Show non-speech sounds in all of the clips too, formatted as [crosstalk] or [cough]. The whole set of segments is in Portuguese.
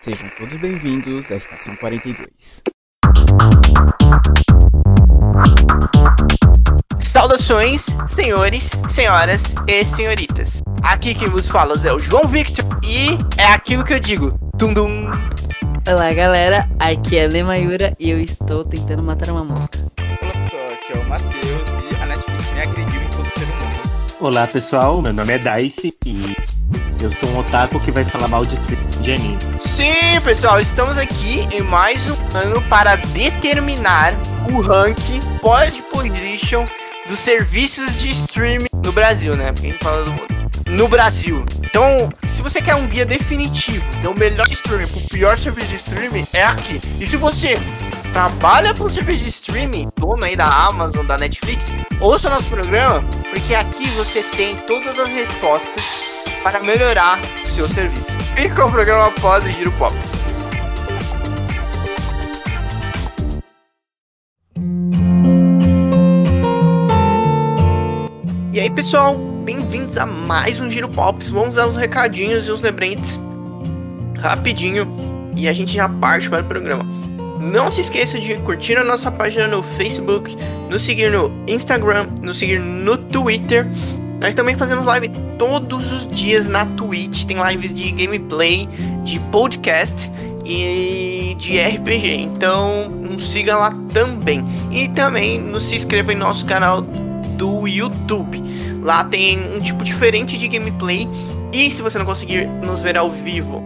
Sejam todos bem-vindos à Estação 42. Saudações, senhores, senhoras e senhoritas. Aqui quem vos fala é o João Victor e é aquilo que eu digo. Tum dum. Olá galera, aqui é a Lemayura e eu estou tentando matar uma mosca. Olá pessoal, aqui é o Matheus e a Netflix me agrediu enquanto ser humano. Olá pessoal, meu nome é Dice e eu sou um otaku que vai falar mal de de anime. Sim, pessoal, estamos aqui em mais um ano para determinar o rank pod position dos serviços de streaming no Brasil, né? Porque a gente fala do mundo. No Brasil. Então, se você quer um guia definitivo, então o melhor streaming pro pior serviço de streaming é aqui. E se você trabalha com serviço de streaming, dono aí da Amazon, da Netflix, ouça nosso programa, porque aqui você tem todas as respostas para melhorar o seu serviço. Fica com o programa após o Giro Pop. E aí, pessoal, bem-vindos a mais um Giro Pops. Vamos dar os recadinhos e os lembretes rapidinho e a gente já parte para o programa. Não se esqueça de curtir a nossa página no Facebook, nos seguir no Instagram, nos seguir no Twitter. Nós também fazemos live todos os dias na Twitch. Tem lives de gameplay, de podcast e de RPG. Então nos siga lá também. E também nos se inscreva em nosso canal do YouTube. Lá tem um tipo diferente de gameplay. E se você não conseguir nos ver ao vivo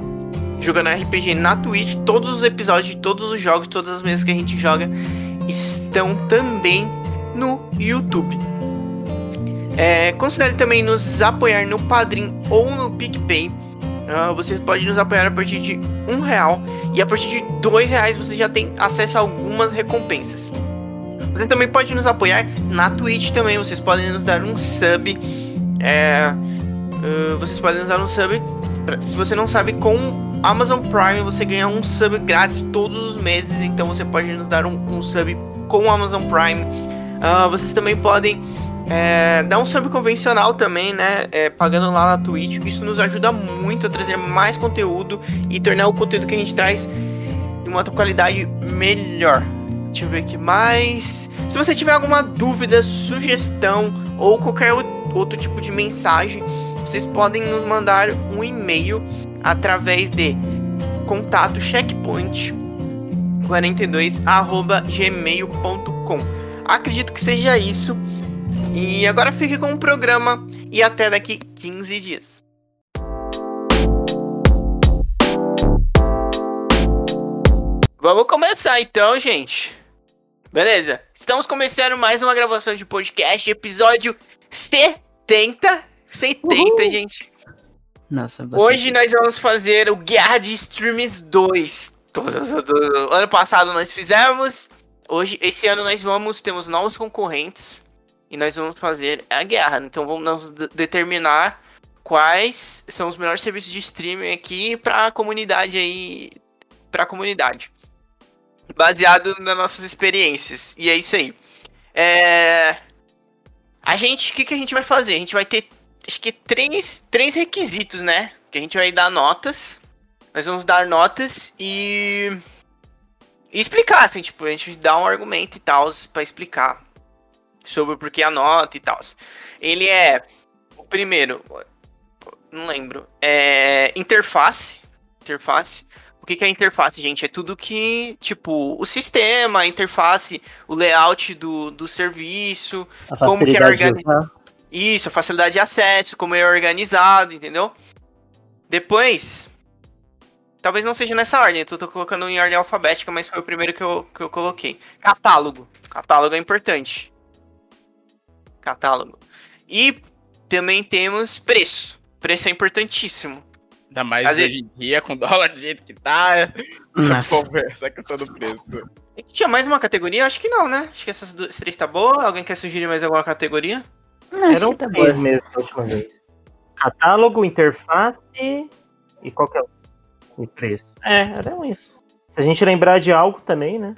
jogando RPG na Twitch, todos os episódios de todos os jogos, todas as mesas que a gente joga estão também no YouTube. É, considere também nos apoiar no Padrim ou no PicPay. Uh, você pode nos apoiar a partir de um real e a partir de dois reais você já tem acesso a algumas recompensas. Você também pode nos apoiar na Twitch também. Vocês podem nos dar um sub. É, uh, vocês podem nos dar um sub. Se você não sabe, com Amazon Prime você ganha um sub grátis todos os meses. Então você pode nos dar um, um sub com Amazon Prime. Uh, vocês também podem é, dar um sub convencional também, né? É, pagando lá na Twitch. Isso nos ajuda muito a trazer mais conteúdo e tornar o conteúdo que a gente traz de uma qualidade melhor. Deixa eu ver aqui mais. Se você tiver alguma dúvida, sugestão ou qualquer outro tipo de mensagem, vocês podem nos mandar um e-mail através de contato checkpoint 42@gmail.com. Acredito que seja isso. E agora fique com o programa e até daqui 15 dias. Vamos começar então, gente. Beleza? Estamos começando mais uma gravação de podcast, episódio 70. 70, Uhul. gente. Nossa, Hoje nós vamos fazer o Guerra de Streams 2. Ano passado nós fizemos. Hoje, esse ano nós vamos, temos novos concorrentes. E nós vamos fazer a guerra. Então vamos determinar quais são os melhores serviços de streaming aqui para a comunidade aí. Para a comunidade baseado nas nossas experiências. E é isso aí. É... A gente, o que, que a gente vai fazer? A gente vai ter, acho que três, três requisitos, né? Que a gente vai dar notas. Nós vamos dar notas e, e explicar, assim, tipo, a gente dá um argumento e tal para explicar sobre o porquê a nota e tal. Ele é o primeiro, não lembro, é interface, interface. O que, que é interface, gente? É tudo que, tipo, o sistema, a interface, o layout do, do serviço, como que é organizado. Isso, a facilidade de acesso, como é organizado, entendeu? Depois, talvez não seja nessa ordem, eu tô, tô colocando em ordem alfabética, mas foi o primeiro que eu, que eu coloquei. Catálogo. Catálogo é importante. Catálogo. E também temos preço. Preço é importantíssimo. Ainda mais Às hoje vezes... em dia, com dólar do jeito que tá. Nossa. Conversa a questão do preço. Tinha mais uma categoria? Acho que não, né? Acho que essas duas, três tá boa. Alguém quer sugerir mais alguma categoria? Não, Eram acho que tá três boa. mesmo da última vez. Catálogo, interface e qualquer E preço. É, eram isso. Se a gente lembrar de algo também, né?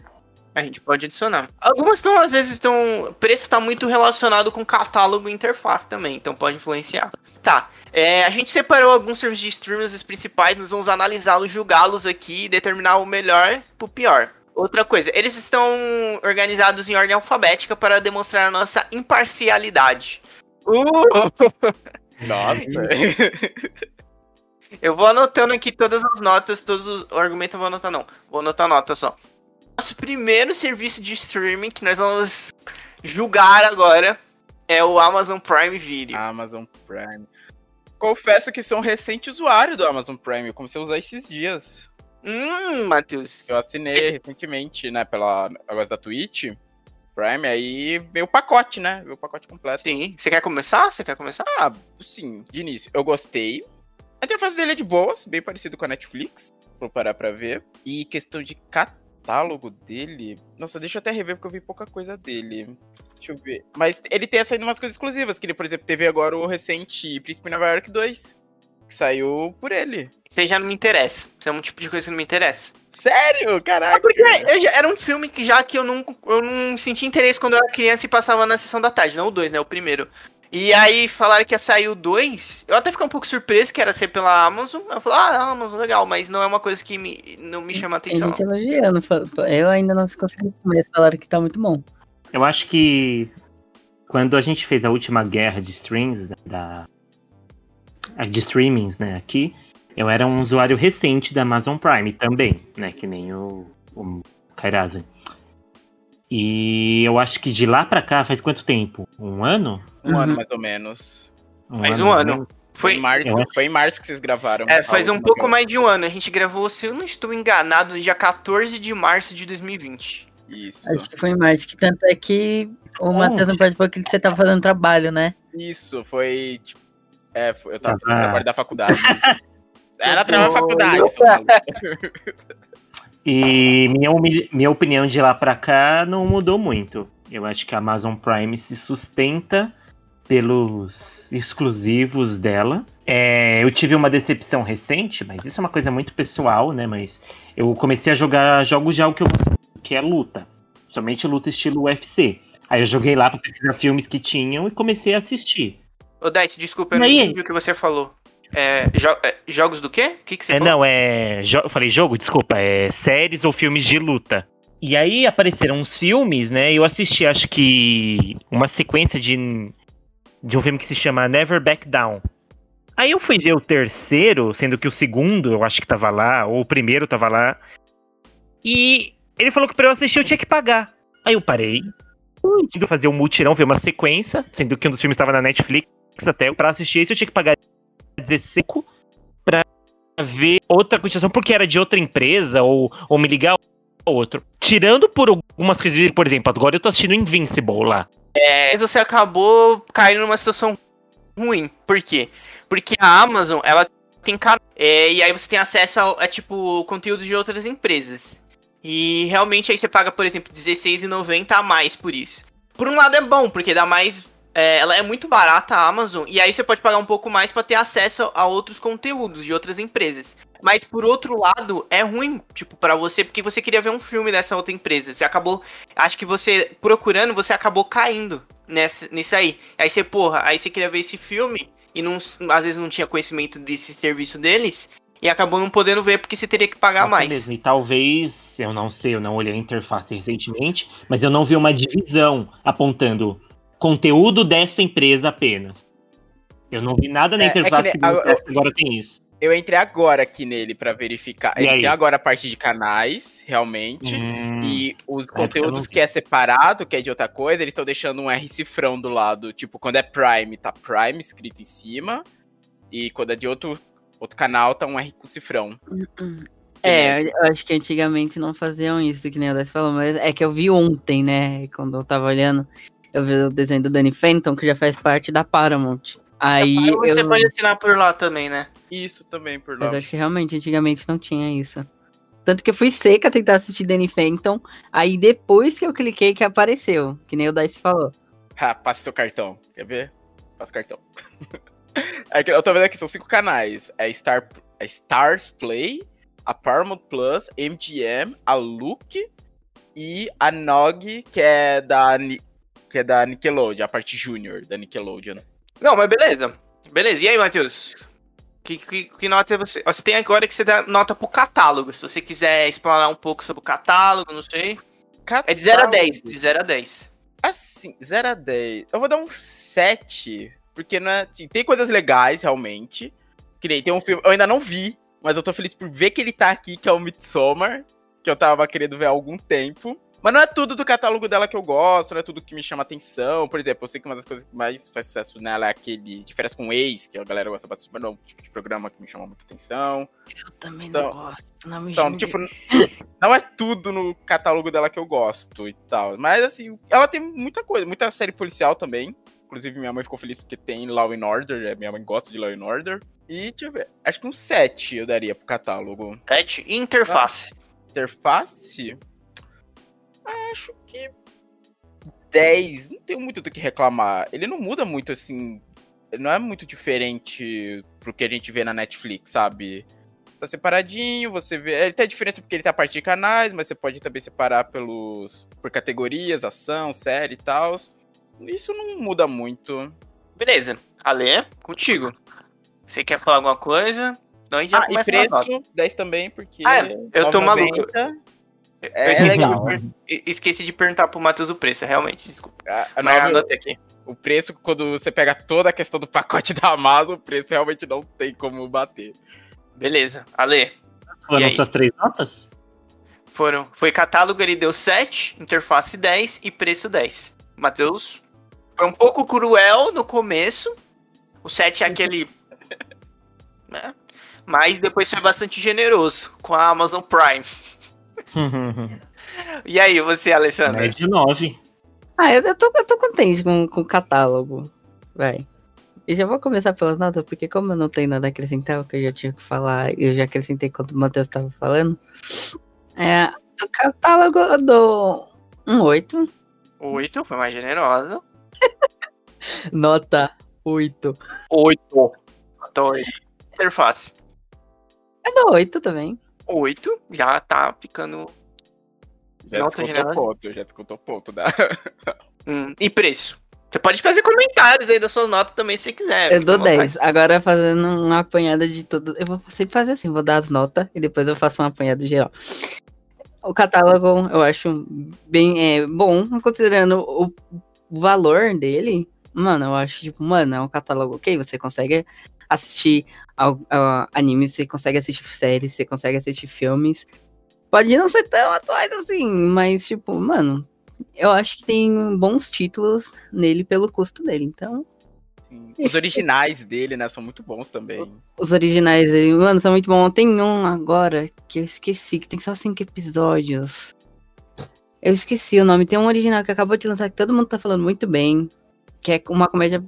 A gente pode adicionar. Algumas estão, às vezes, estão. Preço tá muito relacionado com catálogo e interface também, então pode influenciar. Tá. É, a gente separou alguns serviços de streaming, os principais, nós vamos analisá-los, julgá-los aqui e determinar o melhor pro pior. Outra coisa, eles estão organizados em ordem alfabética para demonstrar a nossa imparcialidade. Uh! [laughs] Nossa. [laughs] Eu vou anotando aqui todas as notas, todos os o argumento eu vou anotar não. Vou anotar nota só. Nosso primeiro serviço de streaming que nós vamos julgar agora é o Amazon Prime Video. Amazon Prime. Confesso que sou um recente usuário do Amazon Prime. Eu comecei a usar esses dias. Hum, Matheus. Eu assinei recentemente, né, pela negócio da Twitch. Prime, aí veio o pacote, né? Veio o pacote completo. Sim. Você quer começar? Você quer começar? Ah, sim, de início. Eu gostei. A interface dele é de boas, bem parecido com a Netflix. Vou parar pra ver. E questão de catálogo dele. Nossa, deixa eu até rever porque eu vi pouca coisa dele. Deixa eu ver. Mas ele tem saído umas coisas exclusivas, que ele, por exemplo, teve agora o recente Príncipe Nova York 2. Que saiu por ele. Você já não me interessa. Isso é um tipo de coisa que não me interessa. Sério? Caraca. É porque já- era um filme que já que eu não, eu não senti interesse quando eu era criança e passava na sessão da tarde. Não o 2, né? O primeiro. E aí falaram que ia sair o 2. Eu até fiquei um pouco surpreso que era ser pela Amazon. Eu falei, ah, Amazon, legal, mas não é uma coisa que me, não me chama Tem atenção. gente elogiando. Eu ainda não consegui comer, falaram que tá muito bom. Eu acho que quando a gente fez a última guerra de streams da, da- a de streamings, né, aqui, eu era um usuário recente da Amazon Prime também, né, que nem o, o Kairazen. E eu acho que de lá pra cá faz quanto tempo? Um ano? Um Uhum. ano mais ou menos. Faz um ano. Foi, Foi, em março, Eu foi em março que vocês gravaram. é, faz um pouco mais de um ano. A gente gravou, se eu não estou enganado, no dia 14 de março de 2020. Isso. Acho que foi em março, que tanto é que o. Matheus não participou que você tava fazendo trabalho, né? Isso, foi. Tipo, é, eu tava Ah. fazendo trabalho da faculdade. [laughs] Era trabalho da faculdade. [laughs] E minha, minha opinião de lá pra cá não mudou muito. Eu acho que a Amazon Prime se sustenta pelos exclusivos dela. É, eu tive uma decepção recente, mas isso é uma coisa muito pessoal, né? Mas eu comecei a jogar jogos de algo que eu que é luta. Somente luta estilo UFC. Aí eu joguei lá pra pesquisar filmes que tinham e comecei a assistir. Ô, Dice, desculpa, eu não entendi o que você falou. É, jo- é, jogos do quê? O que, que você É, falou? não, é. Eu falei jogo, desculpa, é séries ou filmes de luta. E aí apareceram uns filmes, né? Eu assisti, acho que uma sequência de, de um filme que se chama Never Back Down. Aí eu fui ver o terceiro, sendo que o segundo eu acho que tava lá, ou o primeiro tava lá. E ele falou que pra eu assistir eu tinha que pagar. Aí eu parei, fui indo fazer um mutirão, ver uma sequência, sendo que um dos filmes tava na Netflix até. Pra assistir esse eu tinha que pagar 16 pra ver outra continuação, porque era de outra empresa, ou, ou me ligar ao outro. Tirando por algumas coisas, por exemplo, agora eu tô assistindo Invincible lá. É, mas você acabou caindo numa situação ruim. Por quê? Porque a Amazon, ela tem canal. É, e aí você tem acesso a, a, tipo, conteúdo de outras empresas. E realmente aí você paga, por exemplo, R$16,90 a mais por isso. Por um lado é bom, porque dá mais. É, ela é muito barata a Amazon, e aí você pode pagar um pouco mais pra ter acesso a outros conteúdos de outras empresas. Mas por outro lado, é ruim, tipo, pra você, porque você queria ver um filme dessa outra empresa. Você acabou. Acho que você, procurando, você acabou caindo nessa, nisso aí. Aí você, porra, aí você queria ver esse filme e não, às vezes não tinha conhecimento desse serviço deles. E acabou não podendo ver porque você teria que pagar Nossa, mais. mesmo. E talvez, eu não sei, eu não olhei a interface recentemente, mas eu não vi uma divisão apontando conteúdo dessa empresa apenas. Eu não vi nada na É, é que interface que mostrasse que agora tem isso. Eu entrei agora aqui nele pra verificar. E tem agora a parte de canais, realmente. Hum, E os É, conteúdos que é separado, que é de outra coisa, eles estão deixando um R cifrão do lado. Tipo, quando é Prime, tá Prime escrito em cima. E quando é de outro, outro canal, tá um R com cifrão. É, eu acho que antigamente não faziam isso, que nem a Dess falou, mas é que eu vi ontem, né? Quando eu tava olhando, eu vi o desenho do Danny Fenton, que já faz parte da Paramount. Aí você eu. pode assinar por lá também, né? Isso também, por lá. Mas eu acho que realmente antigamente não tinha isso. Tanto que eu fui seca tentar assistir Danny Fenton, aí depois que eu cliquei que apareceu, que nem o Dice falou. Ah, passa seu cartão. Quer ver? Passa o cartão. [laughs] É que eu tô vendo aqui, são cinco canais. É Star, é Stars Play, a Paramount Plus, MGM, a Look, e a Nog, que é da, que é da Nickelodeon, a parte júnior da Nickelodeon. Não, mas beleza. Beleza. E aí, Matheus? Que, que, que nota você. ó, Você tem agora que você dá nota pro catálogo. Se você quiser explanar um pouco sobre o catálogo, não sei. É de 0 a 10. De 0 a 10. Assim, 0 a 10. Eu vou dar um 7, porque não é, assim, tem coisas legais, realmente. Que nem tem um filme, eu ainda não vi, mas eu tô feliz por ver que ele tá aqui, que é o Midsommar, que eu tava querendo ver há algum tempo. Mas não é tudo do catálogo dela que eu gosto, não é tudo que me chama atenção. Por exemplo, eu sei que uma das coisas que mais faz sucesso nela é aquele de férias com ex, que a galera gosta bastante, mas não é um tipo de programa que me chama muita atenção. Eu também Então- não gosto. Não me Então, julgue. tipo, não é tudo no catálogo dela que eu gosto e tal. Mas, assim, ela tem muita coisa, muita série policial também. Inclusive, minha mãe ficou feliz porque tem Law and Order, é, minha mãe gosta de Law and Order. E, deixa eu ver, acho que um 7 eu daria pro catálogo. 7. E interface. Interface? Acho que 10. Não tenho muito do que reclamar. Ele não muda muito, assim. Não é muito diferente pro que a gente vê na Netflix, sabe? Tá separadinho, você vê. Ele tem a diferença porque ele tá a partir de canais, mas você pode também separar pelos por categorias, ação, série e tal. Isso não muda muito. Beleza. Ale, contigo. Você quer falar alguma coisa? Então a gente já Ah, e começa preço, 10 também, porque. Ah, é, eu tô 9,90. maluco. É, esqueci, legal. de, [laughs] e- esqueci de perguntar pro Matheus o preço, realmente. Desculpa. A, a Mas aqui. o preço, quando você pega toda a questão do pacote da Amazon, o preço realmente não tem como bater. Beleza. Ale, Foram suas três notas? foram, foi catálogo, ele deu 7, interface 10 e preço 10. Matheus, foi um pouco cruel no começo. O 7 é aquele. [laughs] né? Mas depois foi bastante generoso com a Amazon Prime. [laughs] E aí, você, Alessandra? Média 9. Ah, eu, eu, tô, eu tô contente com, com o catálogo. Vai. E já vou começar pelas notas, porque como eu não tenho nada a acrescentar, o que eu já tinha que falar, eu já acrescentei quando o Matheus tava falando. É, do catálogo eu dou um 8. 8, foi mais generosa. [laughs] Nota 8. 8. Nota 8. Interface. Eu dou 8 também. 8, já tá ficando. Já Nota descontou generosa. ponto, já descontou ponto. Da... Hum, e preço? Você pode fazer comentários aí das suas notas também se você quiser. Eu dou à vontade. 10. Agora fazendo uma apanhada de tudo. Eu vou sempre fazer assim, vou dar as notas e depois eu faço uma apanhada geral. O catálogo eu acho bem é, bom, considerando o valor dele. Mano, eu acho, tipo, mano, é um catálogo ok. Você consegue assistir ao, ao anime, você consegue assistir séries, você consegue assistir filmes. Pode não ser tão atuais assim, mas, tipo, mano, eu acho que tem bons títulos nele pelo custo dele. Então, Os originais dele, né, são muito bons também. Os originais dele, mano, são muito bons. Tem um agora que eu esqueci, que tem só cinco episódios. Eu esqueci o nome. Tem um original que acabou de lançar que todo mundo tá falando muito bem. Que é uma comédia.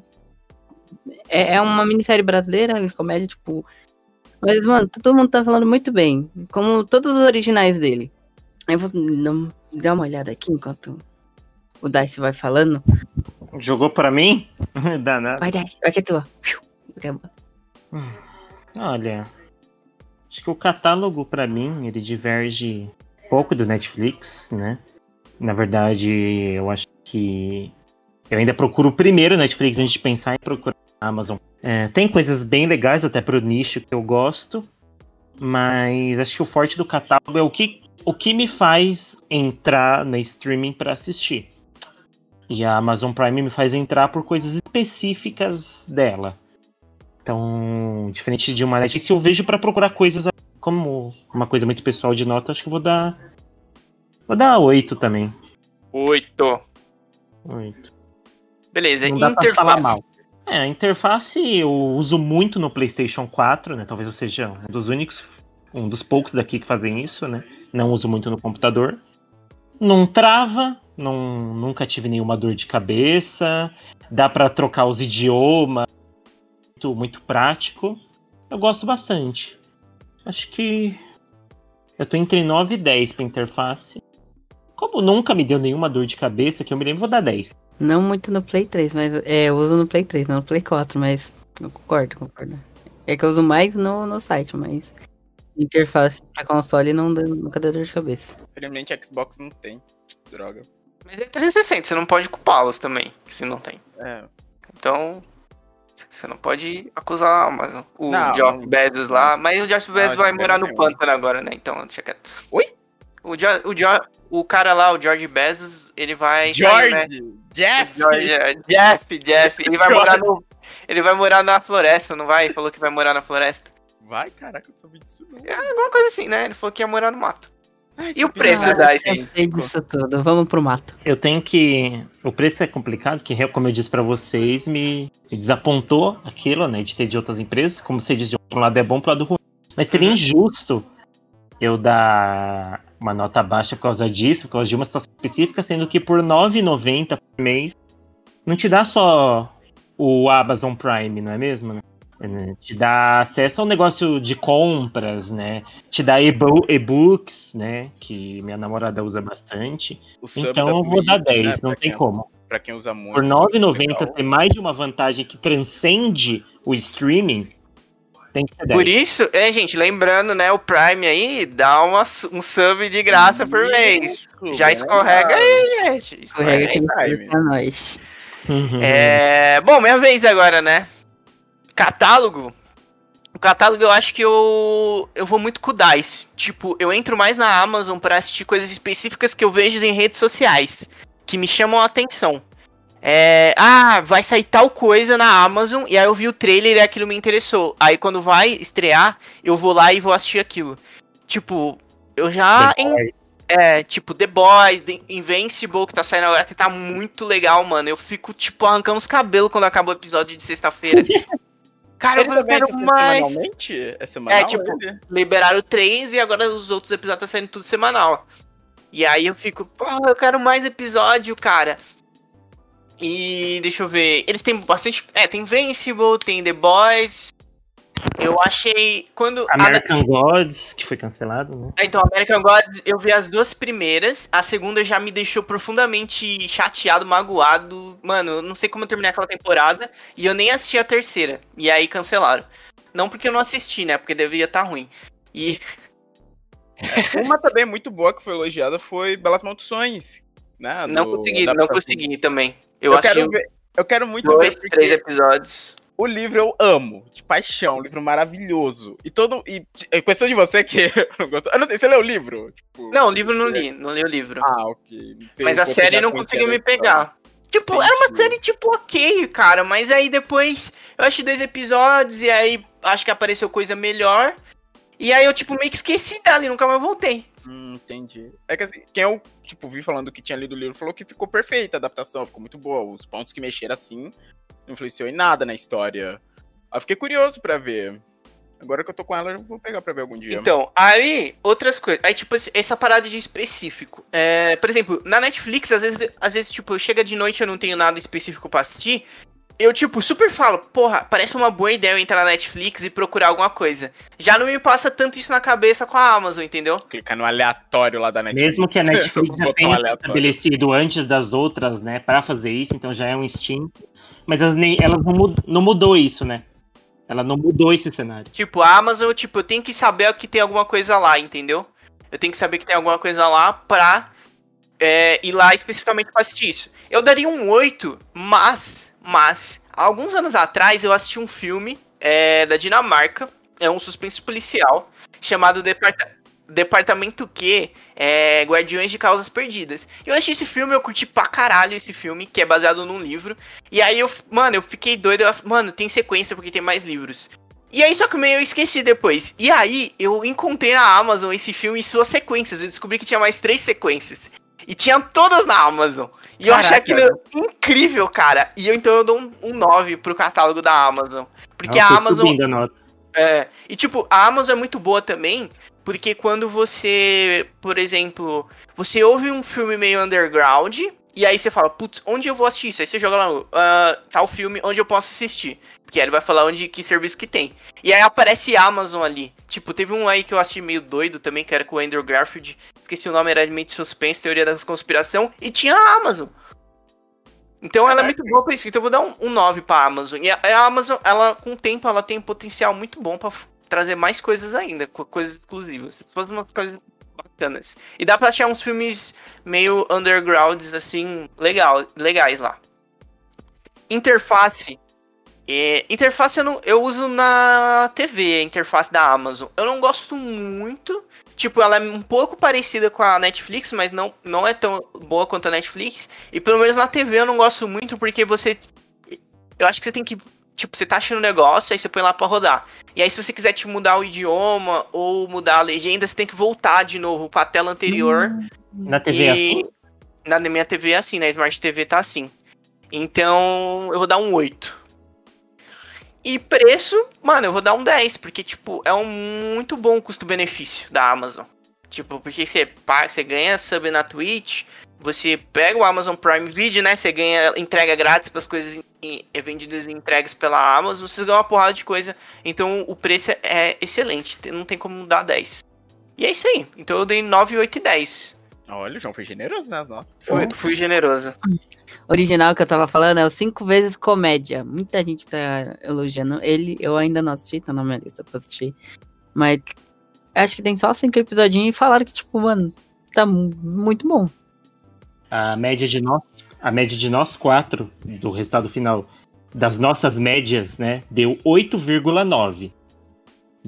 É, é uma minissérie brasileira, comédia, tipo. Mas, mano, todo mundo tá falando muito bem. Como todos os originais dele. Eu vou não, dar uma olhada aqui enquanto o Dice vai falando. Jogou pra mim? [laughs] Danado. Vai, Dice, vai que é tua. Acabou. Olha, acho que o catálogo pra mim ele diverge pouco do Netflix, né? Na verdade, eu acho que eu ainda procuro primeiro Netflix antes de pensar em procurar a Amazon. É, tem coisas bem legais até pro nicho que eu gosto, mas acho que o forte do catálogo é o que, o que me faz entrar no streaming pra assistir. E a Amazon Prime me faz entrar por coisas específicas dela. Então, diferente de uma Netflix, eu vejo pra procurar coisas como uma coisa muito pessoal de nota, acho que eu vou dar. Vou dar 8 também. 8. 8. Beleza, Não dá pra falar interface. mal. É, a interface eu uso muito no PlayStation 4, né? Talvez eu seja um dos únicos, um dos poucos daqui que fazem isso, né? Não uso muito no computador. Não trava, não, nunca tive nenhuma dor de cabeça. Dá pra trocar os idiomas, muito, muito prático. Eu gosto bastante. Acho que eu tô entre 9 e 10 pra interface. Como nunca me deu nenhuma dor de cabeça, que eu me lembro, vou dar 10. Não muito no Play 3, mas é, eu uso no Play 3, não no Play 4, mas eu concordo, concordo. É que eu uso mais no, no site, mas interface pra console não deu, nunca deu dor de cabeça. Infelizmente Xbox não tem. Droga. Mas é 360, você não pode culpá-los também, se não tem. É. Então, você não pode acusar a Amazon. O Não, Jeff não- Bezos lá, mas o Jeff Bezos Jeff vai morar no um. pântano agora, né? Então, deixa quieto. Oi? O, jo o, jo o cara lá, o George Bezos, ele vai sair, né? George! Jeff! George, é, Jeff, Jeff, ele vai [laughs] morar no ele vai morar na floresta, não vai? Ele falou que vai morar na floresta. Vai, caraca, eu não soube disso não. É alguma coisa assim, né? Ele falou que ia morar no mato. Ai, E o preço da Eu Steam? sei disso tudo. Vamos pro mato. Eu tenho que. O preço é complicado, que, como eu disse pra vocês, me me desapontou aquilo, né? De ter de outras empresas. Como você disse, de um lado é bom, pro lado ruim. Mas seria Uhum. injusto eu dar uma nota baixa por causa disso, por causa de uma situação específica, sendo que por R$ 9,90 por mês não te dá só o Amazon Prime, não é mesmo? né? Te dá acesso ao negócio de compras, né? Te dá e-bo- e-books, né? Que minha namorada usa bastante. Então da eu vou dar Twitch, 10, né, não pra tem quem- como. Pra quem usa muito. Por R$ 9,90 legal. ter mais de uma vantagem que transcende o streaming, tem que ser 10. Por isso, é, gente, lembrando, né, o Prime aí dá uma, um sub de graça por mês. Isso, Já escorrega aí, gente. Escorrega aí. no Prime. pra nós. Uhum. É, bom, minha vez agora, né? Catálogo. O catálogo eu acho que eu eu vou muito com o DICE. Tipo, eu entro mais na Amazon pra assistir coisas específicas que eu vejo em redes sociais, que me chamam a atenção. É, ah, vai sair tal coisa na Amazon e aí eu vi o trailer e aquilo me interessou. Aí quando vai estrear, eu vou lá e vou assistir aquilo. Tipo, eu já Boys. é, tipo, The Boys, The Invincible, que tá saindo agora, que tá muito legal, mano. Eu fico, tipo, arrancando os cabelos quando acaba o episódio de sexta-feira. [laughs] Cara, Ele eu quero mais. semanalmente? É semanal? É, tipo, ele? Liberaram três e agora os outros episódios tá saindo tudo semanal. E aí eu fico, pô, eu quero mais episódio, cara. E deixa eu ver. Eles têm bastante. É, tem Invincible, tem The Boys. Eu achei. Quando. a- American Gods, que foi cancelado, né? É, Então, American Gods, eu vi as duas primeiras. A segunda já me deixou profundamente chateado, magoado. Mano, eu não sei como eu terminei aquela temporada. E eu nem assisti a terceira. E aí cancelaram. Não porque eu não assisti, né? Porque devia estar ruim. E. [laughs] Uma também muito boa que foi elogiada foi Belas Maldições. Né? Não consegui, não consegui também. Eu, Eu, quero ver. Eu quero muito dois, ver porque três episódios. o livro eu amo, de paixão, um livro maravilhoso. E todo. E é questão de você que [laughs] não gostou. Eu não sei, você leu o livro? Tipo, Não, o livro eu não li, não li o livro. Ah, ok. Mas a série não conseguiu me pegar. Tipo, era uma Entendi. série tipo ok, cara. Mas aí depois eu achei dois episódios e aí acho que apareceu coisa melhor. E aí eu, tipo, meio que esqueci dela e nunca mais voltei. Hum, entendi. É que assim, quem eu, tipo, vi falando que tinha lido o livro falou que ficou perfeita a adaptação, ficou muito boa. Os pontos que mexeram assim não influenciou em nada na história. Eu fiquei curioso pra ver. Agora que eu tô com ela, eu vou pegar pra ver algum dia. Então, aí, outras coisas. Aí, tipo, essa parada de específico. É, por exemplo, na Netflix, às vezes, às vezes, tipo, chega de noite eu não tenho nada específico pra assistir. Eu, tipo, super falo, porra, parece uma boa ideia eu entrar na Netflix e procurar alguma coisa. Já não me passa tanto isso na cabeça com a Amazon, entendeu? Clicar no aleatório lá da Netflix. Mesmo que a [laughs] Netflix já tenha se estabelecido antes das outras, né, Pra fazer isso, então já é um instinto. Mas elas, nem, elas não, mud- não mudou isso, né? Ela não mudou esse cenário. Tipo, a Amazon, tipo, eu tenho que saber que tem alguma coisa lá, entendeu? Eu tenho que saber que tem alguma coisa lá pra é, ir lá especificamente pra assistir isso. Eu daria um 8, mas, mas, alguns anos atrás eu assisti um filme é, da Dinamarca, é um suspense policial, chamado Departa- Departamento Q, é, Guardiões de Causas Perdidas. Eu achei esse filme, eu curti pra caralho esse filme, que é baseado num livro. E aí eu, mano, eu fiquei doido, eu, mano, tem sequência porque tem mais livros. E aí, só que meio eu esqueci depois. E aí, eu encontrei na Amazon esse filme e suas sequências. Eu descobri que tinha mais três sequências. E tinha todas na Amazon. E eu achei Caraca. aquilo incrível, cara. E eu, então eu dou um, um 9 pro catálogo da Amazon. Porque Ela a Amazon. a nota. É, e tipo, a Amazon é muito boa também, porque quando você, por exemplo, você ouve um filme meio underground, e aí você fala, putz, onde eu vou assistir isso? Aí você joga lá, ah, tal filme, onde eu posso assistir. Aí ele vai falar onde, que serviço que tem. E aí aparece Amazon ali. Tipo, teve um aí que eu assisti meio doido também, que era com o Andrew Garfield. Esqueci o nome, era mente suspense, teoria da conspiração. E tinha a Amazon. Então ela é muito boa pra isso. Então eu vou dar um, um 9 pra Amazon. E a, a Amazon, ela, com o tempo, ela tem um potencial muito bom pra, trazer mais coisas ainda, co- coisas exclusivas. Todas umas coisas bacanas. E dá pra achar uns filmes meio undergrounds, assim, legal, legais lá. Interface. É, interface eu, não, eu uso na TV, a interface da Amazon. Eu não gosto muito. Tipo, ela é um pouco parecida com a Netflix, mas não, não é tão boa quanto a Netflix. E pelo menos na TV eu não gosto muito, porque você. Eu acho que você tem que. Tipo, você tá achando um negócio, aí você põe lá pra rodar. E aí, se você quiser te mudar o idioma ou mudar a legenda, você tem que voltar de novo pra tela anterior. Na TV é assim? Na minha TV é assim, na Smart TV tá assim. Então, eu vou dar um 8. E preço, mano, eu vou dar um 10, porque, tipo, é um muito bom custo-benefício da Amazon. Tipo, porque você, você ganha sub na Twitch, você pega o Amazon Prime Video, né? Você ganha entrega grátis para as coisas em- em- vendidas e entregues pela Amazon, você ganha uma porrada de coisa. Então, o preço é excelente, não tem como dar 10. E é isso aí. Então, eu dei 9, 8 e 10. Olha, o João foi generoso nas notas. Fui, fui generoso. original que eu tava falando é o Cinco Vezes Comédia. Muita gente tá elogiando ele. Eu ainda não assisti, tá na minha lista pra assistir. Mas acho que tem só cinco episodinhos e falaram que, tipo, mano, tá mu- muito bom. A média de nós, a média de nós quatro do resultado final das nossas médias, né, deu 8,9.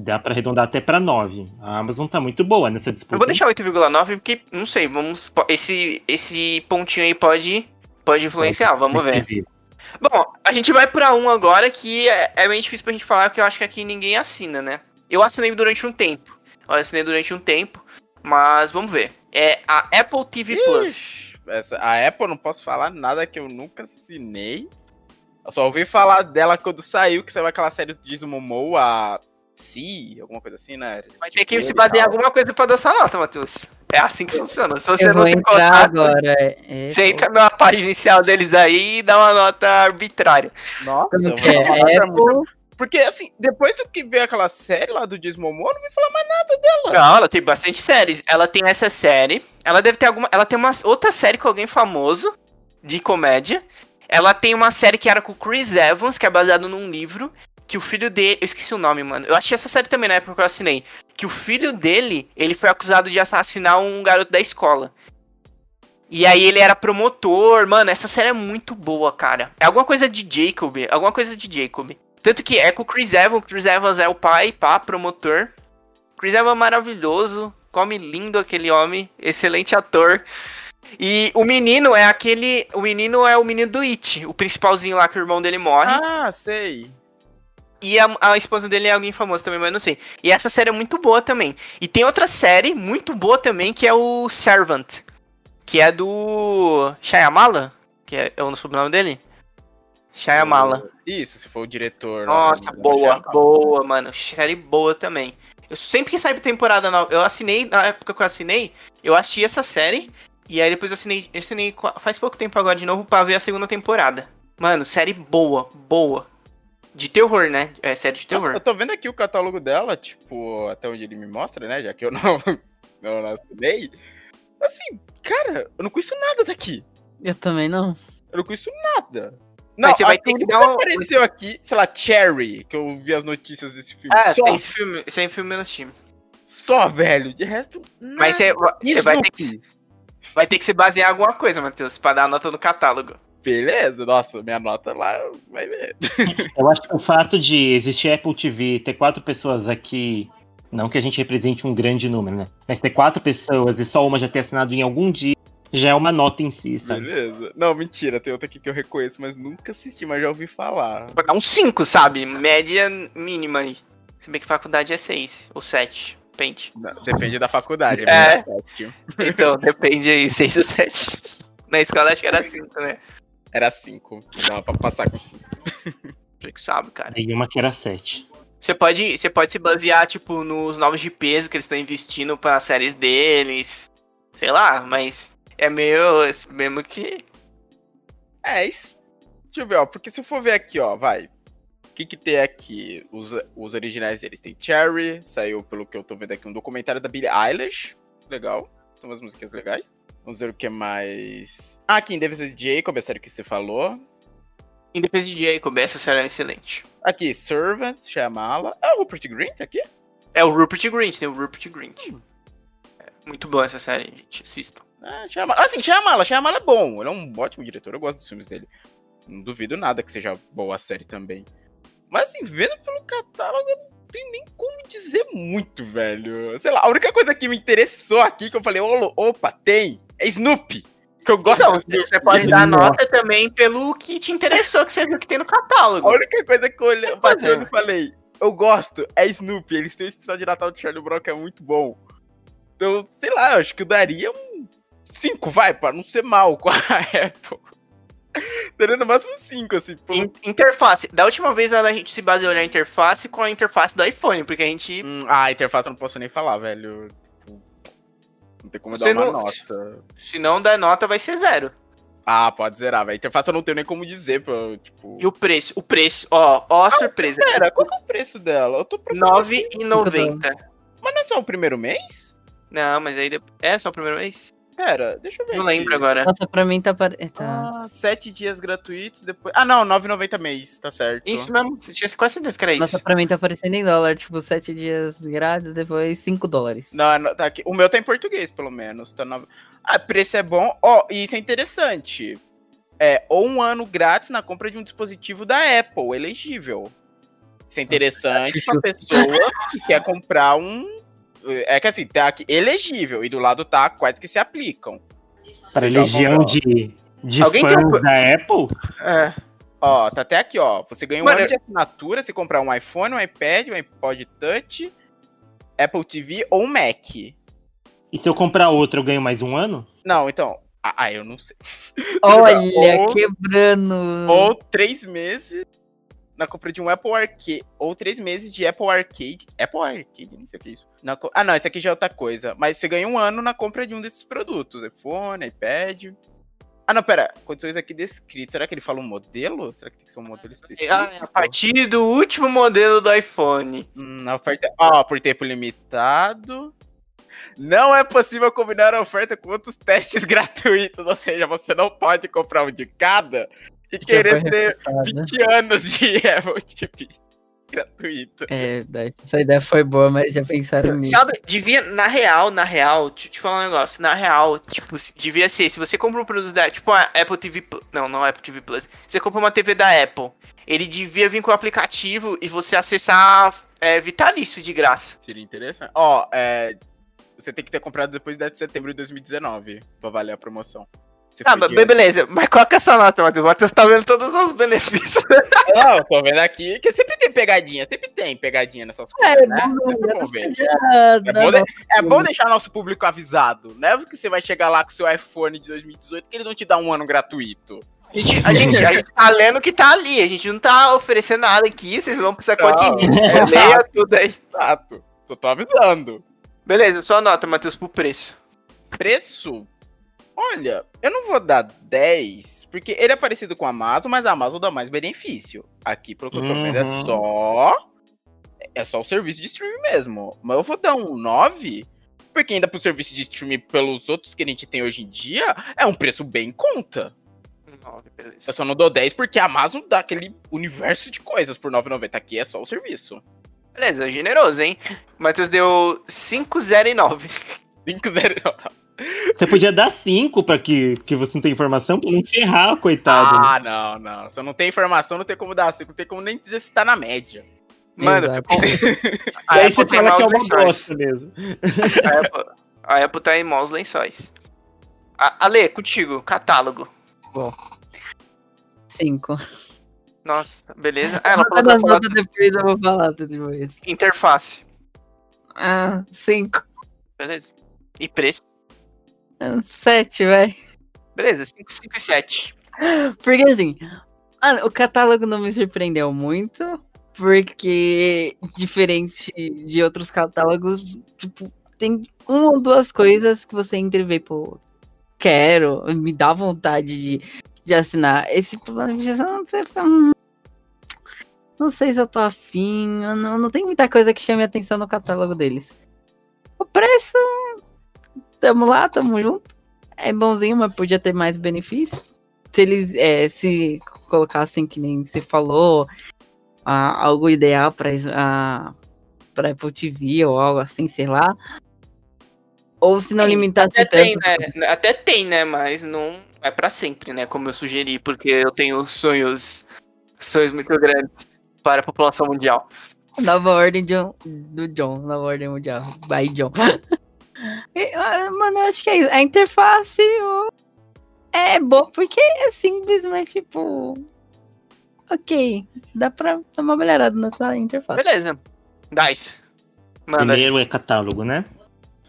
Dá pra arredondar até pra 9. A Amazon tá muito boa nessa disputa. Eu vou deixar 8,9 porque, não sei, vamos. Esse, esse pontinho aí pode, pode influenciar, vamos ver. Bom, a gente vai pra um agora que é, é meio difícil pra gente falar, porque eu acho que aqui ninguém assina, né? Eu assinei durante um tempo. Eu assinei durante um tempo, mas vamos ver. É a Apple TV Plus. Ixi, essa, a Apple eu não posso falar nada que eu nunca assinei. Eu só ouvi falar dela quando saiu, que saiu aquela série do Jason Momoa, a Si, alguma coisa assim, né? Vai ter que se basear em alguma coisa pra dar sua nota, Matheus. É assim que funciona. Se você eu não vou tem contato, agora. É, você entra na página inicial deles aí e dá uma nota arbitrária. Nossa, eu vou é? Apple. Porque, assim, depois do que veio aquela série lá do eu não vi falar mais nada dela. Não, ela tem bastante séries. Ela tem essa série. Ela deve ter alguma. Ela tem uma outra série com alguém famoso de comédia. Ela tem uma série que era com o Chris Evans, que é baseado num livro. Que o filho dele. Eu esqueci o nome, mano. Eu achei essa série também na época que eu assinei. Que o filho dele, ele foi acusado de assassinar um garoto da escola. E aí ele era promotor. Mano, essa série é muito boa, cara. É alguma coisa de Jacob. Alguma coisa de Jacob. Tanto que é com o Chris Evans. Chris Evans é o pai, pá, promotor. Chris Evans é maravilhoso, come lindo aquele homem, excelente ator. E o menino é aquele, o menino é o menino do It, o principalzinho lá que o irmão dele morre. Ah, sei. E a, a esposa dele é alguém famoso também, mas não sei. E essa série é muito boa também. E tem outra série muito boa também que é o Servant, que é do Shyamala, que é, é o sobrenome dele. Shyamala. Isso, se for o diretor. Nossa, boa, boa, mano. Série boa também. Eu sempre que sai temporada nova, eu assinei, na época que eu assinei, eu assisti essa série, e aí depois eu assinei, eu assinei faz pouco tempo agora de novo pra ver a segunda temporada. Mano, série boa, boa. De terror, né? É série de Nossa, terror. eu tô vendo aqui o catálogo dela, tipo, até onde ele me mostra, né? Já que eu não, [laughs] não assinei. Assim, cara, eu não conheço nada daqui. Eu também não. Eu não conheço nada. Não, Mas você vai ter que dar um- apareceu aqui, sei lá, Cherry, que eu vi as notícias desse filme. Ah, só, tem esse filme, esse é filme no Steam. só, velho. De resto, nada. Mas você, você vai, ter que, vai ter que se basear em alguma coisa, Matheus, pra dar a nota no catálogo. Beleza, nossa, minha nota lá vai ver. Eu acho que o fato de existir Apple TV, ter quatro pessoas aqui, não que a gente represente um grande número, né? Mas ter quatro pessoas e só uma já ter assinado em algum dia, já é uma nota em si, sabe? Beleza. Não, mentira, tem outra aqui que eu reconheço, mas nunca assisti, mas já ouvi falar. Vai dar um 5, sabe? Média mínima aí. Se bem que faculdade é 6 ou 7. Depende. Não, depende da faculdade. É. É. sete. Então, depende aí, 6 ou 7. Na escola acho que era 5, né? Era cinco. Dava pra passar com cinco. [laughs] Você que sabe, cara. E uma que era sete. Você pode, você pode se basear, tipo, nos novos de peso que eles estão investindo para séries deles. Sei lá, mas é meio. Mesmo que. É, isso. Deixa eu ver, ó. Porque se eu for ver aqui, ó, vai. O que que tem aqui? Os, os originais deles. Tem Cherry, saiu, pelo que eu tô vendo aqui, um documentário da Billie Eilish. Legal. Tem umas músicas legais. Vamos ver o que mais. Ah, aqui em Davis Jacob, a série que você falou. Em defesa de Jacob, essa série é excelente. Aqui, Servant, Shyamala. É o Rupert Grint aqui? É o Rupert Grint, tem o Rupert Grint. É muito boa essa série, gente. Assistam. Ah, Shyamala. Assim, Shyamala. Shyamala é bom. Ele é um ótimo diretor. Eu gosto dos filmes dele. Não duvido nada que seja boa a série também. Mas assim, vendo pelo catálogo, eu não tenho nem como dizer muito, velho. Sei lá, a única coisa que me interessou aqui, que eu falei, "Ô, opa, tem, é Snoopy. Que eu gosto Snoopy. você pode dar nota também pelo que te interessou, que você viu que tem no A catálogo. única coisa que eu olhei, Tá bati o olho fazendo. e falei, eu gosto, é Snoopy. Eles têm o especial de Natal de Charlie Brown que é muito bom. Então, sei lá, eu acho que eu daria um 5, vai, pra não ser mal com a [laughs] Apple. Daria no máximo 5, assim. Pô. In- interface. Da última vez a gente se baseou na interface com a interface do iPhone, porque a gente. Hum, ah, a interface eu não posso nem falar, velho. Tipo, Não tem como eu Você dar uma não- nota. Se não der nota, vai ser zero. Ah, pode zerar, velho. Interface eu não tenho nem como dizer, pô, tipo... E o preço? O preço, ó, ó a surpresa. Pera, qual que é o preço dela? Eu tô procurando. R$ 9,90. Mas não é só o primeiro mês? Não, mas aí depois. É só o primeiro mês? Pera, deixa eu ver Não aqui. lembro agora. Nossa, pra mim tá. pare- é, tá. Ah, sete dias gratuitos, depois... Ah, não, 9,90 mês, tá certo. Isso mesmo, você tinha quase certeza que era isso. Nossa, pra mim tá aparecendo em dólar, tipo, 7 dias grátis, depois 5 dólares. Não, não, tá aqui. O meu tá em português, pelo menos. Tá no... Ah, preço é bom. Ó, e isso é interessante. É, ou um ano grátis na compra de um dispositivo da Apple, elegível. Isso é interessante pra pessoa que quer comprar um. É que assim, tá aqui, elegível. E do lado tá quais que se aplicam. Para legião de, de Alguém fãs tem da Apple? É. Ó, tá até aqui, ó. Você ganha um Mano, ano de assinatura se comprar um iPhone, um iPad, um iPod Touch, Apple TV ou um Mac. E se eu comprar outro, eu ganho mais um ano? Não, então. Ah, ah, eu não sei. Olha, [laughs] Ou- quebrando. Ou três meses na compra de um Apple Arcade. Ou três meses de Apple Arcade. Apple Arcade? Não sei o que é isso. Na ah, não, isso aqui já é outra coisa. Mas você ganha um ano na compra de um desses produtos: iPhone, iPad. Ah, não, pera. Condições aqui descritas. Será que ele fala um modelo? Será que tem que ser um modelo específico? Ah, A partir do último modelo do iPhone. Hum, a oferta. Ó, por tempo limitado. Não é possível combinar a oferta com outros testes [laughs] gratuitos. Ou seja, você não pode comprar um de cada e querer ter refutada. 20 anos de [laughs] Apple TV gratuito. É, daí- essa ideia foi boa, mas já pensaram nisso. Sabe, devia, na real, na real, deixa eu te falar um negócio. Na real, tipo, devia ser, se você compra um produto da, tipo, a Apple TV Plus, não, não é Apple TV Plus, você compra uma TV da Apple, ele devia vir com o aplicativo e você acessar é, vitalício de graça. Seria interessante. Ó, é, você tem que ter comprado depois de 10 de setembro de 2019 pra valer a promoção. Se Ah, mas beleza, mas qual que é essa nota, Matheus? O Matheus tá vendo todos os benefícios. [laughs] Não, eu tô vendo aqui que sempre tem pegadinha, sempre tem pegadinha nessas É, coisas, né? bom ver. já É bom, de- é bom deixar nosso público avisado. Não é porque você vai chegar lá com seu iPhone de 2018 que ele não te dá um ano gratuito. A gente, a, gente, a gente tá lendo o que tá ali, a gente não tá oferecendo nada aqui, vocês vão precisar continuar. Leia [laughs] tudo aí. Exato. Só tô avisando. Beleza, sua nota, Matheus, pro preço. Preço? Olha, eu não vou dar 10, porque ele é parecido com a Amazon, mas a Amazon dá mais benefício. Aqui, pelo que eu tô vendo, é Uhum. só. É só o serviço de streaming mesmo. Mas eu vou dar um 9, porque ainda pro serviço de streaming pelos outros que a gente tem hoje em dia, é um preço bem em conta. Nove, beleza. Eu só não dou 10 porque a Amazon dá aquele universo de coisas por 9,90. Aqui é só o serviço. Beleza, generoso, hein? O Matheus deu 5,09. 5,09. Você podia dar cinco pra que, que você não tem informação pra não ferrar, coitado. Ah, não, não. Se eu não tenho informação, não tem como dar 5. Não tem como nem dizer se tá na média. Mano, Exato. [laughs] ficou... e aí você tem fala que é uma lençóis. bosta mesmo. A Apple, a Apple tá em maus lençóis. A, Ale, contigo, catálogo. 5. Nossa, beleza. Ah, ela Vou falou dar que as vai falar notas depois, eu vou falar depois. interface. Ah, 5. Beleza. E preço. 7, vai. Beleza, 5, 5 e 7. Porque assim, mano, o catálogo não me surpreendeu muito, porque diferente de outros catálogos, tipo, tem uma ou duas coisas que você entra e vê, pô, quero, me dá vontade de, de assinar. Esse plano de gestão, você fica. hum, não sei se eu tô afim, não, não tem muita coisa que chame a atenção no catálogo deles. O preço, tamo lá, tamo junto. É bonzinho, mas podia ter mais benefício. se eles é, se colocassem, que nem se falou, ah, algo ideal para para Apple TV ou algo assim, sei lá. Ou se não Sim, limitasse Até tanto. tem, né? Até tem, né? Mas não é pra sempre, né? Como eu sugeri, porque eu tenho sonhos, sonhos muito grandes para a população mundial. Nova ordem de, do John, nova ordem mundial. By John. [laughs] Mano, eu acho que é isso. A interface ó, é boa porque é simplesmente tipo. Ok, dá pra dar uma melhorada nessa interface. Beleza. Dice. Manda. Primeiro é catálogo, né?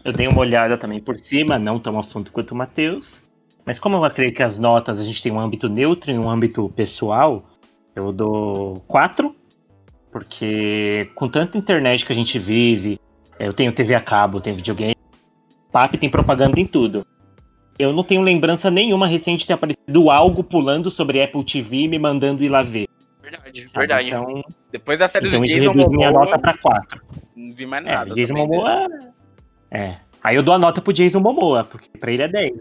Eu dei uma olhada também por cima, não tão a fundo quanto o Matheus. Mas como eu acredito que as notas a gente tem um âmbito neutro e um âmbito pessoal, eu dou 4. Porque com tanta internet que a gente vive, eu tenho TV a cabo, eu tenho videogame, PAP tem propaganda em tudo. Eu não tenho lembrança nenhuma recente de ter aparecido algo pulando sobre Apple TV e me mandando ir lá ver. Verdade, sabe? verdade. Então, Depois da série então do Jason reduz minha Momoa, nota pra 4. não vi mais É, nada. Jason também dele. Momoa. É. Aí eu dou a nota pro Jason Momoa, porque pra ele é 10.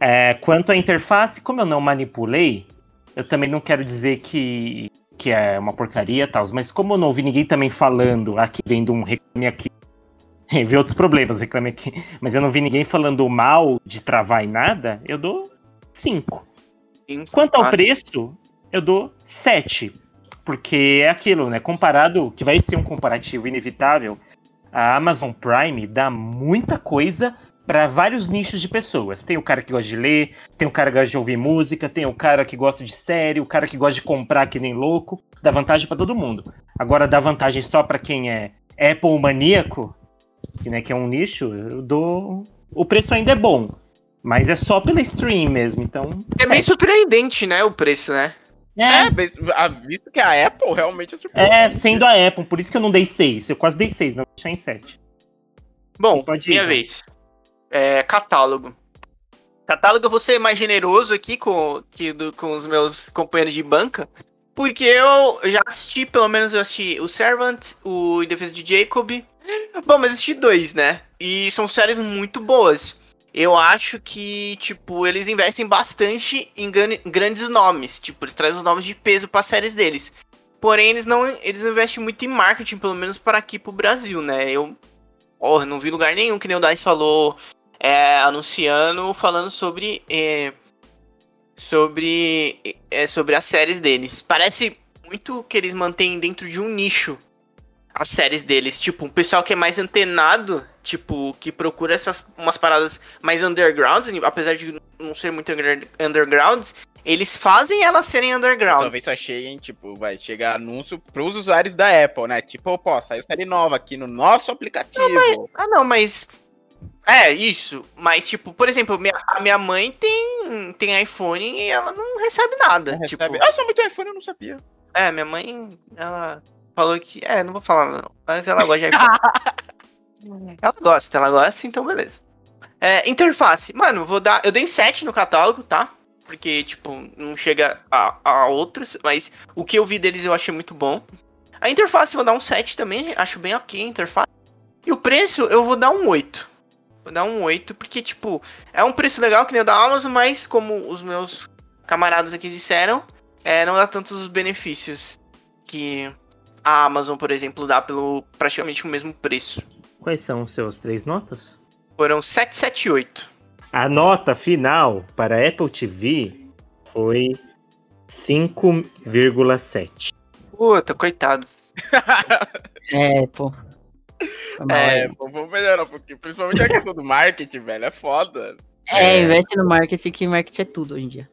É, quanto à interface, como eu não manipulei, eu também não quero dizer que, que é uma porcaria e tal, mas como eu não ouvi ninguém também falando, aqui vendo um reclame aqui, [laughs] vi outros problemas, reclame aqui, mas eu não vi ninguém falando mal de travar em nada, eu dou 5. Sim. Quanto ao preço, eu dou 7. Porque é aquilo, né? Comparado, que vai ser um comparativo inevitável, a Amazon Prime dá muita coisa para vários nichos de pessoas. Tem o cara que gosta de ler, tem o cara que gosta de ouvir música, tem o cara que gosta de série, o cara que gosta de comprar que nem louco. Dá vantagem para todo mundo. Agora, dá vantagem só para quem é Apple maníaco, que, né, que é um nicho, eu dou. O preço ainda é bom. Mas é só pela stream mesmo, então. É bem surpreendente, né? O preço, né? É, mas, a- visto que a Apple realmente é É, surpreendente. sendo a Apple, por isso que eu não dei 6. Eu quase dei 6, mas vou deixar em 7. Bom, Pode ir, minha John. vez. É, catálogo. Catálogo eu vou ser mais generoso aqui com, que do- com os meus companheiros de banca. Porque eu já assisti, pelo menos eu assisti o Servant, o Em Defesa de Jacob. Bom, mas assisti dois, né? E são séries muito boas. Eu acho que, tipo, eles investem bastante em gran- grandes nomes. Tipo, eles trazem os nomes de peso para séries deles. Porém, eles não, eles investem muito em marketing, pelo menos para aqui pro Brasil, né? Eu Porra, não vi lugar nenhum que nem o Dice falou, é, anunciando, falando sobre. é, sobre. é, sobre as séries deles. Parece muito que eles mantêm dentro de um nicho as séries deles. Tipo, um pessoal que é mais antenado, tipo, que procura essas umas paradas mais undergrounds, apesar de não ser muito under- undergrounds, eles fazem elas serem underground. Talvez só cheguem, tipo, vai chegar anúncio pros usuários da Apple, né? Tipo, pô, saiu série nova aqui no nosso aplicativo. Ah, não, mas. É, isso. Mas, tipo, por exemplo, minha- a minha mãe tem, tem iPhone e ela não recebe nada. Não tipo, recebe- Ah, eu sou muito iPhone, eu não sabia. é, minha mãe, ela falou que. É, não vou falar não. Mas ela gosta de iPhone. [laughs] ela gosta, ela gosta, então beleza. É, interface. Mano, vou dar. Eu dei 7 no catálogo, tá? Porque, tipo, não chega a, a outros, mas o que eu vi deles eu achei muito bom. A interface eu vou dar um 7 também, acho bem ok a interface. E o preço eu vou dar um 8. Vou dar um 8, porque, tipo, é um preço legal que nem o da Amazon, mas como os meus camaradas aqui disseram, é, não dá tantos benefícios que a Amazon, por exemplo, dá pelo praticamente o mesmo preço. Quais são os seus três notas? Foram 778. A nota final para a Apple TV foi 5,7. Puta, coitado. [laughs] É, pô. É, pô, vamos melhorar um pouquinho. Principalmente a questão do marketing, velho. É foda. É, é. investe no marketing, que marketing é tudo hoje em dia.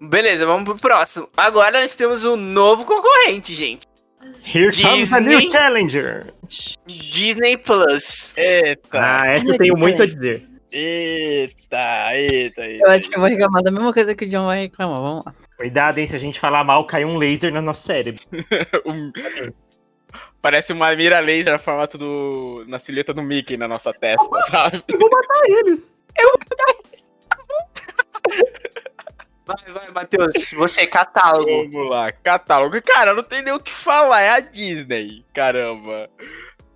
Beleza, vamos pro próximo. Agora nós temos um novo concorrente, gente. Here comes a new Disney. challenger! Disney Plus. Eita, Ah, essa eu tenho muito a dizer. eita, eita, eita. Eu acho que eu vou reclamar da mesma coisa que o John vai reclamar. Vamos lá. Cuidado, hein? Se a gente falar mal, cai um laser no nosso cérebro. [laughs] Um- Parece uma mira laser no formato do. na silhueta do Mickey na nossa testa, sabe? Ah, eles! Vai, vai, Matheus. Você, catálogo. Vamos lá, catálogo. Cara, não tem nem o que falar, é a Disney, caramba.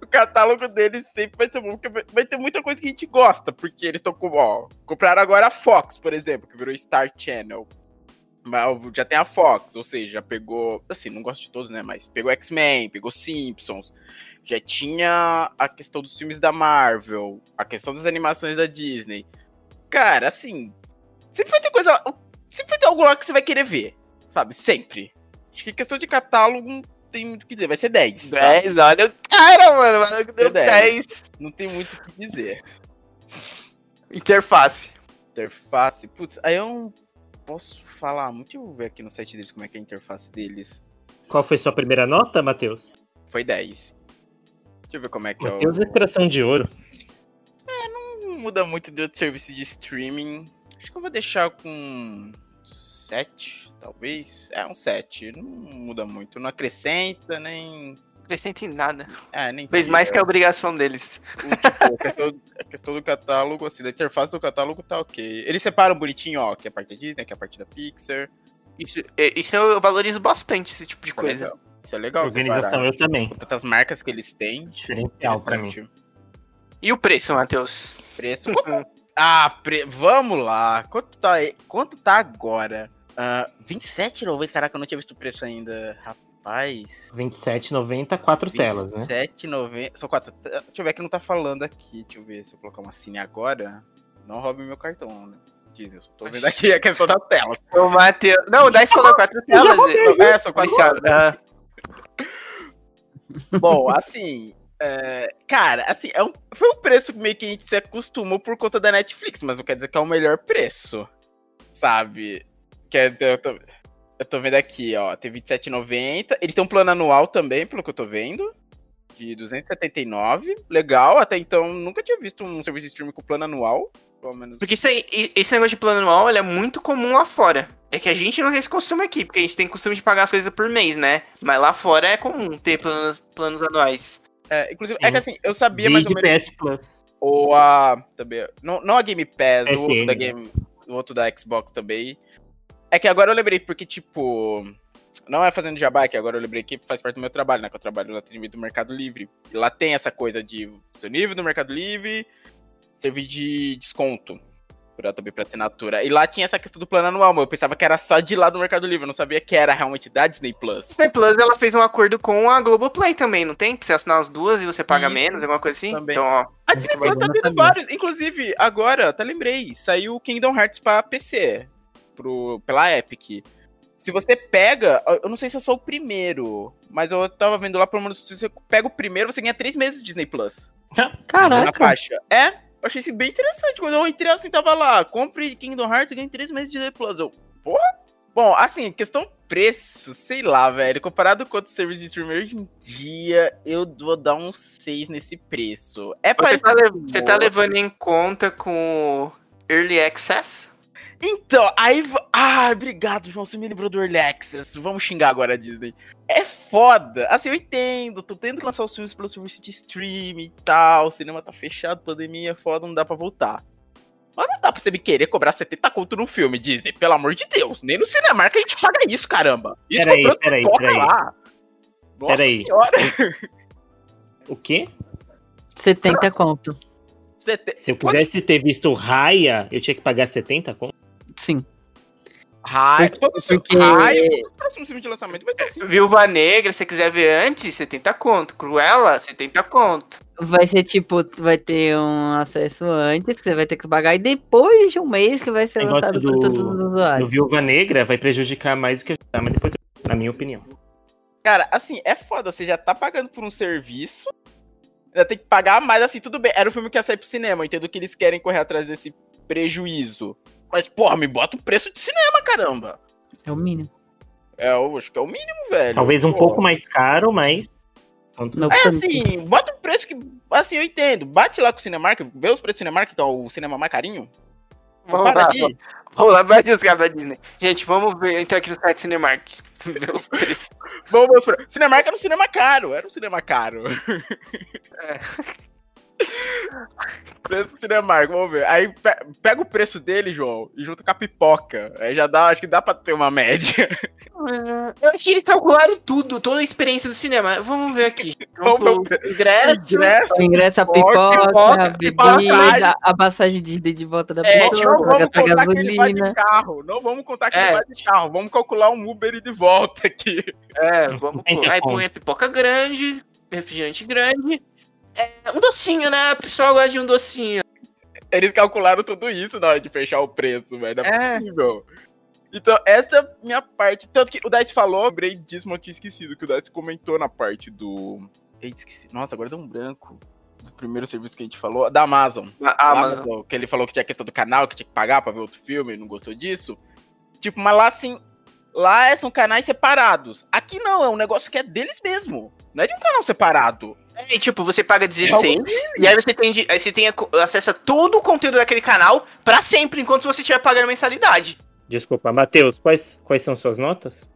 O catálogo deles sempre vai ser bom, porque vai- ter muita coisa que a gente gosta, porque eles estão com, ó, compraram agora a Fox, por exemplo, que virou Star Channel. Já tem a Fox, ou seja, já pegou. Assim, não gosto de todos, né? Mas pegou X-Men, pegou Simpsons. Já tinha a questão dos filmes da Marvel, a questão das animações da Disney. Cara, assim. Sempre vai ter coisa. Sempre vai ter algo lá que você vai querer ver. Sabe? Sempre. Acho que questão de catálogo não tem muito o que dizer. Vai ser 10. tá? 10, olha o cara, mano. mano, Deu Deu 10. Não tem muito o que dizer. Interface. Interface. Putz, aí eu não posso falar muito. Deixa eu ver aqui no site deles como é que é a interface deles. Qual foi sua primeira nota, Matheus? Foi 10. Deixa eu ver como é que Matheus é é coração de ouro. o. Não muda muito de outro serviço de streaming. Acho que eu vou deixar com 7, talvez. É um 7. Não muda muito. Não acrescenta, nem. Acrescenta em nada. É, nem. Fez mais que a obrigação deles. Tipo, a, questão, a questão do catálogo, assim, da interface do catálogo tá ok. Eles separam bonitinho, ó, que é a parte da Disney, que é a parte da Pixar. Isso, é, isso eu valorizo bastante, esse tipo de Isso é coisa. legal. Isso é legal. Organização separar. eu também. Com tantas marcas que eles têm. Diferencial pra mim. E o preço, Matheus? Preço. [laughs] ah, pre... vamos lá. Quanto tá? Quanto tá agora? Uh, 27,90. Caraca, eu não tinha visto o preço ainda. Rapaz. 27,90, quatro telas, né? 27,90. São quatro. te- Deixa eu ver que não tá falando aqui. Deixa eu ver se eu colocar uma cine agora. Não roube meu cartão, né? Tô vendo aqui a questão das telas. O Matheus. Não, o Dice falou quatro [laughs] telas. É, são quatro Policial, ah, Bom, assim. É, cara, assim, é um, foi um preço meio que a gente se acostumou por conta da Netflix, mas não quer dizer que é o melhor preço. Sabe? Que é, eu, tô, eu tô vendo aqui, ó. Tem R$27,90. Eles têm um plano anual também, pelo que eu tô vendo. De 279. Legal, até então nunca tinha visto um serviço de streaming com plano anual. Porque isso aí, esse negócio de plano anual é muito comum lá fora. É que a gente não tem esse costume aqui, porque a gente tem costume de pagar as coisas por mês, né? Mas lá fora é comum ter planos, planos anuais. É, inclusive, é que assim, eu sabia mais ou menos. PS Plus. Ou a. Também. Não, não a Game Pass, o outro, da né? Game, o outro da Xbox também. É que agora eu lembrei, porque, tipo. Não é fazendo jabá, é que agora eu lembrei que faz parte do meu trabalho, né? Que eu trabalho no atendimento do Mercado Livre. E lá tem essa coisa de seu nível do Mercado Livre servir de desconto. Pra, também pra assinatura. E lá tinha essa questão do plano anual, mas eu pensava que era só de lá do Mercado Livre. Eu não sabia que era realmente da Disney Plus. Disney Plus ela fez um acordo com a Globoplay também, não tem? Pra você assinar as duas e você paga Isso, menos, alguma coisa assim? também. Então, ó. A Disney Plus tá tendo vários. Inclusive, agora, até lembrei, saiu Kingdom Hearts pra PC. Pro, pela Epic. Se você pega, eu não sei se é só o primeiro, mas eu tava vendo lá, pelo menos, se você pega o primeiro, você ganha três meses de Disney Plus. [laughs] Na Caraca. faixa. É, achei isso bem interessante. Quando eu entrei assim, tava lá, compre Kingdom Hearts e ganhe três meses de Disney Plus. Eu, porra? Bom, assim, questão preço, sei lá, velho. Comparado com outros serviços de streaming hoje em dia, eu vou dar um 6 nesse preço. É Você tá, você tá levando em conta com Early Access? Então, aí. Ah, obrigado, João. Você me lembrou do Early Access. Vamos xingar agora a Disney. É foda. Assim, eu entendo. Tô tendo que lançar os filmes pelo serviço de streaming e tal. O cinema tá fechado, pandemia é foda, não dá pra voltar. Mas não dá pra você me querer cobrar 70 conto num filme, Disney. Pelo amor de Deus. Nem no Cinemark a gente paga isso, caramba. Isso Peraí, comprando peraí, pipoca peraí. lá. Nossa Peraí. senhora. O quê? 70 conto. Você te... Se eu quisesse ter visto Raya, eu tinha que pagar 70 conto? Sim. Raio. Porque- raio. O próximo filme de lançamento vai ser assim. Viúva Negra, se você quiser ver antes, 70 conto. Cruella, 70 conto. Vai ser tipo, vai ter um acesso antes, que você vai ter que pagar, e depois de um mês que vai ser lançado do- para todos os usuários. Viúva Negra vai prejudicar mais do que ajudar, mas depois, na minha opinião. Cara, assim, é foda. Você já tá pagando por um serviço. Ainda tem que pagar, mas assim, tudo bem. Era o filme que ia sair pro cinema. Eu entendo que eles querem correr atrás desse prejuízo. Mas, porra, me bota o preço de cinema, caramba. É o mínimo. É, eu acho que é o mínimo, velho. Talvez um Pô. pouco mais caro, mas. Não, É assim, bota o preço que. Assim, eu entendo. Bate lá com o Cinemark, vê os preços do Cinemark, que é o cinema mais carinho. Vamos lá, aqui. Vamos lá, bate os caras da Disney. Gente, vamos ver, entrar aqui no site Cinemark. [laughs] Ver os preços. Vamos ver os preços. Cinemark era um cinema caro. Era um cinema caro. [laughs] Preço do Cinemark, vamos ver. Aí pe- pega o preço dele, João, e junta com a pipoca. Aí já dá, acho que dá pra ter uma média. Eu acho que eles calcularam tudo, toda a experiência do cinema. Vamos ver aqui. [laughs] Vamos ver o ingresso. Ingresso, ingresso, a Pipoca, pipoca, a bebida, a passagem de ida de volta da É, pessoa, não vamos contar que ele vai de gasolina. carro. Não vamos contar que É. ele vai de carro. Vamos calcular um Uber e de volta aqui. É, vamos pôr. 50 Aí põe a pipoca grande, refrigerante grande. É, um docinho, né? O pessoal gosta de um docinho. Eles calcularam tudo isso na hora de fechar o preço, velho. Não é, É. possível. Então, essa é a minha parte. Tanto que o Dice falou, lembrei disso, mas eu tinha esquecido. Que o Dice comentou na parte do. Eita, esqueci. Nossa, agora deu um branco. Do primeiro serviço que a gente falou. Da Amazon. A Da Amazon. Que ele falou que tinha a questão do canal, que tinha que pagar pra ver outro filme, não gostou disso. Tipo, mas lá assim. Lá são canais separados. Aqui não, é um negócio que é deles mesmo. Não é de um canal separado. É, e, tipo, você paga 16 e aí você tem, aí você tem acesso a todo o conteúdo daquele canal pra sempre, enquanto você estiver pagando mensalidade. Desculpa, Matheus, quais, quais são suas notas?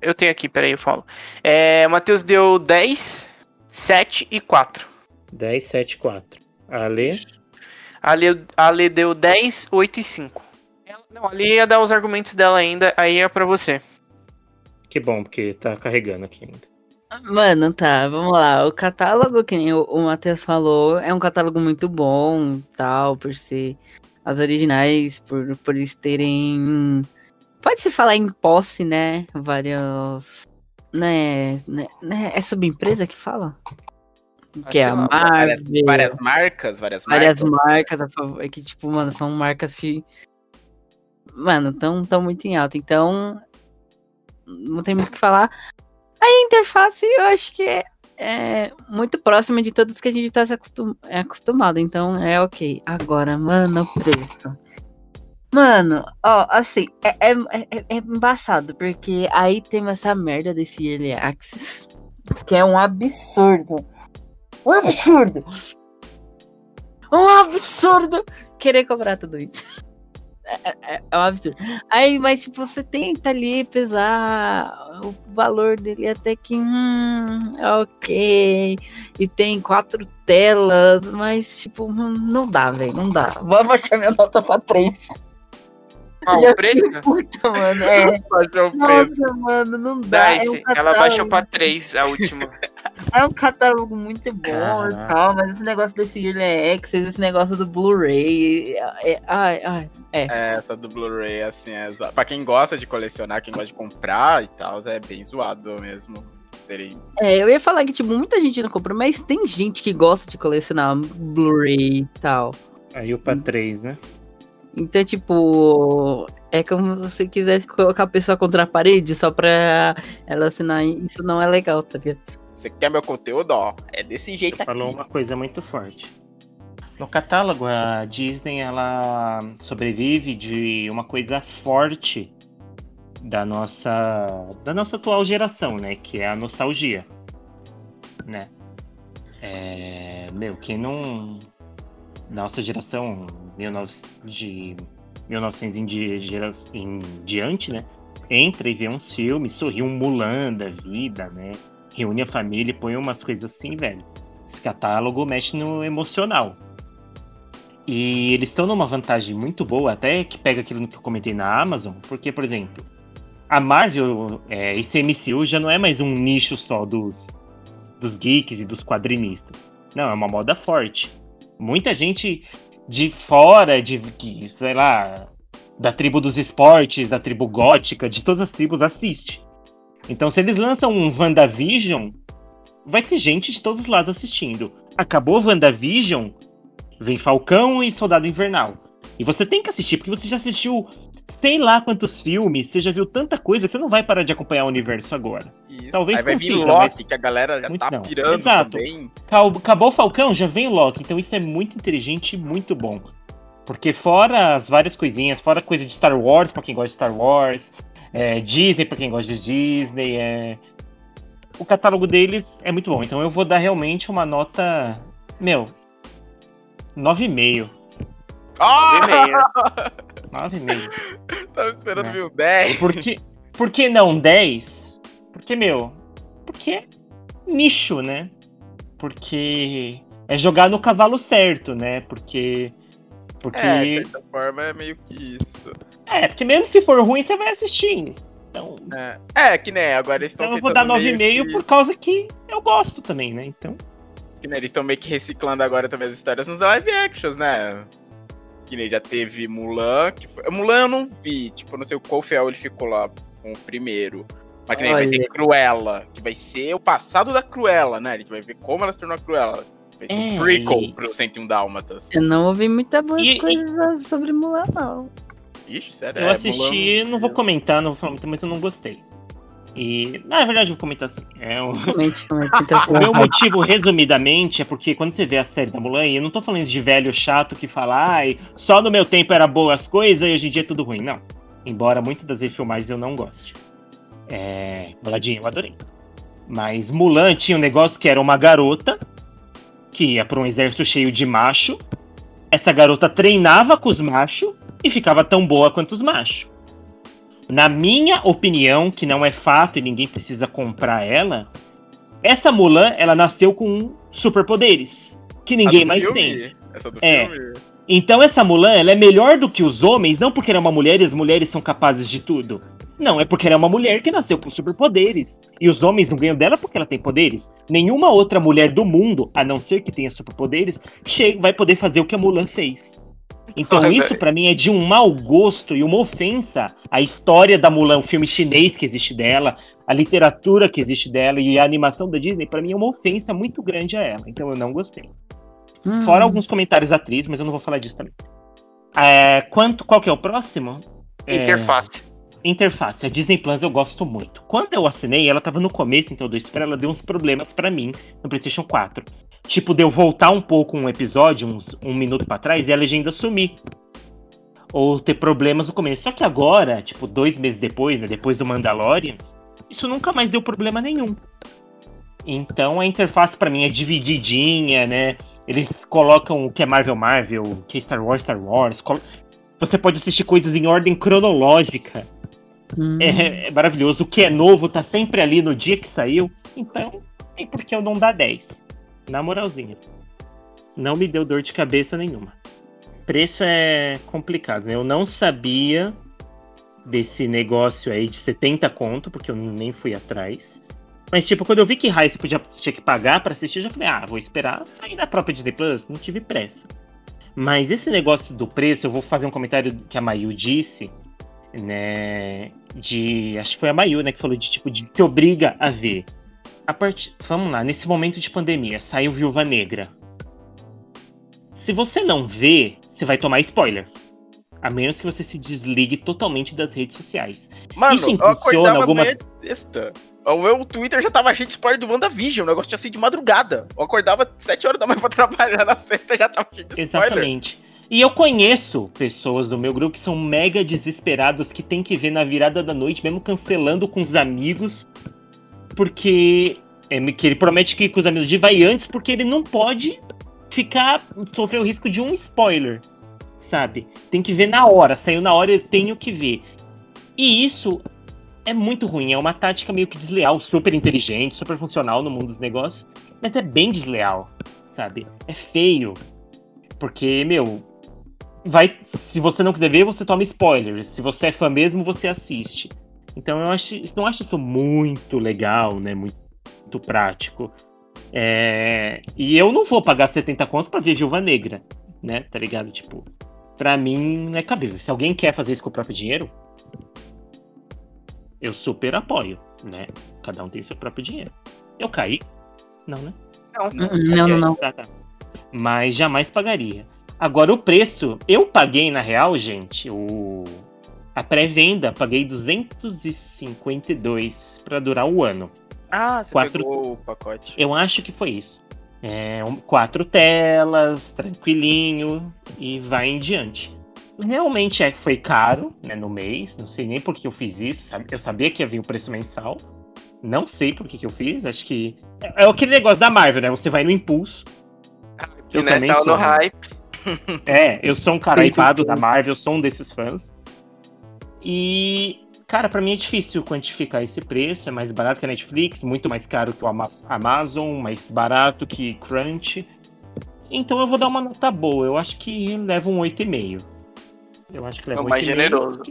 Eu tenho aqui, peraí, eu falo. É, Matheus deu 10, 7 e 4. 10, 7, 4. Ale, A Ale, a Ale deu 10, 8 e 5. Ela- Não, Ale ia dar os argumentos dela ainda, aí é pra você. que bom, porque tá carregando aqui ainda. Mano, tá, vamos lá. O catálogo, que nem o, o Matheus falou, é um catálogo muito bom, tal, por ser as originais, por, por eles terem. Pode-se falar em posse, né? Vários. Né, né, né? É subempresa que fala? Que é a Várias, Marvel. várias marcas, várias, várias marcas. marcas é que tipo, mano, são marcas que mano, tão, tão muito em alta, então não tem muito o que falar. A interface eu acho que é, muito próxima de todas que a gente tá se acostum, é acostumado, então é ok. Agora, mano, o preço. Mano, ó, assim, é, é, é, é embaçado, porque aí tem essa merda desse Early Access, que é um absurdo. Um absurdo! Um absurdo querer cobrar tudo isso. É, é- é um absurdo. Aí, mas tipo, você tenta ali pesar o valor dele até que. Hum, ok. E tem quatro telas, mas tipo, hum, não dá, velho. Não dá. Vou abaixar minha nota pra três. Ah, o preço? Puta, mano. [laughs] É. Baixou o preço. Nossa, mano, não dá. É um. Ela baixou pra 3 a última. [laughs] É um catálogo muito bom Caraca. e tal, mas esse negócio desse Early Access, esse negócio do Blu-ray, é, é- ai, ai, é. É, essa do Blu-ray, assim, é zo- pra quem gosta de colecionar, quem gosta de comprar e tal, é bem zoado mesmo. É, eu ia falar que, tipo, muita gente não compra, mas tem gente que gosta de colecionar Blu-ray e tal. Aí o pra 3, né? Então, tipo, é como se você quisesse colocar a pessoa contra a parede só pra ela assinar. Isso não é legal, tá ligado? Você quer meu conteúdo, ó, é desse jeito aqui. Falou uma coisa muito forte. No catálogo, a Disney ela sobrevive de uma coisa forte da nossa da nossa atual geração, né? Que é a nostalgia, né? É, meu, quem não nossa geração 19, de 1900 em, di- gera- em diante, né? Entra e vê uns filmes, sorri um Mulan da vida, né? Reúne a família e põe umas coisas assim, velho. Esse catálogo mexe no emocional. E eles estão numa vantagem muito boa, até que pega aquilo que eu comentei na Amazon, porque, por exemplo, a Marvel, é, esse MCU já não é mais um nicho só dos, dos geeks e dos quadrinistas. Não, é uma moda forte. Muita gente de fora, de sei lá, da tribo dos esportes, da tribo gótica, de todas as tribos assiste. Então, se eles lançam um WandaVision, vai ter gente de todos os lados assistindo. Acabou WandaVision, vem Falcão e Soldado Invernal. E você tem que assistir, porque você já assistiu sei lá quantos filmes, você já viu tanta coisa que você não vai parar de acompanhar o universo agora. Isso. Talvez Aí vai vir consiga, Loki, mas- que a galera já Muito tá não. pirando Exato. também. Acabou o Falcão, já vem o Loki. Então isso é muito inteligente e muito bom. Porque fora as várias coisinhas, fora coisa de Star Wars, pra quem gosta de Star Wars, é, Disney pra quem gosta de Disney, é... o catálogo deles é muito bom. Então eu vou dar realmente uma nota, meu, 9,5. Ah! [laughs] meio. 9,5. Tava esperando Né? vir o 10. Por que, por que não 10? Porque, meu, porque é nicho, né? Porque é jogar no cavalo certo, né? Porque. Porque. É, de certa forma é meio que isso. É, porque mesmo se for ruim, você vai assistir. Então. É, é que né, agora eles estão Então eu vou dar 9,5 meio que, por causa que eu gosto também, né? Então. que, né, eles estão meio que reciclando agora também as histórias nos live actions, né? Que nem já teve Mulan, que foi... Mulan eu não vi, tipo, não sei qual fiel ele ficou lá com o primeiro. Mas que nem vai ter. Cruella, que vai ser o passado da Cruella, né? A gente vai ver como ela se tornou a Cruella. Vai ser É, um prequel e- pro 101 Dálmatas. Eu não ouvi muitas boas E- e- coisas sobre Mulan, não. Ixi, sério? Eu é, assisti, Mulan- não vou comentar, não vou falar muito, mas eu não gostei. E. Na verdade, eu vou comentar assim. É um... Comente, comente. Então, [laughs] O meu motivo, resumidamente, é porque quando você vê a série da Mulan, e eu não tô falando de velho chato que fala, ai, só no meu tempo era boa as coisas e hoje em dia é tudo ruim. Não. Embora muitas das refilmagens eu não goste. É. Muladinho, eu adorei. Mas Mulan tinha um negócio que era uma garota que ia pra um exército cheio de macho. Essa garota treinava com os machos e ficava tão boa quanto os machos. Na minha opinião, que não é fato e ninguém precisa comprar ela, essa Mulan, ela nasceu com superpoderes, que ninguém mais filme? tem. Essa do É. filme? Então essa Mulan, ela é melhor do que os homens, não porque ela é uma mulher e as mulheres são capazes de tudo. Não, é porque ela é uma mulher que nasceu com superpoderes. E os homens não ganham dela porque ela tem poderes. Nenhuma outra mulher do mundo, a não ser que tenha superpoderes, vai poder fazer o que a Mulan fez. Então isso pra mim é de um mau gosto e uma ofensa à história da Mulan, o filme chinês que existe dela, a literatura que existe dela e a animação da Disney, pra mim é uma ofensa muito grande a ela. Então eu não gostei. Hum. Fora alguns comentários da atriz, mas eu não vou falar disso também. É, quanto, qual que é o próximo? É, Interface. interface. A Disney Plus eu gosto muito. Quando eu assinei, ela tava no começo, então eu dou isso pra ela, deu uns problemas pra mim no PlayStation 4. Tipo, de eu voltar um pouco um episódio, uns um minuto pra trás, e a legenda sumir. Ou ter problemas no começo. Só que agora, tipo, dois meses depois, né, depois do Mandalorian, isso nunca mais deu problema nenhum. Então a interface pra mim é divididinha, né? Eles colocam o que é Marvel Marvel, o que é Star Wars Star Wars. Você pode assistir coisas em ordem cronológica. Hum. É, é maravilhoso. O que é novo tá sempre ali no dia que saiu. Então, tem por que eu não dar 10. Na moralzinha. Não me deu dor de cabeça nenhuma. Preço é complicado, né? Eu não sabia desse negócio aí de 70 conto, porque eu nem fui atrás. Mas, tipo, quando eu vi que High podia, tinha que pagar pra assistir, eu já falei, ah, vou esperar sair da própria Disney Plus. Não tive pressa. Mas esse negócio do preço, eu vou fazer um comentário que a Mayu disse, né? De. Acho que foi a Mayu, né? Que falou de tipo, de te obriga a ver. A part... Vamos lá, nesse momento de pandemia, saiu Viúva Negra. Se você não vê, você vai tomar spoiler. A menos que você se desligue totalmente das redes sociais. Mano, Isso eu impulsiona acordava algumas- sexta. O meu Twitter já tava cheio de spoiler do WandaVision. O negócio tinha sido de madrugada. Eu acordava 7 horas da manhã pra trabalhar [laughs] na sexta já tava cheio de spoiler. Exatamente. E eu conheço pessoas do meu grupo que são mega desesperadas, que tem que ver na virada da noite, mesmo cancelando com os amigos, porque é, que ele promete que os amigos de vai antes, porque ele não pode ficar sofrer o risco de um spoiler, sabe? Tem que ver na hora, saiu na hora, eu tenho que ver. E isso é muito ruim, é uma tática meio que desleal, super inteligente, super funcional no mundo dos negócios, mas é bem desleal, sabe? É feio. Porque, meu, vai. Se você não quiser ver, você toma spoilers. Se você é fã mesmo, você assiste. Então eu acho, não acho isso muito legal, né? Muito, muito prático. É, e eu não vou pagar 70 contos pra ver Viúva Negra, né? Tá ligado? Tipo, pra mim não é cabível. Se alguém quer fazer isso com o próprio dinheiro, eu super apoio, né? Cada um tem seu próprio dinheiro. Eu caí? Não, né? Não. Hum, Não, não, não. Tá, tá. Mas jamais pagaria. Agora o preço, eu paguei na real, gente, o pré-venda, paguei 252 pra durar o ano. Ah, você Quatro- pegou o pacote. Eu acho que foi isso. É, um- quatro telas, tranquilinho e vai em diante. Realmente é, foi caro né, no mês, não sei nem por que eu fiz isso. sabe? Eu sabia que ia vir o preço mensal. Não sei por que, que eu fiz. Acho que. É, é aquele negócio da Marvel, né? Você vai no impulso. Eu né, também sou, no né? hype. É, eu sou um cara hypado da Marvel, eu sou um desses fãs. E, cara, pra mim é difícil quantificar esse preço. É mais barato que a Netflix, muito mais caro que o Ama- Amazon, mais barato que Crunch. Então eu vou dar uma nota boa. Eu acho que leva um 8,5. Eu acho que leva É um mais 8,5, generoso.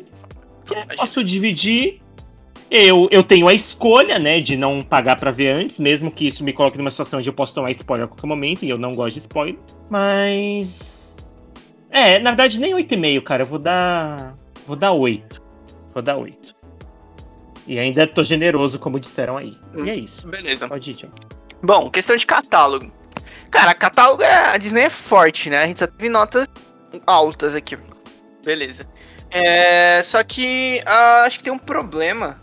posso dividir. Eu, eu tenho a escolha, né, de não pagar pra ver antes, mesmo que isso me coloque numa situação onde eu posso tomar spoiler a qualquer momento, e eu não gosto de spoiler. Mas. É, na verdade, nem 8,5, cara. Eu vou dar. Vou dar 8. Vou dar 8. E ainda tô generoso, como disseram aí. E é isso. Beleza. Pode ir, John. Bom, questão de catálogo. Cara, catálogo é. A Disney é forte, né? A gente só teve notas altas aqui. Beleza. É. Só que. ah, acho que tem um problema.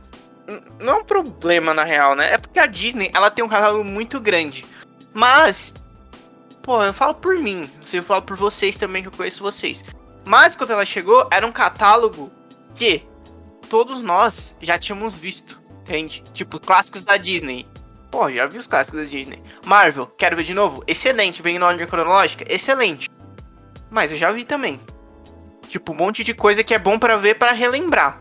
Não é um problema, na real, né? É porque a Disney, ela tem um catálogo muito grande. Mas. Pô, eu falo por mim. Eu falo por vocês também, que eu conheço vocês. Mas quando ela chegou, era um catálogo que todos nós já tínhamos visto. Entende? Tipo, clássicos da Disney. Pô, já vi os clássicos da Disney. Marvel, quero ver de novo? Excelente. Vem na ordem cronológica? Excelente. Mas eu já vi também. Tipo, um monte de coisa que é bom pra ver pra relembrar.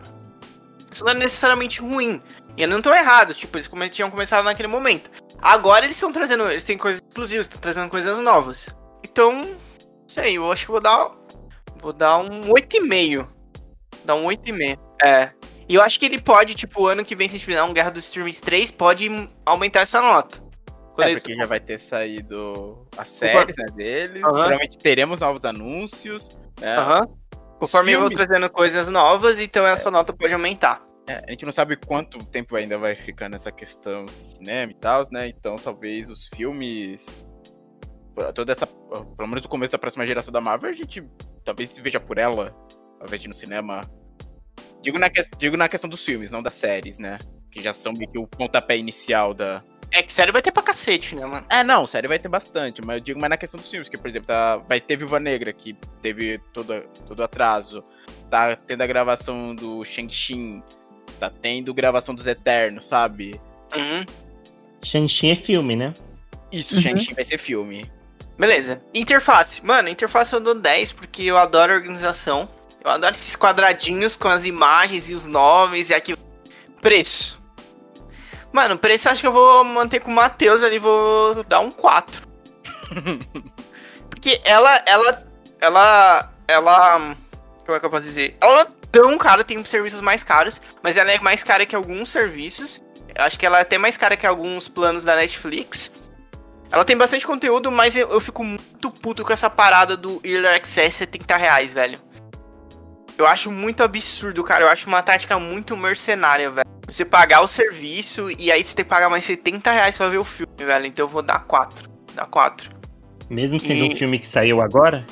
Isso não é necessariamente ruim. E eu não tô errado. Tipo, eles come- tinham começado naquele momento. Agora eles estão trazendo. Eles têm coisas exclusivas, estão trazendo coisas novas. Então, sei, eu acho que vou dar. Vou dar um 8,5. Dar um 8,5. É. E eu acho que ele pode, tipo, ano que vem, se a gente fizer um Guerra dos Streams 3, pode aumentar essa nota. Quando É, eles- porque já vai ter saído as séries né, deles. Aham. Provavelmente teremos novos anúncios. Né? Aham. Conforme eu vou trazendo coisas novas, então essa nota pode aumentar. É, a gente não sabe quanto tempo ainda vai ficar nessa questão de cinema e tal, né? Então talvez os filmes. Toda essa. Pelo menos o começo da próxima geração da Marvel, a gente talvez se veja por ela, ir no cinema. Digo na, que- digo na questão dos filmes, não das séries, né? Que já são meio que o pontapé inicial da. É que sério vai ter pra cacete, né, mano? É, não, série vai ter bastante, mas eu digo mais na questão dos filmes, que, por exemplo, tá, vai ter Viúva Negra, que teve todo, todo atraso. Tá tendo a gravação do Shang-Chi. Tá tendo gravação dos Eternos, sabe? Uhum. Shang-Chi é filme, né? Isso, Uhum. Shang-Chi vai ser filme. Beleza. Interface. Mano, interface eu dou 10 porque eu adoro a organização. Eu adoro esses quadradinhos com as imagens e os nomes e aqui. Preço. Mano, preço eu acho que eu vou manter com o Matheus ali, vou dar um 4. [laughs] porque ela, ela, ela, ela. Como é que eu posso dizer? Ela não é tão cara, tem serviços mais caros, mas ela é mais cara que alguns serviços. Eu acho que ela é até mais cara que alguns planos da Netflix. Ela tem bastante conteúdo, mas eu, eu fico muito puto com essa parada do Early Access 70 reais, velho. Eu acho muito absurdo, cara. Eu acho uma tática muito mercenária, velho. Você pagar o serviço e aí você tem que pagar mais 70 reais pra ver o filme, velho. Então eu vou dar 4. Dar 4. Mesmo sendo E- um filme que saiu agora,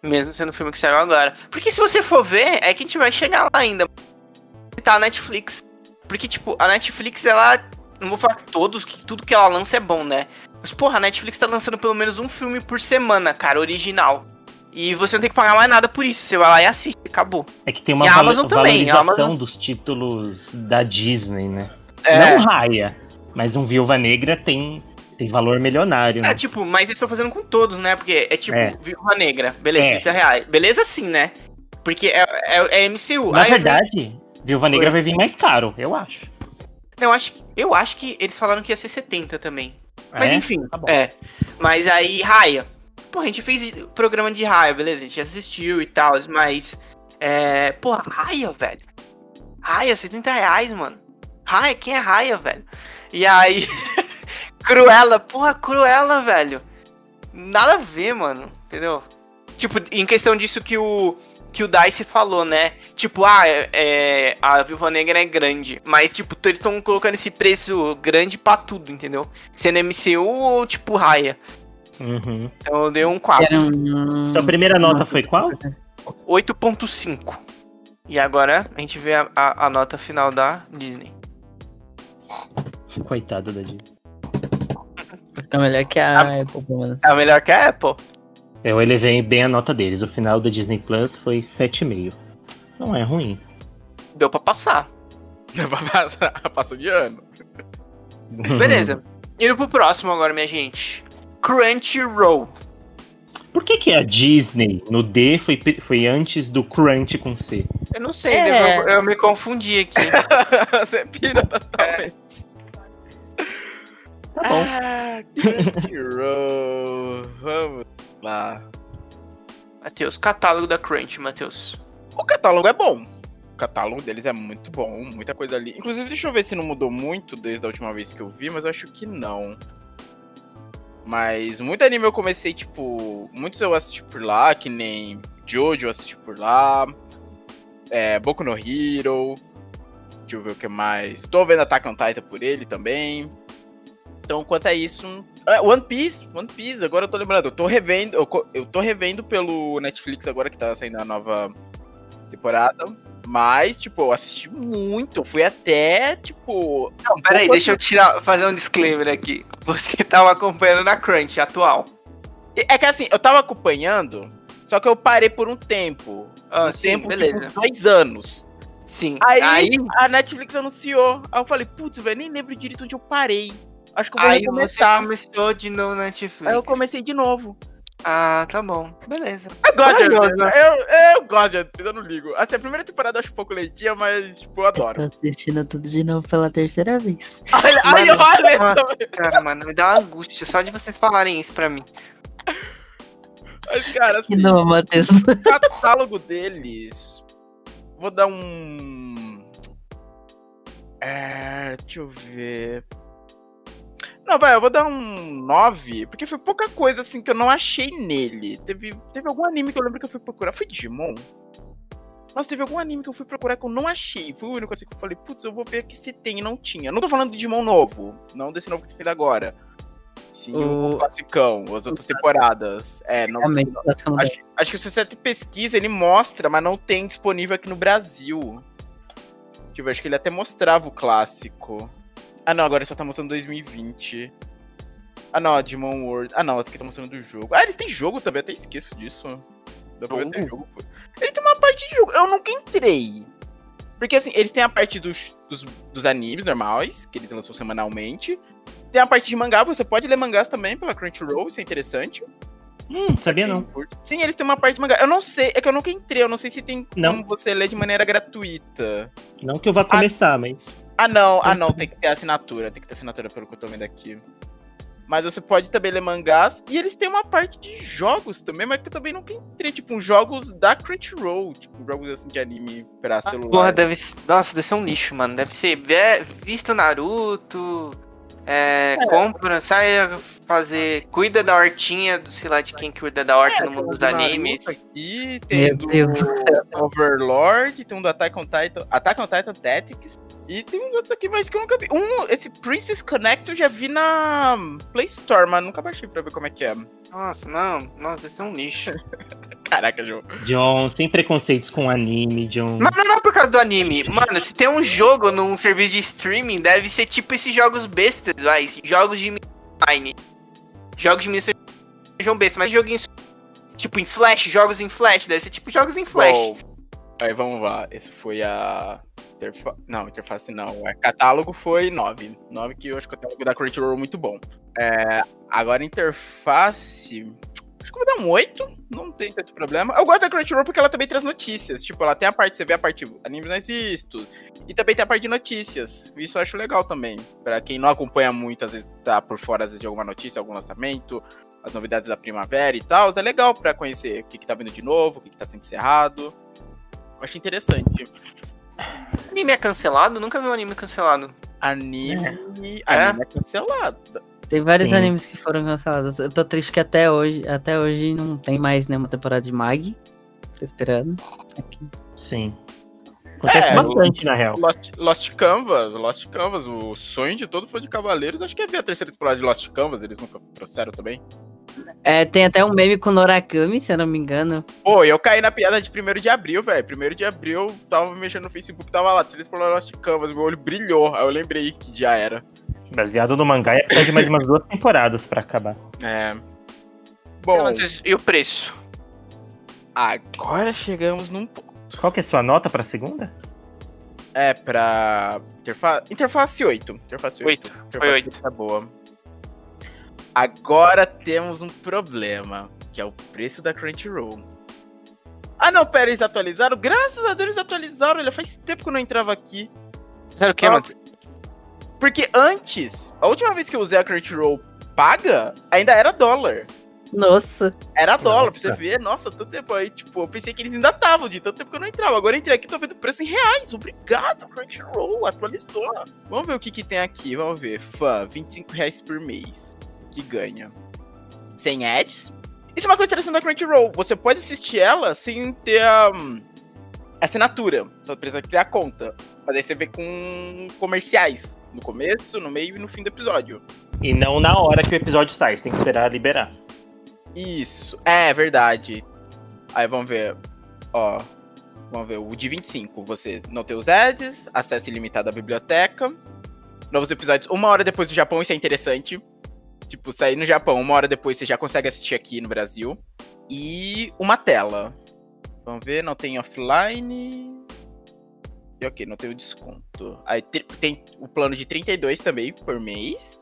Mesmo sendo o filme que saiu agora. Porque se você for ver, é que a gente vai chegar lá ainda. Tá a Netflix. Porque, tipo, a Netflix, ela. Não vou falar que todos, que tudo que ela lança é bom, né? Mas, porra, a Netflix tá lançando pelo menos um filme por semana, cara, original. E você não tem que pagar mais nada por isso. Você vai lá e assiste, acabou. é que tem uma também, a valorização Amazon- dos títulos da Disney, né? É, Não raia, mas um Viúva Negra tem, tem valor milionário, né? é tipo, mas eles estão fazendo com todos, né? Porque é tipo, É. Viúva Negra, beleza, É. 30 reais. Beleza sim, né? Porque é, é, é MCU. Na Aí eu verdade, Viúva Negra Oi. vai vir mais caro, eu acho. Não, acho, eu acho que eles falaram que ia ser 70 também. Mas É? enfim, Tá é. Mas aí, Raia. Pô, a gente fez programa de Raia, beleza? A gente assistiu e tal, mas. É. Porra, Raia, velho. Raia, 70 reais, mano. Raia, quem é Raia, velho? E aí. [laughs] Cruella, porra, Cruella, velho. Nada a ver, mano. Entendeu? Tipo, em questão disso que o. Que o Dice falou, né? Tipo, ah, é, é, a Viúva Negra é grande. Mas, tipo, eles estão colocando esse preço grande pra tudo, entendeu? Sendo MCU ou, tipo, Raia. Uhum. Então eu dei um 4. Era um... Sua primeira nota foi qual? 8.5. E agora a gente vê a, a- a nota final da Disney. Coitado da Disney. Fica melhor que a Apple, pelo menos. É melhor que a Apple. Eu elevei bem a nota deles. O final da Disney Plus foi 7,5. Não é ruim. Deu pra passar. [laughs] Passou de ano. Beleza. Indo pro próximo agora, minha gente. Crunchyroll. Por que, que a Disney no D foi, foi antes do Crunch com C? Eu não sei, É. eu, eu me confundi aqui. [laughs] Você pira totalmente. Tá bom. Ah, Crunchyroll. [laughs] Vamos. lá. Matheus, catálogo da Crunch, Matheus. O catálogo é bom. O catálogo deles é muito bom, muita coisa ali. Inclusive, deixa eu ver se não mudou muito desde a última vez que eu vi, mas eu acho que não. Mas muito anime eu comecei, tipo. Muitos eu assisti por lá, que nem Jojo eu assisti por lá. É, Boku no Hero. Deixa eu ver o que mais. Tô vendo Attack on Titan por ele também. Então, quanto a isso. é, One Piece, One Piece, agora eu tô lembrando. Eu tô revendo. Eu, eu tô revendo pelo Netflix agora que tá saindo a nova temporada. Mas, tipo, eu assisti muito. Fui até, tipo. Não, peraí, pouco deixa eu tirar, fazer um disclaimer aqui. Você [laughs] tava acompanhando na Crunch atual. É que assim, eu tava acompanhando, só que eu parei por um tempo. Ah, um sim, tempo, beleza. tipo, dois anos. Sim. Aí, Aí, a Netflix anunciou. Aí eu falei, putz, velho, nem lembro direito onde eu parei. Acho que eu vou aí você recomeçar. começou de novo na Netflix. Aí eu comecei de novo. Ah, tá bom. Beleza. Eu gosto de eu, eu gosto de One Piece, eu não ligo. Assim, a primeira temporada eu acho um pouco lentinha, mas, tipo, eu Tô adoro. assistindo tudo de novo pela terceira vez. [laughs] Olha, aí, olha! mano. Cara, mano, me dá uma angústia só de vocês falarem isso pra mim. Mas, cara, assim, Que não, Matheus. o catálogo deles. Vou dar um. É. Deixa eu ver. Não, vai, eu vou dar um 9, porque foi pouca coisa assim que eu não achei nele. Teve, teve algum anime que eu lembro que eu fui procurar. Foi Digimon? Nossa, teve algum anime que eu fui procurar que eu não achei. Foi o único assim que eu falei, putz, eu vou ver aqui se tem e não tinha. Não tô falando do Digimon novo, não desse novo que tá saindo agora. Sim, o, O- classicão, as outras temporadas. É, não, Realmente, não Acho, acho que se você pesquisa, ele mostra, mas não tem disponível aqui no Brasil. Ver, acho que ele até mostrava o clássico. Ah, não, agora ele só tá mostrando 2020. Ah, não, a Demon World. Ah, não, aqui tá mostrando do jogo. Ah, eles têm jogo também, até esqueço disso. Dá pra ver até Jogo? Ele tem uma parte de jogo. Eu nunca entrei. Porque, assim, eles têm a parte dos, dos, dos animes normais, que eles lançam semanalmente. Tem a parte de mangá, você pode ler mangás também pela Crunchyroll, isso é interessante. Hum, sabia não. Sim, eles têm uma parte de mangá. Eu não sei, é que eu nunca entrei, eu não sei se tem Não. como você ler de maneira gratuita. Não que eu vá começar, mas. Ah, não, ah, não, tem que ter assinatura, tem que ter assinatura pelo que eu tô vendo aqui. Mas você pode também ler mangás, e eles têm uma parte de jogos também, mas que eu também nunca entrei, tipo, jogos da Crunchyroll, tipo, jogos assim de anime pra celular. Porra, deve ser. Nossa, deve ser um lixo, mano. Deve ser. Vé- Vista Naruto. É, compra, sai fazer. Cuida da hortinha do sei lá de quem cuida da horta É, no mundo dos animes. Aqui, tem Meu do Deus do Overlord, tem um do Attack on Titan, Attack on Titan Tactics, e tem uns outros aqui, mas que eu nunca vi. Um, esse Princess Connect eu já vi na Play Store, mas nunca baixei pra ver como é que é. Nossa, não. Nossa, deve ser um lixo. [laughs] Caraca, João. John, sem preconceitos com anime, John. Mas não, não é por causa do anime. Mano, se tem um jogo num serviço de streaming, deve ser tipo esses jogos bestas, vai. Jogos de online. Jogos de miniatura sejam bestas, mas joguinhos tipo em flash, jogos em flash, deve ser tipo jogos em flash. Bom, aí vamos lá. Esse foi a. Interfa... Não, interface não. O catálogo foi 9. 9 que eu acho que o catálogo da Crunchyroll é muito bom. É, agora, interface. Acho que eu vou dar um 8. Não tem tanto problema. Eu gosto da Crunchyroll porque ela também traz notícias. Tipo, ela tem a parte, você vê a parte animes não vistos. E também tem a parte de notícias. Isso eu acho legal também. Pra quem não acompanha muito, às vezes tá por fora às vezes, de alguma notícia, algum lançamento, as novidades da primavera e tal. É legal pra conhecer o que, que tá vindo de novo, o que, que tá sendo encerrado. Eu acho interessante. Anime é cancelado? Nunca vi um anime cancelado. Anime. É? Anime é cancelado. Tem vários Sim. animes que foram cancelados. Eu tô triste que até hoje, até hoje não tem mais nenhuma temporada de Mag. Tô esperando. Aqui. Sim. Acontece É, bastante, na real. Lost, Lost Canvas, Lost Canvas, o sonho de todo fã de Cavaleiros. Acho que é ver a terceira temporada de Lost Canvas, eles nunca trouxeram também. É, tem até um meme com Norakami, se eu não me engano. Pô, eu caí na piada de 1 de abril, velho. 1 de abril, tava mexendo no Facebook, tava lá, terceira temporada de Lost Canvas, meu olho brilhou. Aí eu lembrei que já era. Baseado no mangá, ia precisar de mais umas duas temporadas pra acabar. É. Bom, E o preço? agora chegamos num ponto. Qual que é a sua nota pra segunda? É, pra. Interfa... Interface 8. Interface 8. Oito. Interface Foi oito. Tá boa. Agora temos um problema, que é o preço da Crunchyroll. Ah não, pera, eles atualizaram? Graças a Deus eles atualizaram, olha, faz tempo que eu não entrava aqui. Sabe o que, Ah, mano? Porque antes, a última vez que eu usei a Crunchyroll paga, ainda era dólar. Nossa. Era dólar, pra você Nossa. ver. Nossa, tanto tempo aí, tipo, eu pensei que eles ainda estavam, de tanto tempo que eu não entrava. Agora eu entrei aqui, tô vendo o preço em reais. Obrigado, Crunchyroll, atualizou. Vamos ver o que que tem aqui, vamos ver. Fã, 25 reais por mês. Que ganha. Sem ads. Isso é uma coisa interessante da Crunchyroll. Você pode assistir ela sem ter a hum, assinatura. Só precisa criar conta. Mas aí você vê com comerciais. No começo, no meio e no fim do episódio. E não na hora que o episódio sai, você tem que esperar liberar. Isso, é verdade. Aí vamos ver, ó. Vamos ver, o de 25, você não tem os ads, acesso ilimitado à biblioteca. Novos episódios uma hora depois do Japão, isso é interessante. Tipo, sair no Japão, uma hora depois você já consegue assistir aqui no Brasil. E uma tela. Vamos ver, não tem offline. E ok, não tem o desconto. Aí tem o plano de 32 também por mês.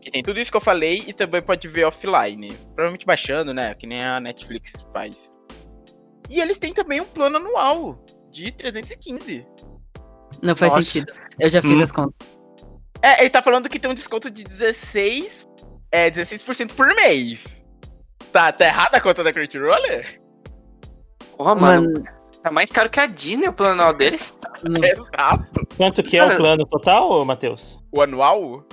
Que tem tudo isso que eu falei e também pode ver offline. Provavelmente baixando, né? Que nem a Netflix faz. E eles têm também um plano anual de 315. Não faz Nossa. sentido. Eu já fiz Hum. as contas. É, ele tá falando que tem um desconto de 16, é, 16% por mês. Tá, tá errada a conta da Crunchyroll? Porra, mano, Mano, tá mais caro que a Disney o plano anual deles. não- Exato. Quanto que é Cara, o plano total, Matheus? O anual?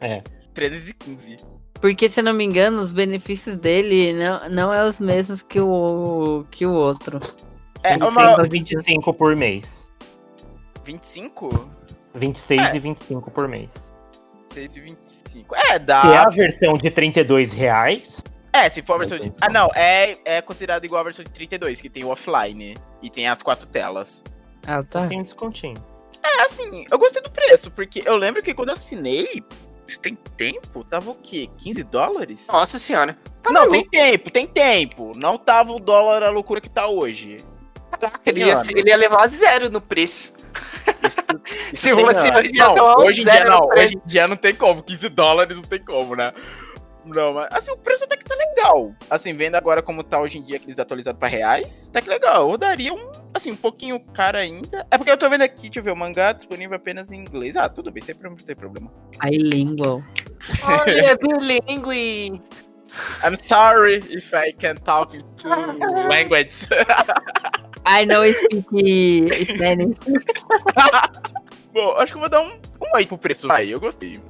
É. 315. porque se eu não me engano, os benefícios dele não, não é os mesmos que o, que o outro. É, 26 uma... e 25 por mês. 25? 26 É. e 25 por mês. 6 e 25. É, dá. Se é a versão de 32 reais, É, se for a versão de. Ah, não, é, é considerado igual a versão de 32, que tem o offline e tem as quatro telas. Ah, tá. tem um descontinho. É assim, eu gostei do preço, porque eu lembro que quando eu assinei, tem tempo, tava o quê? 15 dólares? Nossa senhora. Tá não, maluco. tem tempo, tem tempo. Não tava o dólar a loucura que tá hoje. Caraca, ele ia, ele ia levar a zero no preço. Isso [laughs] Se tem fosse hoje, não, hoje em dia zero não, hoje em dia não tem como, 15 dólares não tem como, né? Não, mas assim, o preço até que tá legal. Assim, vendo agora como tá hoje em dia que eles atualizaram pra reais, tá que legal. Eu daria um, assim, um pouquinho caro ainda. É porque eu tô vendo aqui, deixa eu ver, o mangá disponível apenas em inglês. Ah, tudo bem, sempre não tem problema. Bilingual. Olha, é bilingue. I'm sorry if I can talk to [laughs] language. I know speak Spanish. [laughs] Bom, acho que eu vou dar um, um 8 pro preço. Aí, eu gostei.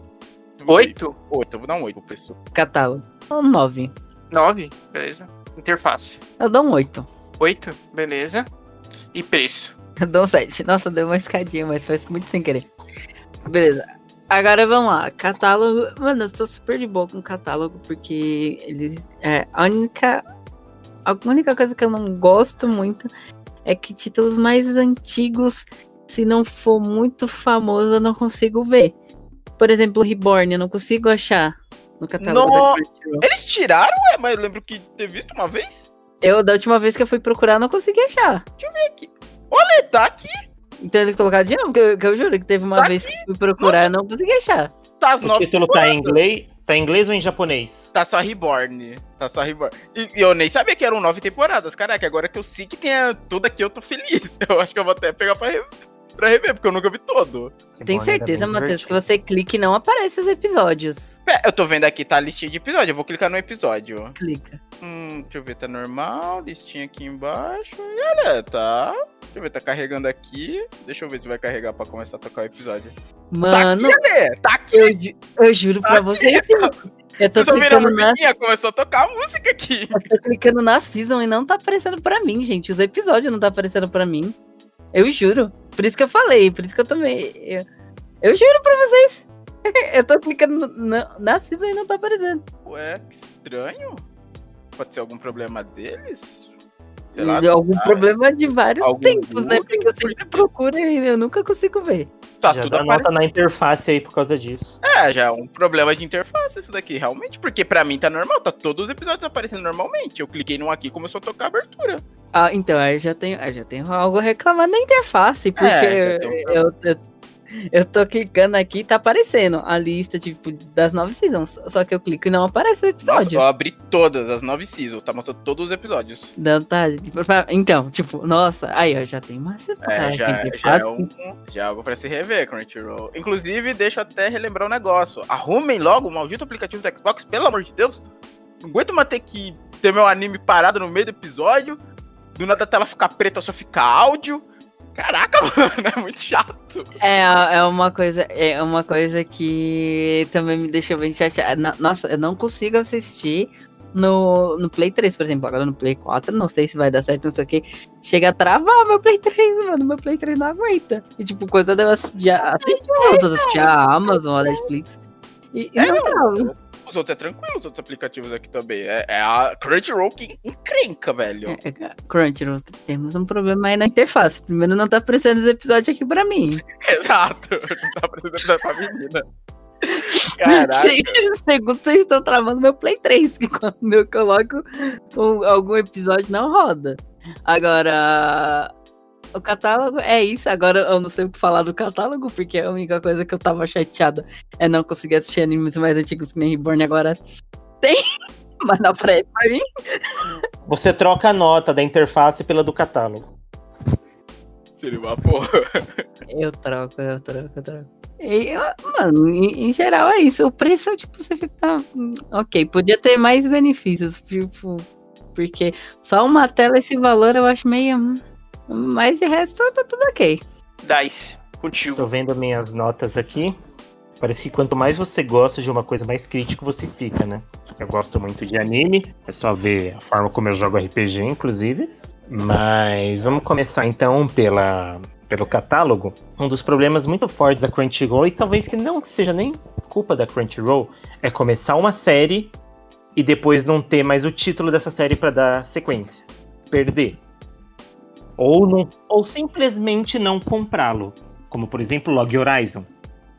Oito? 8, eu vou dar um 8 pro preço. Catálogo. Um 9. Nove? Beleza. Interface. Eu dou um 8. Oito? Beleza. E preço? [laughs] Eu dou um 7. Nossa, deu uma escadinha, mas foi muito sem querer. Beleza. Agora vamos lá. Catálogo. Mano, eu tô super de boa com o catálogo, porque eles. É, a única. A única coisa que eu não gosto muito é que títulos mais antigos, se não for muito famoso, eu não consigo ver. Por exemplo, Reborn, eu não consigo achar no catálogo No-. Eles tiraram, é, mas eu lembro que ter visto uma vez. Eu, da última vez que eu fui procurar, eu não consegui achar. Olha, tá aqui, Então eles colocaram de novo, que eu, que eu juro que teve uma Tá vez que eu fui procurar, eu não consegui achar. tá as O título tá em inglês, tá em inglês ou em japonês? Tá só Reborn. Tá só Reborn. E, e eu nem sabia que eram nove temporadas. Caraca, agora que eu sei que tem tudo aqui, eu tô feliz. [laughs] Eu acho que eu vou até pegar pra, pra rever, porque eu nunca vi todo. Tem certeza, Matheus, que você clica e não aparece os episódios. Pé, eu tô vendo aqui, tá a listinha de episódio. Eu vou clicar no episódio. Clica. Hum, deixa eu ver, tá normal. Listinha aqui embaixo. E olha, tá. Deixa eu ver, tá carregando aqui. Deixa eu ver se vai carregar pra começar a tocar o episódio. Mano, Tá aqui, Alê, tá aqui. eu, ju- eu juro pra Tá vocês. Eu tô Vocês clicando, na? Começou a tocar a música aqui. eu tô clicando na season e não tá aparecendo pra mim, gente. Os episódios não tá aparecendo pra mim. Eu juro. Por isso que eu falei, por isso que eu tomei. Eu, eu juro pra vocês. [laughs] eu tô clicando no- na, na season e não tá aparecendo. Ué, que estranho. Pode ser algum problema deles? Sei lá. E algum ah, problema de vários algum tempos, né? Porque eu sempre procuro e eu nunca consigo ver. Tá Já tudo dá aparecendo. nota na interface aí por causa disso. É, já é um problema de interface isso daqui, realmente. Porque pra mim tá normal, tá todos os episódios aparecendo normalmente. Eu cliquei num aqui e começou a tocar a abertura. Ah, então, aí já tenho, aí já tenho algo a reclamar da interface, porque É, um eu, eu, eu tô clicando aqui e tá aparecendo a lista, tipo, das nove seasons. Só que eu clico e não aparece o Nossa, episódio. eu abri todas as nove seasons, tá mostrando todos os episódios. Não, tá, então, tipo, nossa, aí ó, já tem uma É, já, já é um, já é algo pra se rever, Crunchyroll. Inclusive, deixa eu até relembrar um negócio. Arrumem logo o maldito aplicativo do Xbox, pelo amor de Deus. não aguento mais ter que ter meu anime parado no meio do episódio. Do nada a tela ficar preta, só fica áudio. Caraca, [laughs] mano, é muito chato. É, é uma coisa, é uma coisa que também me deixou bem chateada. Nossa, eu não consigo assistir no, no Play 3, por exemplo. Agora no Play 4, não sei se vai dar certo, não sei o que. Chega a travar meu Play 3, mano. Meu Play 3 não aguenta. E tipo, coisa dela já assistir outras, assistir a Amazon, a Netflix. E, e É, não. trava. Os outros é tranquilo, os outros aplicativos aqui também. É, é a Crunchyroll que encrenca, velho. É, é, Crunchyroll, temos um problema aí na interface. Primeiro não tá aparecendo os episódios aqui pra mim. [laughs] Exato. Não tá precisando pra menina. [laughs] Caraca. Se- Segundo, vocês estão travando meu Play 3, que quando eu coloco um- algum episódio não roda. Agora, o catálogo é isso. Agora eu não sei o que falar do catálogo, porque a única coisa que eu tava chateada é não conseguir assistir animes mais antigos que nem Reborn agora tem, [laughs] mas não aparece pra mim. Você troca a nota da interface pela do catálogo. Seria uma porra. Eu troco, eu troco, eu troco. E, mano, em, em geral é isso. O preço, tipo, você fica. hum, Ok, podia ter mais benefícios. Tipo, porque só uma tela esse valor eu acho meio. Mas de resto tá tudo ok. Dice, contigo. Tô vendo minhas notas aqui. Parece que quanto mais você gosta de uma coisa, mais crítico você fica, né? Eu gosto muito de anime, é só ver a forma como eu jogo RPG, inclusive. Mas vamos começar então pela, pelo catálogo. Um dos problemas muito fortes da Crunchyroll, e talvez que não seja nem culpa da Crunchyroll, é começar uma série e depois não ter mais o título dessa série pra dar sequência. Perder. Ou, não, ou simplesmente não comprá-lo. Como por exemplo Log Horizon.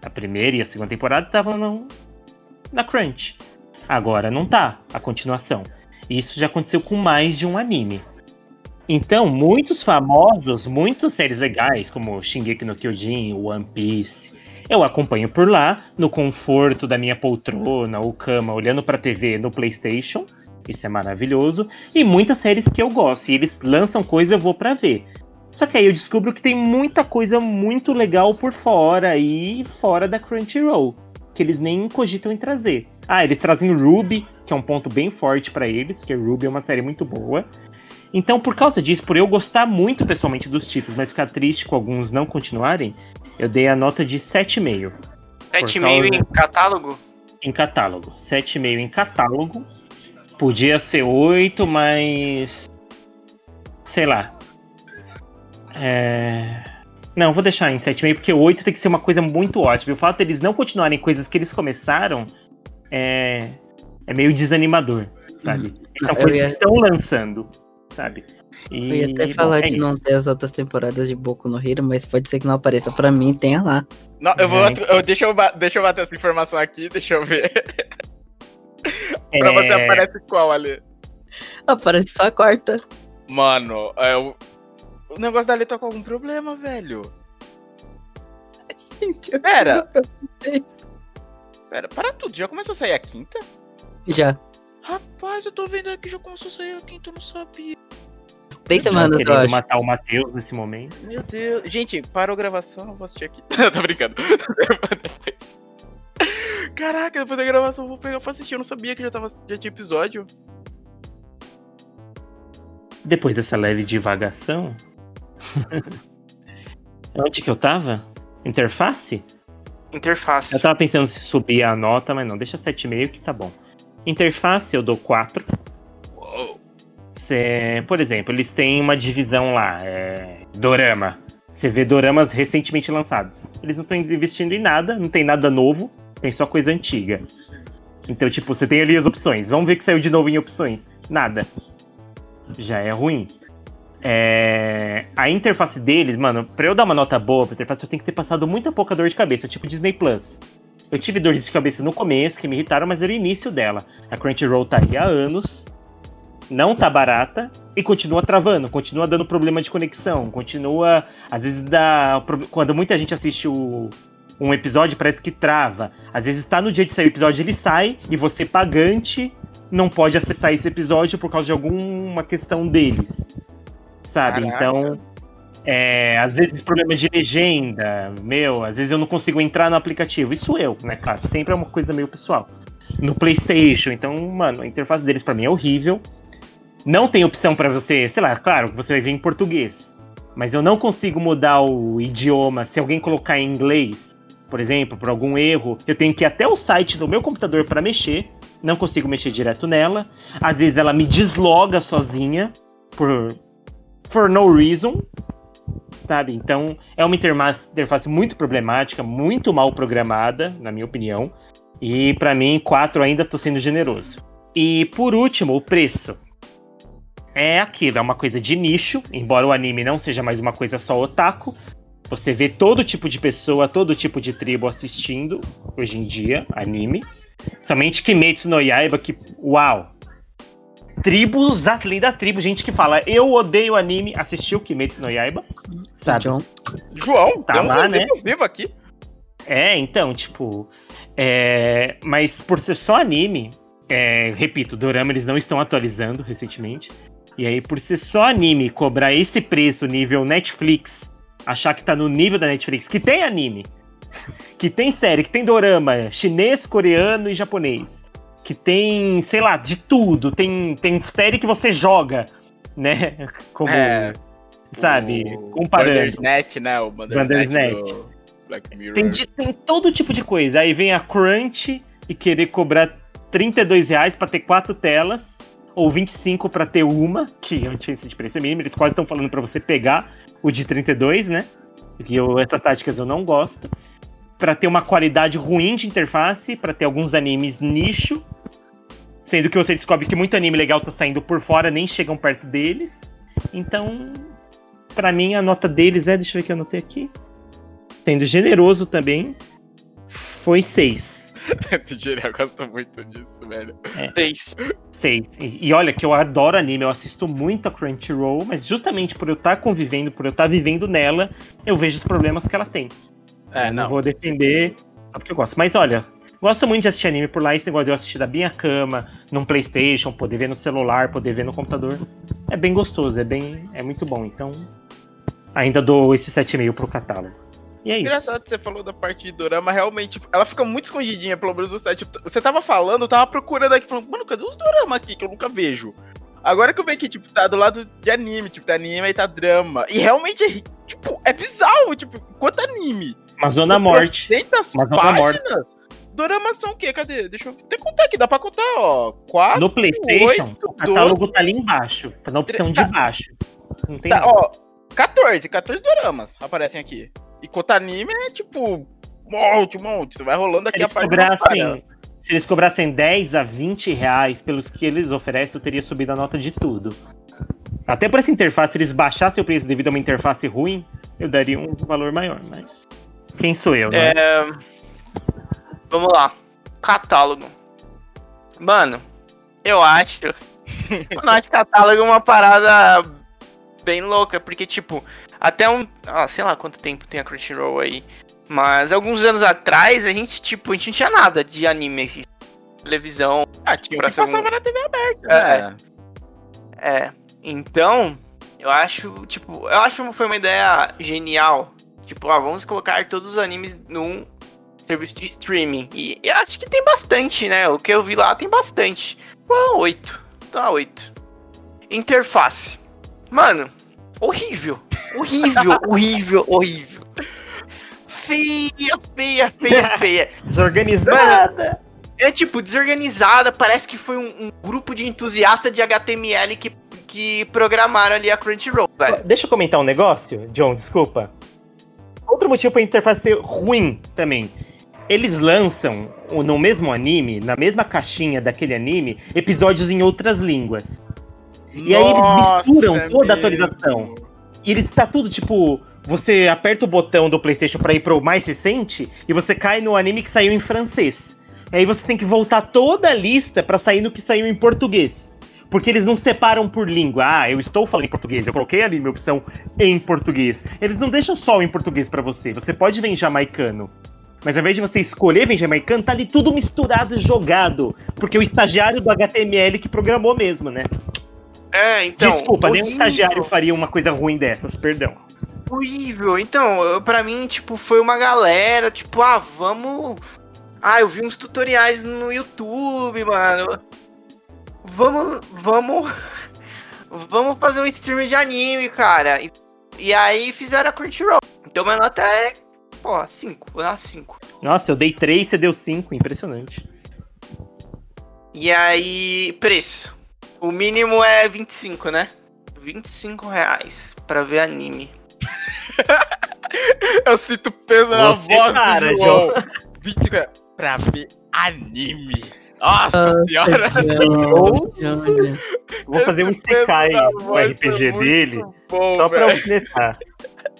A primeira e a segunda temporada estavam na Crunch. Agora não tá a continuação. Isso já aconteceu com mais de um anime. Então, muitos famosos, muitas séries legais, como Shingeki no Kyojin, One Piece, eu acompanho por lá, no conforto da minha poltrona ou cama, olhando pra TV no PlayStation. Isso é maravilhoso. E muitas séries que eu gosto. E eles lançam coisa, eu vou pra ver. Só que aí eu descubro que tem muita coisa muito legal por fora e fora da Crunchyroll, que eles nem cogitam em trazer. Ah, eles trazem Ruby, que é um ponto bem forte pra eles, porque Ruby é uma série muito boa. Então, por causa disso, por eu gostar muito pessoalmente dos títulos, mas ficar triste com alguns não continuarem, eu dei a nota de 7,5 7,5 causa- em catálogo? em catálogo. 7,5 em catálogo. Podia ser 8, mas. Sei lá. É... Não, vou deixar em 7,5, porque 8 tem que ser uma coisa muito ótima. E o fato deles não continuarem coisas que eles começaram é, é meio desanimador, sabe? São Eu coisas ia- que estão lançando, sabe? E, Eu ia até bom, falar é de isso. não ter as outras temporadas de Boku no Hero, mas pode ser que não apareça. Pra mim, tenha lá. Não, eu vou. É. eu- deixa, eu, deixa eu bater essa informação aqui, deixa eu ver. [laughs] [laughs] pra você É, aparece qual ali? Aparece só a quarta. Mano, é, o, o negócio da tá com algum problema, velho. Gente, eu- Pera. Pera, para tudo, já começou a sair a quinta? Já. Rapaz, eu tô vendo aqui, já começou a sair a quinta, eu não sabia. Três já semanas, eu querendo acho. matar o Matheus nesse momento. Meu Deus. Gente, parou a gravação, eu vou assistir aqui. [laughs] tô brincando. [laughs] Caraca, depois da gravação eu vou pegar pra assistir. Eu não sabia que já, tava, já tinha episódio. Depois dessa leve divagação. [laughs] Onde que eu tava? Interface? Interface. Eu tava pensando se subir a nota, mas não, deixa 7,5 que tá bom. Interface eu dou 4. Uou. Cê- por exemplo, eles têm uma divisão lá, é, Dorama. Você vê doramas recentemente lançados. Eles não estão investindo em nada, não tem nada novo, tem só coisa antiga. Então, tipo, você tem ali as opções. Vamos ver que saiu de novo em opções. Nada. Já é ruim. É, A interface deles, mano, pra eu dar uma nota boa pra interface, eu tenho que ter passado muita pouca dor de cabeça, tipo Disney Plus. Eu tive dores de cabeça no começo, que me irritaram, mas era o início dela. A Crunchyroll tá aí há anos, não tá barata e continua travando, continua dando problema de conexão, continua. Às vezes dá. Quando muita gente assiste o- um episódio, parece que trava. Às vezes tá no dia de sair o episódio, ele sai e você, pagante, não pode acessar esse episódio por causa de alguma questão deles. Sabe? Caraca. Então. É, às es problema de legenda, meu, às vezes eu não consigo entrar no aplicativo. Isso eu, né, claro, sempre é uma coisa meio pessoal. no PlayStation. Então, mano, a interface deles pra mim é horrível. Não tem opção pra você, sei lá, claro, você vai ver em português. Mas eu não consigo mudar o idioma se alguém colocar em inglês, por exemplo, por algum erro. Eu tenho que ir até o site do meu computador pra mexer. Não consigo mexer direto nela. Às vezes ela me desloga sozinha por for no reason, sabe? Então é uma interface, muito problemática, muito mal programada, na minha opinião. E pra mim, 4 ainda tô sendo generoso. E por último, o preço. É aquilo, é uma coisa de nicho, embora o anime não seja mais uma coisa só otaku. Você vê todo tipo de pessoa, todo tipo de tribo assistindo hoje em dia anime. Somente Kimetsu no Yaiba que, uau, tribos, além da tribo, gente que fala, eu odeio anime, assistiu Kimetsu no Yaiba, sabe? John. João, Tá lá, né? né? vivo aqui. É, então, tipo. é, Mas por ser só anime, é, repito, Dorama eles não estão atualizando recentemente. E aí, por ser só anime, cobrar esse preço nível Netflix, achar que tá no nível da Netflix, que tem anime, que tem série, que tem dorama, chinês, coreano e japonês, que tem, sei lá, de tudo, tem, tem série que você joga, né? [laughs] Como, É, sabe, o comparando. Bandersnatch, né? O do Black Mirror. Tem, tem todo tipo de coisa. Aí vem a Crunch e querer cobrar 32 reais pra ter quatro telas, ou 25 pra ter uma, que é a diferença de preço é mínima. Eles quase estão falando pra você pegar o de 32, né? Que eu, essas táticas eu não gosto. Pra ter uma qualidade ruim de interface, pra ter alguns animes nicho. Sendo que você descobre que muito anime legal tá saindo por fora, nem chegam perto deles. Então, pra mim, a nota deles é, deixa eu ver o que eu anotei aqui. Sendo generoso também, foi 6. [laughs] Eu gosto muito disso, velho. Seis. 6. E, e olha que eu adoro anime, eu assisto muito a Crunchyroll, mas justamente por eu estar convivendo, por eu estar vivendo nela, eu vejo os problemas que ela tem. É, Não não. vou defender só porque eu gosto. Mas olha, gosto muito de assistir anime por lá, esse negócio de eu assistir da minha cama, num Playstation, poder ver no celular, poder ver no computador. É bem gostoso, é bem. é muito bom. Então, ainda dou esse 7,5 pro catálogo. E é isso. Engraçado que você falou da parte de dorama, realmente, tipo, ela fica muito escondidinha, pelo menos no site. Você tava falando, eu tava procurando aqui, falando, mano, cadê os dorama aqui que eu nunca vejo? Agora que eu vejo que, tipo, tá do lado de anime, tipo, tá anime e tá drama. E realmente, é, tipo, é bizarro, tipo, quanto anime? Uma zona morte. 300 Uma zona páginas? Doramas são o quê? Cadê? Deixa eu até contar aqui, dá pra contar, ó. 4, No PlayStation, oito, o catálogo 12. tá ali embaixo, tá na opção de baixo. Não tem Tá, ó, 14, 14 doramas aparecem aqui. E quanto anime é tipo, monte, monte. Você vai rolando Se aqui a eles, para. cobrassem, se eles cobrassem 10 a 20 reais pelos que eles oferecem, eu teria subido a nota de tudo. Até por essa interface, se eles baixassem o preço devido a uma interface ruim, eu daria um valor maior, mas. Quem sou eu, né? É, Vamos lá. Catálogo. Mano, eu acho. [laughs] eu acho catálogo uma parada bem louca, porque, tipo, até um. Ah, sei lá quanto tempo tem a Crunchyroll aí. Mas alguns anos atrás, a gente, tipo, a gente não tinha nada de anime. assim, Televisão. Ah, tinha Pra que um- passava na TV aberta. É. né? É. Então, eu acho, tipo, eu acho que foi uma ideia genial. Tipo, ah, vamos colocar todos os animes num serviço de streaming. E eu acho que tem bastante, né? O que eu vi lá tem bastante. Pô, 8. Tá 8. Interface. Mano, horrível. Horrível, [laughs] horrível, horrível. Feia, feia, feia, [laughs] feia. Desorganizada! É tipo, desorganizada, parece que foi um, um grupo de entusiastas de HTML que, que programaram ali a Crunchyroll, velho. Deixa eu comentar um negócio, John, desculpa. Outro motivo pra interface ser ruim também. Eles lançam no mesmo anime, na mesma caixinha daquele anime, episódios em outras línguas. E aí eles misturam é toda a mesmo. atualização. E eles tá tudo tipo. Você aperta o botão do PlayStation pra ir pro mais recente e você cai no anime que saiu em francês. E aí você tem que voltar toda a lista pra sair no que saiu em português. Porque eles não separam por língua. Ah, eu estou falando em português, eu coloquei ali minha opção em português. Eles não deixam só em português pra você. Você pode ver em jamaicano. Mas ao invés de você escolher ver em jamaicano, tá ali tudo misturado e jogado. Porque o estagiário do HTML que programou mesmo, né? É, então. Desculpa, nem um horrível, estagiário faria uma coisa ruim dessas, perdão. Horrível. Então, pra mim, tipo, foi uma galera, tipo, ah, vamos. Ah, eu vi uns tutoriais no YouTube, mano. Vamos, vamos, [laughs] vamos fazer um stream de anime, cara. E, e aí fizeram a Crunchyroll. Então minha nota é, pô, 5, vou dar 5. Nossa, eu dei 3, você deu 5, impressionante. E aí, preço. O mínimo é 25, né? 25 reais pra ver anime. [laughs] Eu sinto peso na voz para, do João. 25 é pra ver anime. Nossa senhora. João, Vou fazer um na no RPG dele, Bom, só pra alfinetar.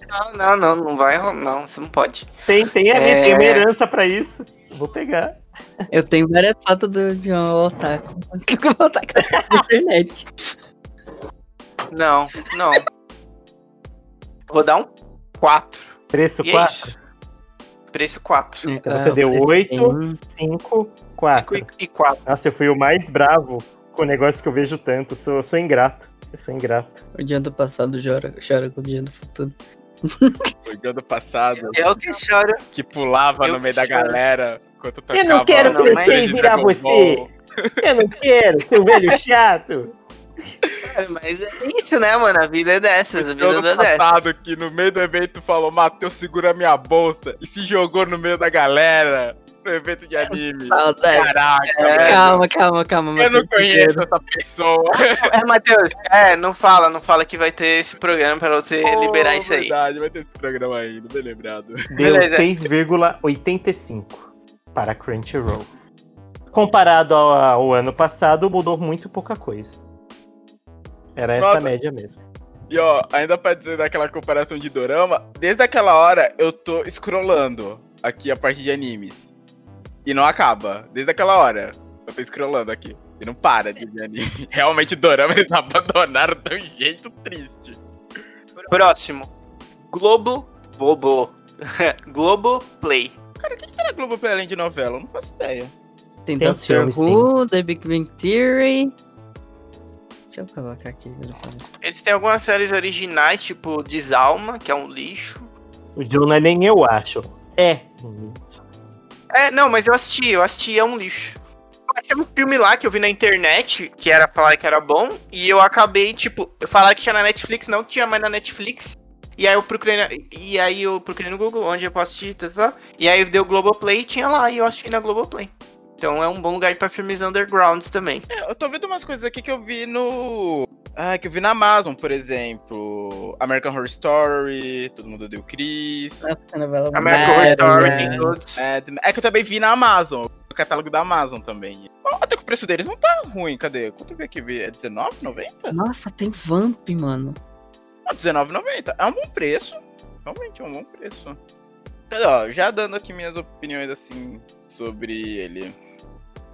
Não, não, não, não vai rolar, não, você não pode. Tem, tem, a É. tem uma herança pra isso. Vou pegar. Eu tenho várias fotos do João Otaku. [laughs] Otaku na internet. Não, não. Vou dar um 4. Preço E é 4, isso. Preço 4. Então você deu oito. 5, 4. 5 e 4. Nossa, eu fui o mais bravo com o negócio que eu vejo tanto. Sou, sou ingrato. Eu sou ingrato. O dia do passado chora, chora com o dia do futuro. Foi do ano passado É o que chora. que pulava Eu no meio da choro. galera. Enquanto Eu não tocava quero não, o mas- vídeo de virar você. Ball. Eu não quero, seu velho [laughs] chato. É, Mas é isso, né, mano? A vida é dessas, a vida ano é dessas. que no meio do evento falou, Matheus, segura minha bolsa. E se jogou no meio da galera. No evento de anime. Saudade. Caraca, É. Calma, calma, calma. Eu não conheço essa pessoa. [laughs] É, Matheus, é, não fala, não fala que vai ter esse programa pra você liberar isso aí. Verdade, vai ter esse programa ainda, bem lembrado. Deu Beleza. 6,85 para Crunchyroll. Comparado ao, ao ano passado, mudou muito pouca coisa. Era essa Nossa. média mesmo. E ó, ainda pra dizer daquela comparação de dorama, desde aquela hora eu tô scrollando aqui a parte de animes. E não acaba. Desde aquela hora eu tô scrollando aqui. E não para de anime. [laughs] Realmente dorama eles abandonaram de um jeito triste. Próximo. Globo. Bobo. [laughs] Globo Play. Cara, o que, que tem na Globoplay além de novela? Eu não faço ideia. Tem Tem Doctor. Who, The Big Bang Theory. Deixa eu colocar aqui. Eles têm algumas séries originais, tipo Desalma, que é um lixo. O John não é nem eu acho. É. É, não, mas eu assisti, eu assisti, é um lixo. Tinha um filme lá que eu vi na internet, que era falar que era bom, e eu acabei, tipo, eu falava que tinha na Netflix, não tinha mais na Netflix. E aí eu procurei na- e aí eu procurei no Google onde eu posso assistir, tá, tá, e aí deu Globoplay e tinha lá, e eu assisti na Globoplay. Então é um bom lugar pra filmes undergrounds também. É, eu tô vendo umas coisas aqui que eu vi no. Ah, que eu vi na Amazon, por exemplo. American Horror Story, Todo Mundo Deu Chris. American Horror É, Story é. tem todos. É, é que eu também vi na Amazon, no catálogo da Amazon também. Bom, até que o preço deles não tá ruim, cadê? Quanto eu vi aqui? É R$19,90? Nossa, tem Vamp, mano. Ah, R$19,90. É um bom preço. Realmente é um bom preço. Mas, ó, já dando aqui minhas opiniões, assim, sobre ele.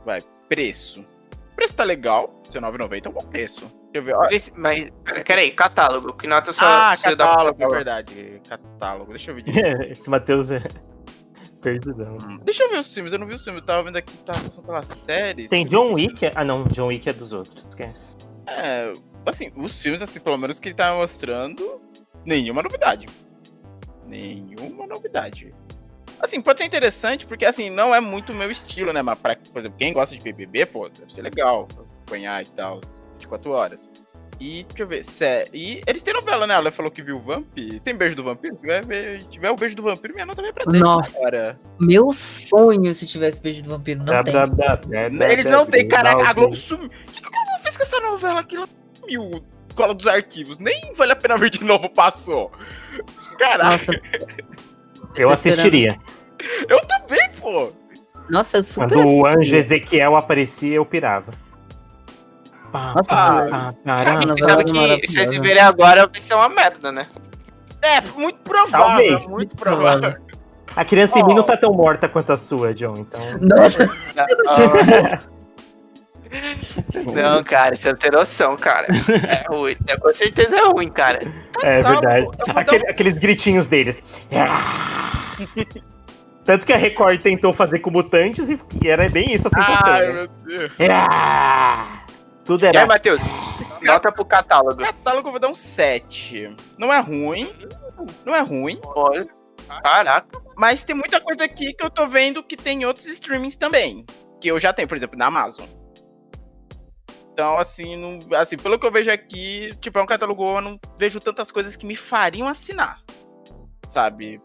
Vai, preço. O preço tá legal, R$19,90 é um bom preço. Deixa eu ver, ó. Esse- Mas, peraí, catálogo, que nota só Ah, você dá catálogo, pra é verdade. Catálogo, deixa eu ver. [laughs] Esse Matheus é [laughs] perdidão. Hum, Deixa eu ver os filmes, eu não vi os filmes, eu tava vendo aqui, tava passando pelas séries. Tem John Wick? Ah, não. John Wick é dos outros. Esquece. É, assim, os filmes, assim, pelo menos que ele tá mostrando, nenhuma novidade. Nenhuma novidade. Assim, pode ser interessante, porque, assim, não é muito o meu estilo, né? Mas, pra, por exemplo, quem gosta de BBB, pô, deve ser legal acompanhar e tal, 24 horas. E, deixa eu ver, sé... E eles têm novela, né? Ela falou que viu o Vamp. Tem beijo do vampiro? Se tiver, ver- tiver o beijo do vampiro, minha nota vai pra 10 Nossa. agora. Meu sonho se tivesse beijo do vampiro. Não tem. Eles não têm, caraca, a Globo sumiu. O que, que a Globo fez com essa novela aqui? Ela sumiu. Cola dos arquivos. Nem vale a pena ver de novo, passou. Caraca, Nossa, [laughs] Eu assistiria. eu também, pô. nossa, eu super Quando o anjo assistiria. Ezequiel aparecia, eu pirava. Pá, Nossa, pá, pará. Você sabe é que se vocês verem agora vai ser uma merda, né? É, muito provável. Talvez. Muito provável. A criança em mim não tá tão morta quanto a sua, John. Então. Nossa, [laughs] Não, cara, você não tem noção, cara. É ruim. É, com certeza é ruim, cara. É Tá, verdade. vou dar Aquele- um- Aqueles gritinhos deles. [laughs] Tanto que a Record tentou fazer com mutantes e e era bem isso a sensação. Ai, né? meu Deus. Tudo E aí, era. Matheus? Nota pro catálogo. Catálogo eu vou dar um 7. Não é ruim. Não é ruim. Olha. Caraca. Mas tem muita coisa aqui que eu tô vendo que tem em outros streamings também. Que eu já tenho, por exemplo, na Amazon. Então, assim, não, assim, pelo que eu vejo aqui, tipo, é um catálogo, eu não vejo tantas coisas que me fariam assinar. Sabe?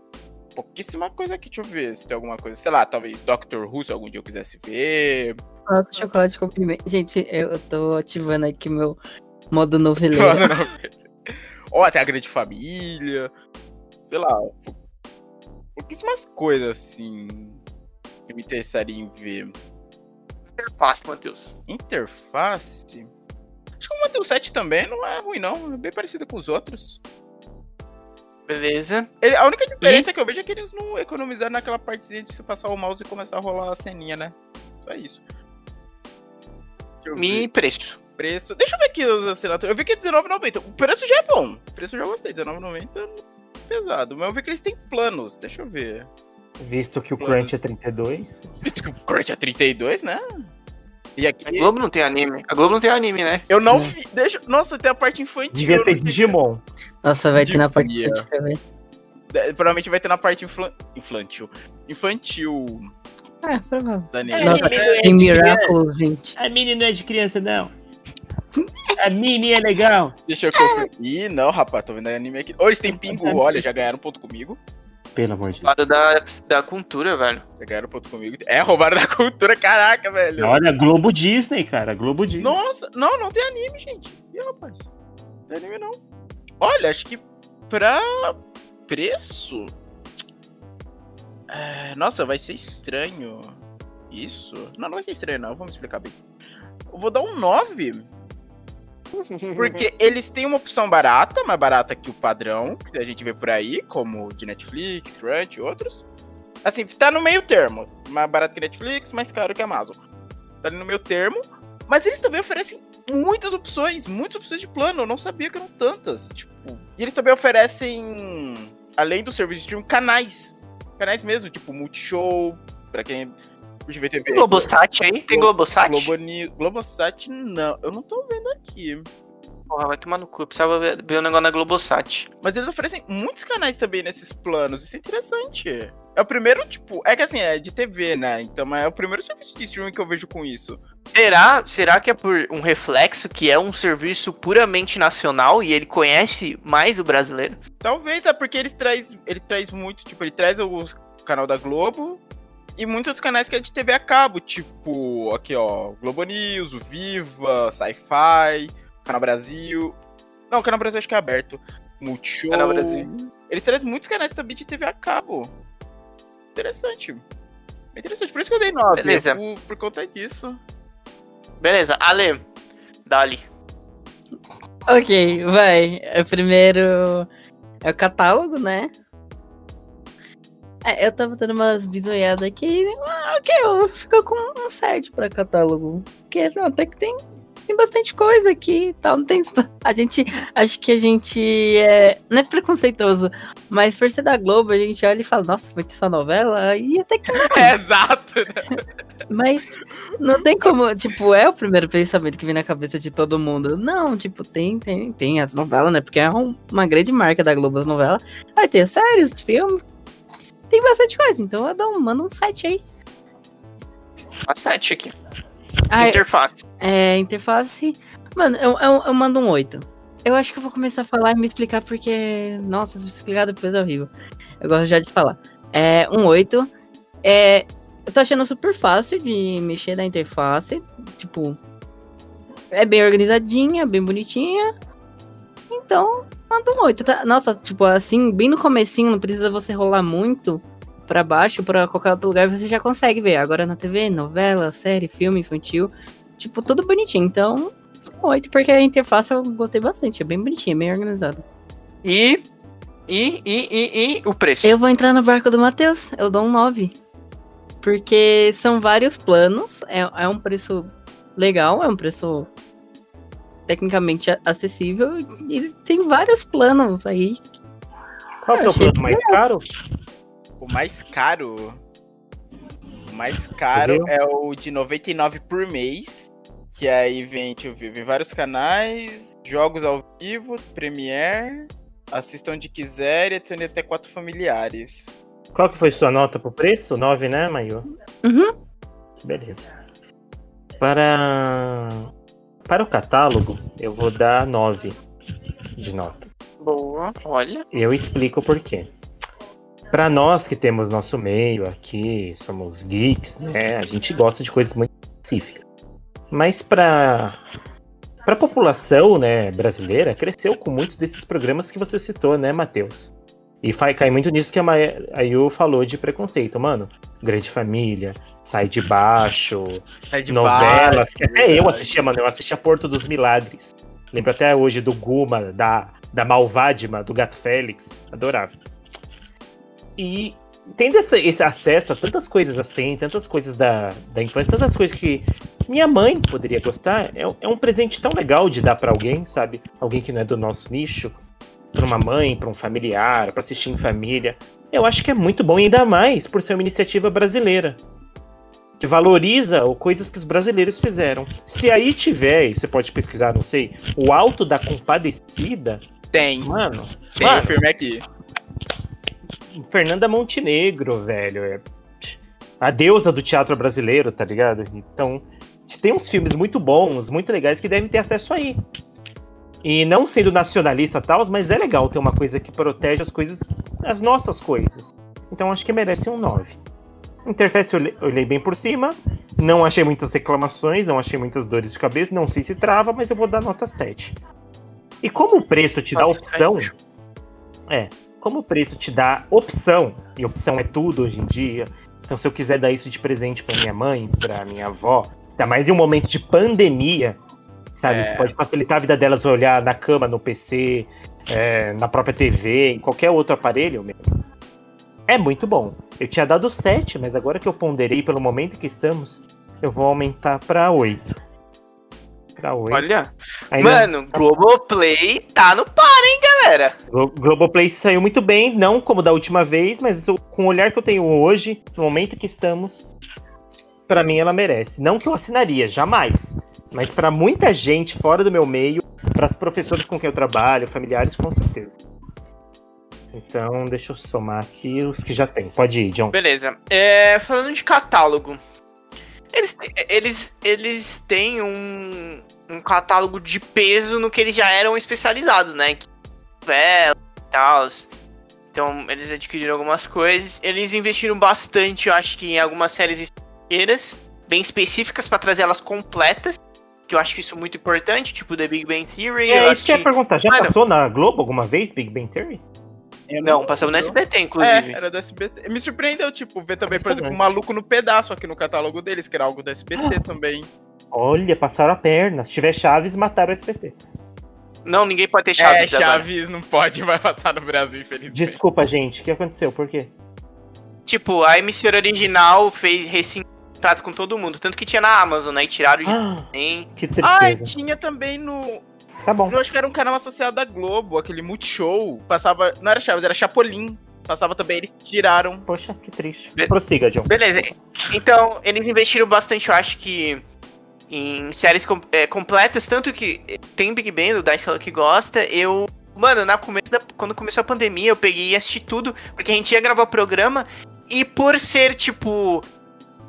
Pouquíssima coisa aqui, deixa eu ver se tem alguma coisa. Sei lá, talvez Doctor Who, se algum dia eu quisesse ver. Nossa, chocolate com pimenta. Gente, eu tô ativando aqui meu modo noveleiro. Ou até a Grande Família. Sei lá. Pouquíssimas coisas, assim, que me interessaria em ver. Interface, Matheus. Interface? Acho que o Matheus 7 também não é ruim, não. É bem parecido com os outros. Beleza. Ele- a única diferença que eu vejo é que eles não economizaram naquela partezinha de você passar o mouse e começar a rolar a ceninha, né? Só isso. Me ver. preço. Preço. Deixa eu ver aqui os assinaturas. Eu vi que é R$19,90. O preço já é bom. O preço eu já gostei. R$19,90 não é pesado. Mas eu vi que eles têm planos. Deixa eu ver. Visto que o Crunch é 32. Visto que o Crunch é 32, né? E A aqui. Globo não tem anime. A Globo não tem anime, né? Eu não É. vi. Deixa... Nossa, tem a parte infantil. Devia ter cheguei- Digimon. Nossa, vai ter na parte ver. É, Provavelmente vai ter na parte infla... infantil. Infantil É, provável. da É. Nossa, é tem Miraculous, gente. A Mini não é de criança, não. A Mini é legal. Deixa eu conferir. Ih, não, rapaz, tô vendo anime aqui. Ou eles têm pingu, olha, já ganharam ponto comigo. Pelo amor de Deus. Lado da, da cultura, velho. Já ganharam ponto comigo. É, roubaram da cultura, caraca, velho. Olha, Globo Disney, cara. Globo Disney. Nossa, não, não tem anime, gente. Ih, rapaz. Não tem anime, não. Olha, acho que pra preço. É, nossa, vai ser estranho. Isso? Não, não vai ser estranho, não. Vamos explicar bem. Eu vou dar um 9. Porque eles têm uma opção barata, mais barata que o padrão, que a gente vê por aí, como de Netflix, Crunch e outros. Assim, tá no meio termo. Mais barato que Netflix, mais caro que Amazon. Tá ali no meio termo. Mas eles também oferecem muitas opções, muitas opções de plano. Eu não sabia que eram tantas. Tipo, e eles também oferecem, além do serviço de streaming, canais. Canais mesmo, tipo Multishow, pra quem curte ver TV. Tem Globosat aí? Tem Globosat? Globosat, não. Eu não tô vendo aqui. Porra, vai tomar no cu. Eu precisava ver, ver o negócio na Globosat. Mas eles oferecem muitos canais também nesses planos. Isso é interessante. É o primeiro, tipo. É que assim, é de TV, né? Então é o primeiro serviço de streaming que eu vejo com isso. Será, será que é por um reflexo que é um serviço puramente nacional e ele conhece mais o brasileiro? Talvez é porque eles traz, ele traz muito, tipo, ele traz o canal da Globo e muitos outros canais que é de TV a cabo, tipo, aqui ó, Globo News, o Viva, Sci-Fi, Canal Brasil. Não, o Canal Brasil acho que é aberto. Multishow. Canal Brasil. Eles trazem muitos canais também de TV a cabo. Interessante. É interessante, por isso que eu dei 9. Beleza. Por, por conta disso. Beleza, Ale, dali. Ok, vai. É, primeiro é o catálogo, né? É, eu tava dando umas bisoiadas aqui. Ah, ok, eu fico com um 7 pra catálogo. Porque não, até que tem, tem bastante coisa aqui e tal. Não tem. A gente. Acho que a gente é. Não é preconceituoso, mas por ser da Globo, a gente olha e fala, nossa, vai ter essa novela? E até que É, [laughs] exato. mas não tem como, tipo, é o primeiro pensamento que vem na cabeça de todo mundo. Não, tipo, tem, tem, tem as novelas, né? Porque é um- uma grande marca da Globo as novelas. Aí tem séries, filmes. Tem bastante coisa, então eu dou, mando um site aí. A 7 aqui. Ah, Interface. é, interface. Mano, eu, eu, eu mando um 8. Eu acho que eu vou começar a falar e me explicar porque. Nossa, se me explicar depois é horrível. Eu gosto já de falar. É um 8. É, eu tô achando super fácil de mexer na interface. Tipo. É bem organizadinha, bem bonitinha. Então, manda um 8. Tá? Nossa, tipo, assim, bem no comecinho, não precisa você rolar muito pra baixo, pra qualquer outro lugar, você já consegue ver. Agora na TV, novela, série, filme infantil. Tipo, tudo bonitinho. Então, 8, porque a interface eu gostei bastante. É bem bonitinha, bem organizada. E, e, e, e, e o preço. Eu vou entrar no barco do Matheus. Eu dou um 9. Porque são vários planos. É, é um preço legal, é um preço tecnicamente acessível. E tem vários planos aí. Qual que é o produto mais caro? O mais caro. O mais caro é o de 99 por mês. Que aí vem, deixa eu ver, vem vários canais, jogos ao vivo, Premiere, assistam onde quiser e adicione até quatro familiares. Qual que foi sua nota pro preço? 9, né, Maio? Uhum. Beleza. Para. Para o catálogo, eu vou dar 9 de nota. Boa, olha. E eu explico por quê. Para nós que temos nosso meio aqui, somos geeks, né? A gente gosta de coisas muito específicas. Mas para para a população, né, brasileira, cresceu com muitos desses programas que você citou, né, Matheus? E cai muito nisso que a, Maia, a Yu falou de preconceito, mano. Grande Família, Sai de Baixo, Sai de novelas, baixo, que até eu assistia, mano. Eu assistia Porto dos Milagres. Lembro até hoje do Guma, da, da Malvadima, do Gato Félix. Adorava. E tendo esse, esse acesso a tantas coisas assim, tantas coisas da, da infância, tantas coisas que minha mãe poderia gostar, é, é um presente tão legal de dar pra alguém, sabe? Alguém que não é do nosso nicho. Pra uma mãe, pra um familiar, pra assistir em família. Eu acho que é muito bom, e ainda mais por ser uma iniciativa brasileira que valoriza o coisas que os brasileiros fizeram. Se aí tiver, você pode pesquisar, não sei, o Alto da Compadecida, Tem. mano, Tem o mano filme aqui. Fernanda Montenegro, velho, é a deusa do teatro brasileiro, tá ligado? Então, tem uns filmes muito bons, muito legais que devem ter acesso aí. E não sendo nacionalista e tal, mas é legal ter uma coisa que protege as coisas, as nossas coisas. Então acho que merece um 9. Interface eu olhei- eu olhei bem por cima, não achei muitas reclamações, não achei muitas dores de cabeça, não sei se trava, mas eu vou dar nota 7. E como o preço te dá opção, 7. é, como o preço te dá opção, e opção é tudo hoje em dia, então se eu quiser dar isso de presente pra minha mãe, pra minha avó, ainda mais em um momento de pandemia, sabe, É. pode facilitar a vida delas olhar na cama, no PC, é, na própria TV, em qualquer outro aparelho, meu, é muito bom. Eu tinha dado 7, mas agora que eu ponderei pelo momento que estamos, eu vou aumentar pra 8. Pra 8. Olha. Ainda- Mano, Globoplay tá no par, hein, galera? Glo- Globoplay saiu muito bem, não como da última vez, mas com o olhar que eu tenho hoje, no momento que estamos, pra mim ela merece. Não que eu assinaria, jamais. Mas pra muita gente fora do meu meio, pras professores com quem eu trabalho, familiares, com certeza. Então, deixa eu somar aqui os que já tem. Pode ir, John. Beleza. É, falando de catálogo. Eles, eles, eles têm um, um catálogo de peso no que eles já eram especializados, né? Que novela e tal. Então, eles adquiriram algumas coisas. Eles investiram bastante, eu acho que em algumas séries estrangeiras, bem específicas, pra trazer elas completas. Que eu acho que isso é muito importante, tipo The Big Bang Theory. É isso que eu ia perguntar. Já Mano. passou na Globo alguma vez, Big Bang Theory? Não, passamos no SBT, inclusive. É, era do SBT. Me surpreendeu, tipo, ver também, por exemplo, o. Maluco no Pedaço aqui no catálogo deles, que era algo do SBT também. Olha, passaram a perna. Se tiver Chaves, mataram o SBT. Não, ninguém pode ter é, Chaves agora. Chaves não pode, [laughs] vai matar no Brasil, infelizmente. Desculpa, gente. O que aconteceu? Por quê? Tipo, a emissora original fez recém contrato com todo mundo. Tanto que tinha na Amazon, né? E tiraram de Ah, que Ah, e tristeza. tinha também no. Tá bom. Eu acho que era um canal associado à Globo, aquele Multishow. Passava. Não era Chaves, era Chapolin. Passava também, eles tiraram. Poxa, que triste. Be- Prossiga, John. Beleza. Então, eles investiram bastante, eu acho que. Em séries com- é, completas, tanto que tem Big Bang, o Dice falou que gosta. Eu. Mano, na começo da, quando começou a pandemia, eu peguei e assisti tudo, porque a gente ia gravar o programa. E por ser, tipo.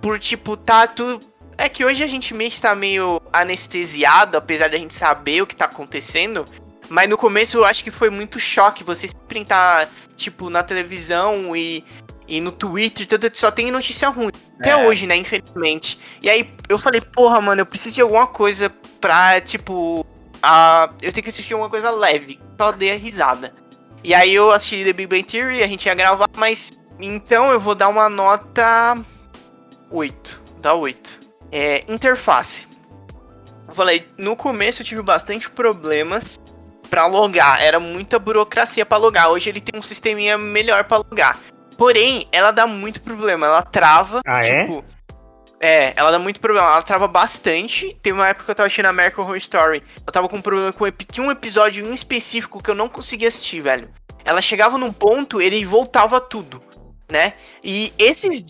Por, tipo, tá tudo. É que hoje a gente meio que tá meio anestesiado, apesar da gente saber o que tá acontecendo. Mas no começo eu acho que foi muito choque você sempre tá, tipo, na televisão e, e no Twitter, tudo, só tem notícia ruim. Até É. hoje, né, infelizmente. E aí eu falei, porra, mano, eu preciso de alguma coisa pra, tipo. a eu tenho que assistir uma coisa leve. Só dei a risada. E aí eu assisti The Big Bang Theory, a gente ia gravar, mas. Então eu vou dar uma nota 8. Dá 8. É, interface. Eu falei, no começo eu tive bastante problemas pra logar. Era muita burocracia pra logar. Hoje ele tem um sisteminha melhor pra logar. Porém, ela dá muito problema. Ela trava. Ah, é? tipo, é? ela dá muito problema. Ela trava bastante. Tem uma época que eu tava assistindo American Horror Story. Eu tava com um problema com um episódio em específico que eu não conseguia assistir, velho. Ela chegava num ponto, ele voltava tudo, né? E esses,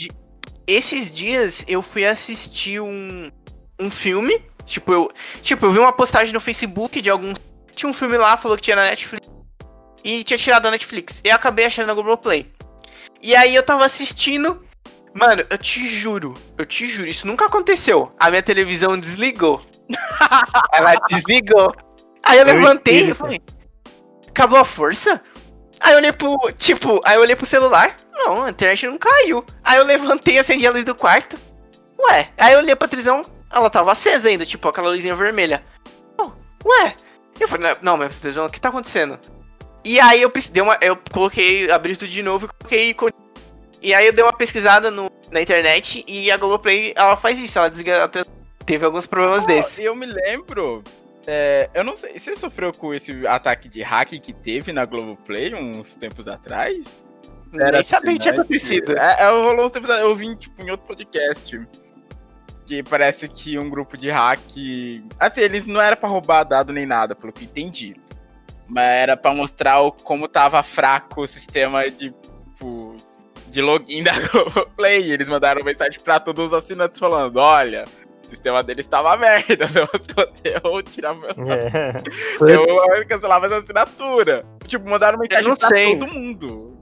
esses dias eu fui assistir um, um filme. Tipo eu, tipo, eu vi uma postagem no Facebook de algum. Tinha um filme lá, falou que tinha na Netflix. E tinha tirado da Netflix. E eu acabei achando na Globoplay. E aí eu tava assistindo. Mano, eu te juro, eu te juro, isso nunca aconteceu. A minha televisão desligou. [laughs] Ela desligou. Aí eu o levantei e falei, acabou a força? Aí eu olhei pro, tipo, aí eu olhei pro celular, não, a internet não caiu. Aí eu levantei, acendi a luz do quarto. Ué, aí eu olhei pra televisão, ela tava acesa ainda, tipo, aquela luzinha vermelha. Oh, ué, eu falei, não, minha televisão, o que tá acontecendo? E aí eu pesquisei, uma, eu coloquei, abri tudo de novo e coloquei. E aí eu dei uma pesquisada no, na internet e a Globoplay, ela faz isso, ela desliga. Teve alguns problemas desses. Eu me lembro. É, eu não sei. Você sofreu com esse ataque de hack que teve na Globoplay uns tempos atrás? Nem sabia que tinha né? acontecido. É, é, rolou uns tempos atrás. Eu vi, tipo, em outro podcast. Que parece que um grupo de hack. Assim, eles não era pra roubar dado nem nada, pelo que entendi. Mas era pra mostrar o, como tava fraco o sistema de, tipo, de login [laughs] da Globoplay. Eles mandaram mensagem pra todos os assinantes falando: olha, sistema deles tava merda. [laughs] Se ou tirar meu É. eu vou cancelar mais assinatura. Tipo, mandaram mensagem Eu não pra sei. todo mundo.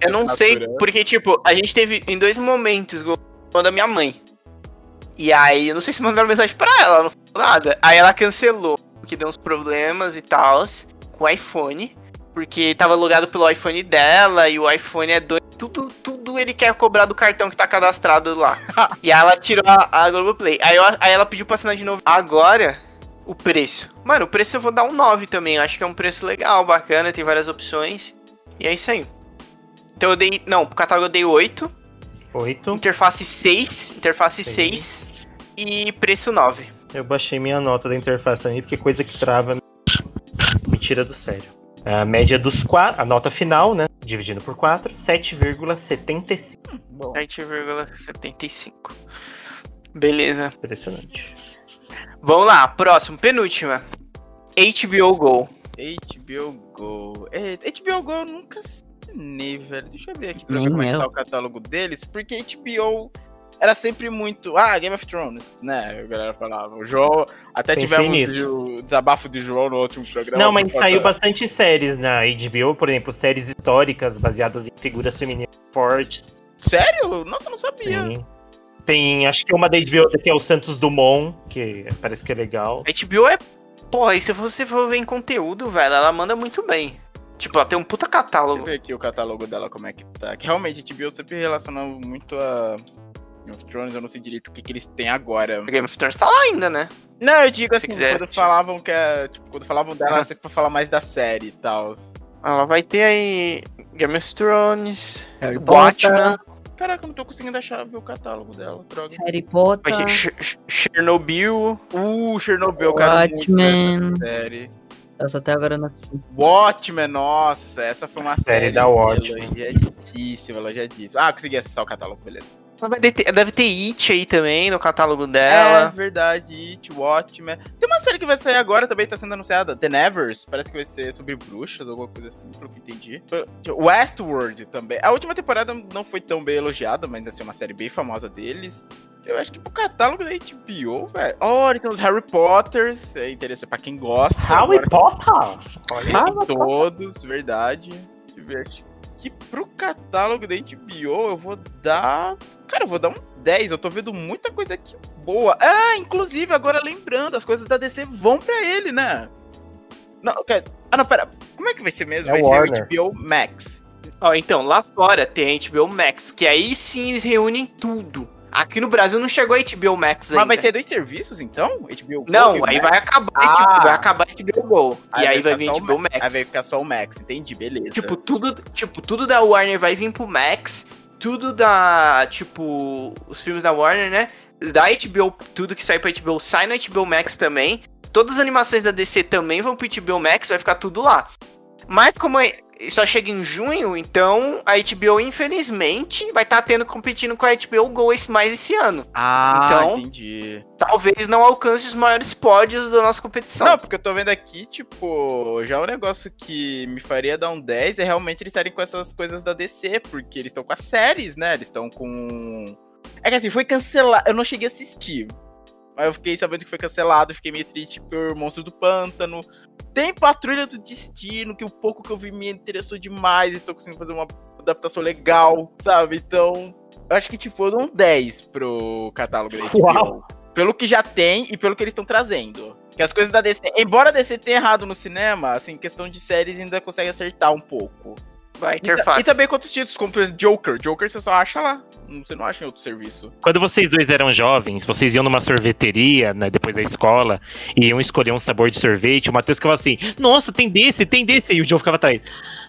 Eu não sei, porque, tipo, a gente teve em dois momentos o da minha mãe. E aí, eu não sei se mandaram mensagem pra ela, ela não falou nada. Aí ela cancelou, porque deu uns problemas e tal com o iPhone. Porque tava logado pelo iPhone dela e o iPhone é doido. Tudo, tudo ele quer cobrar do cartão que tá cadastrado lá. [laughs] e aí ela tirou a, a Globoplay. Aí, eu- aí ela pediu pra assinar de novo. Agora, o preço. Mano, o preço eu vou dar um 9 também. Eu acho que é um preço legal, bacana, tem várias opções. E é isso aí. Então eu dei. Não, pro catálogo eu dei 8. Oito. Interface 6. Interface Seis. 6. E preço 9. Eu baixei minha nota da interface também, porque coisa que trava me tira do sério. A média dos quatro, a nota final, né? Dividindo por 4, 7,75. Bom, 7,75. Beleza. Impressionante. Vamos lá, próximo, penúltima. HBO Go. HBO Go. É, HBO Go eu nunca assinei, velho. Deixa eu abrir aqui pra ver como é que tá o catálogo deles. Porque HBO era sempre muito. Ah, Game of Thrones, né? A galera falava. O João. Até Pensei tivemos nisso. o desabafo do João no último programa. Não, mas saiu bastante séries na HBO, por exemplo, séries históricas baseadas em figuras femininas fortes. Sério? Nossa, eu não sabia. Tem, tem acho que uma da HBO que é o Santos Dumont, que parece que é legal. A HBO é. Porra, e se você for ver em conteúdo, velho, ela manda muito bem. Tipo, ela tem um puta Deixa eu catálogo. ver aqui o catálogo dela, como é que tá. Que realmente a HBO sempre relaciona muito a Game of Thrones, eu não sei direito o que, que eles têm agora. Game of Thrones tá lá ainda, né? Não, eu digo Se assim, quiser. quando falavam que é. Tipo, quando falavam dela, Ah. era sempre pra falar mais da série e tal. Ela vai ter aí Game of Thrones, Harry Watchmen, Caraca, eu não tô conseguindo achar ver o catálogo dela, droga. Harry vai Potter, ter Ch- Ch- Chernobyl. Uh, Chernobyl, ver Watchmen. essa série. Eu só até agora não assisti. Watchmen, nossa, essa foi uma Série série, da Watchmen. elogiadíssima, elogiadíssima. Ah, consegui acessar o catálogo, beleza. Ter- deve ter It aí também no catálogo É dela. verdade, It, Watchmen. Tem uma série que vai sair agora também, tá sendo anunciada, The Nevers, parece que vai ser sobre bruxas, alguma coisa assim, pelo que entendi. Westworld também. A última temporada não foi tão bem elogiada, mas ainda assim é uma série bem famosa deles. Eu acho que pro catálogo da HBO, velho. Olha, tem os Harry Potters, é interessante pra quem gosta. Harry Potter? que tem todos, verdade. Deixa eu ver aqui. Que pro catálogo da HBO eu vou dar. Cara, eu vou dar um 10. Eu tô vendo muita coisa aqui boa. Ah, inclusive, agora lembrando, as coisas da DC vão pra ele, né? Não, cara. Ah, não, pera. Como é que vai ser mesmo? É vai Warner. ser o HBO Max. Ó, então, lá fora tem a HBO Max, que aí sim eles reúnem tudo. Aqui no Brasil não chegou a HBO Max ainda. Mas vai ser dois serviços, então? HBO Go Não, e o aí vai acabar, Ah. tipo, vai acabar a HBO Go. e aí vai vir HBO Ma- Max. Aí vai ficar só o Max, entendi, beleza. Tipo, tudo, tipo, tudo da Warner vai vir pro Max. Tudo da, tipo, os filmes da Warner, né? Da HBO, tudo que sai pra HBO sai na HBO Max também. Todas as animações da DC também vão pro HBO Max, vai ficar tudo lá. Mas como é- só chega em junho, então a HBO, infelizmente, vai estar tendo competindo com a HBO Go esse, mais esse ano. ah, então- entendi. Talvez não alcance os maiores pódios da nossa competição. Não, porque eu tô vendo aqui, tipo, já um negócio que me faria dar um 10 é realmente eles estarem com essas coisas da DC, porque eles estão com as séries, né? Eles estão com. É que assim, foi cancelado. Eu não cheguei a assistir. Mas eu fiquei sabendo que foi cancelado, fiquei meio triste por Monstro do Pântano. Tem Patrulha do Destino, que o pouco que eu vi me interessou demais. Estou conseguindo fazer uma adaptação legal, sabe? Então, eu acho que, tipo, eu dou um 10 pro catálogo da HBO. Uau. Pelo que já tem e pelo que eles estão trazendo. Que as coisas da DC, embora a DC tenha errado no cinema, assim, questão de séries ainda consegue acertar um pouco. Vai, E, interface. e também com outros títulos, como Joker. Joker você só acha lá. Você não acha em outro serviço. Quando vocês dois eram jovens, vocês iam numa sorveteria, né, depois da escola, e iam escolher um sabor de sorvete, o Matheus ficava assim, nossa, tem desse, tem desse, e o João ficava atrás.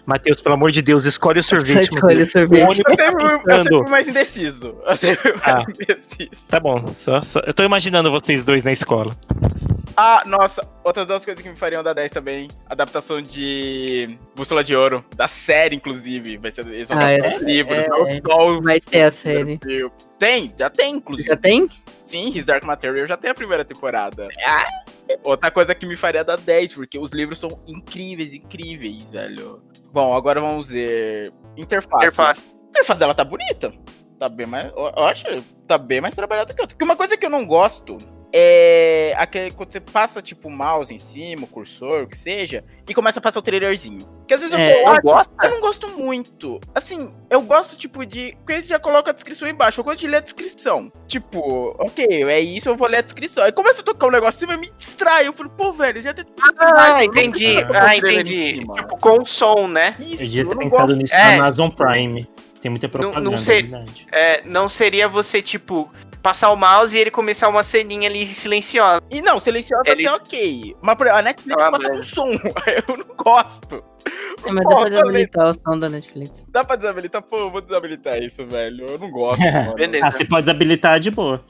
Matheus, pelo amor de Deus, escolhe o sorvete. Só escolhe o sorvete. O Eu sempre, eu passando. sempre fui mais indeciso. Eu sempre fui mais Ah. indeciso. Tá bom, só, só- eu tô imaginando vocês dois na escola. Ah, nossa, outras duas coisas que me fariam dar 10 também. Adaptação de Bússola de Ouro, da série, inclusive. Vai ser eles vão Ah, é- os livros, é- não é. só o Vai ter a série. Tem, já tem, inclusive. Já tem? Sim, His Dark Material já tem a primeira temporada. Outra coisa que me faria dar 10, porque os livros são incríveis, incríveis, velho. Bom, agora vamos ver. Interface. Interface. A interface dela tá bonita. Tá bem mais. Eu eu acho tá bem mais trabalhada que outra. Porque uma coisa que eu não gosto é aquele, quando você passa, tipo, o mouse em cima, o cursor, o que seja, e começa a passar o trailerzinho. Porque às vezes eu É, Não lá, gosta? eu não gosto muito. Assim, eu gosto, tipo, de. Porque eles já colocam a descrição embaixo. Eu gosto de ler a descrição. Tipo, ok, é isso, eu vou ler a descrição. Aí começa a tocar um negocinho e me distrai. Eu falo, pô, velho, já tem. Ah, entendi. Não Ah, o entendi. Tipo, com som, né? Isso, Eu devia eu ter não pensado gosto. nisso É. na Amazon Prime. Tem muita propaganda, não sei. é verdade. É, não seria você, tipo, passar o mouse e ele começar uma ceninha ali silenciosa. E não, silenciosa Ele- até ok. Mas por exemplo, a Netflix Ah, passa com som. [laughs] Eu não gosto. É, mas dá pra desabilitar o som da Netflix. Dá pra desabilitar? Pô, eu vou desabilitar isso, velho. Eu não gosto, [laughs] mano. Beleza. Ah, você pode desabilitar de boa.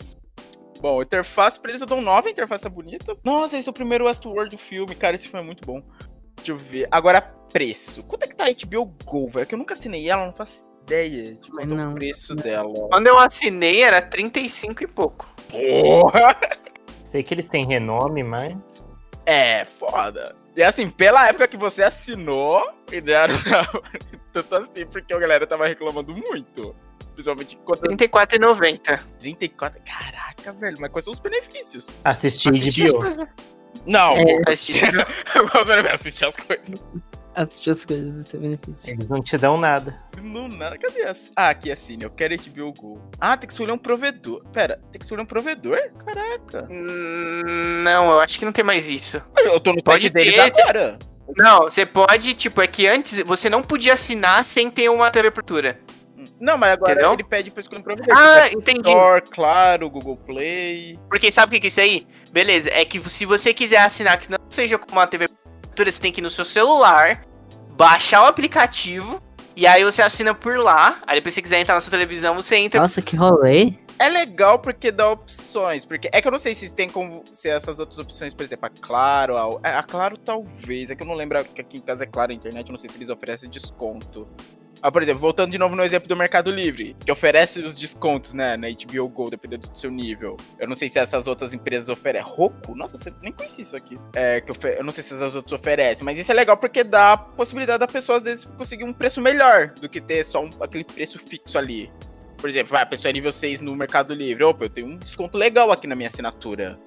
Bom, interface pra eles eu dou um 9, a interface é bonita. Nossa, esse é o primeiro Westworld do filme, cara, esse filme é muito bom. Deixa eu ver. Agora, preço. Quanto é que tá a HBO Go, velho? Que eu nunca assinei ela, não faço ideia de quanto é Não. o preço dela. Quando eu assinei era 35 e pouco. Porra! Sei que eles têm renome, mas. É, foda. E assim, pela época que você assinou, e deram [laughs] tanto assim, porque a galera tava reclamando muito. Principalmente quando 34,90. 34. Caraca, velho, mas quais são os benefícios? Assistir Assisti as HBO. coisas. Não, É. Assisti. [laughs] eu gosto de assistir as coisas. Assistir as coisas, esse é benefício. Eles não te dão nada. Não, nada. Cadê as... Ah, aqui assim, eu quero HBO Go. Ah, tem que escolher um provedor. Pera, tem que escolher um provedor? Caraca. Hum, Não, eu acho que não tem mais isso. Eu tô no Pode dele ter, se- agora. Não, você pode, tipo, é que antes você não podia assinar sem ter uma TV abertura. Não, mas agora Entendeu? ele pede pra escolher um provedor. Ah, entendi. Store, claro, Google Play. Porque sabe o que que é isso aí? Beleza, é que se você quiser assinar que não seja com uma TV você tem que ir no seu celular, baixar o aplicativo, e aí você assina por lá. Aí depois se você quiser entrar na sua televisão, você entra. Nossa, que rolê. É legal porque dá opções. Porque é que eu não sei se tem como ser essas outras opções, por exemplo, a Claro, a, a Claro talvez. É que eu não lembro que aqui em casa é Claro a internet, eu não sei se eles oferecem desconto. Ah, por exemplo, voltando de novo no exemplo do Mercado Livre, que oferece os descontos, né, na HBO Go, dependendo do seu nível. Eu não sei se essas outras empresas oferecem. Roku? Nossa, você nem conheci isso aqui. É, que ofe- eu não sei se essas outras oferecem, mas isso é legal porque dá a possibilidade da pessoa, às vezes, conseguir um preço melhor do que ter só um- aquele preço fixo ali. Por exemplo, vai, a pessoa é nível 6 no Mercado Livre. Opa, eu tenho um desconto legal aqui na minha assinatura.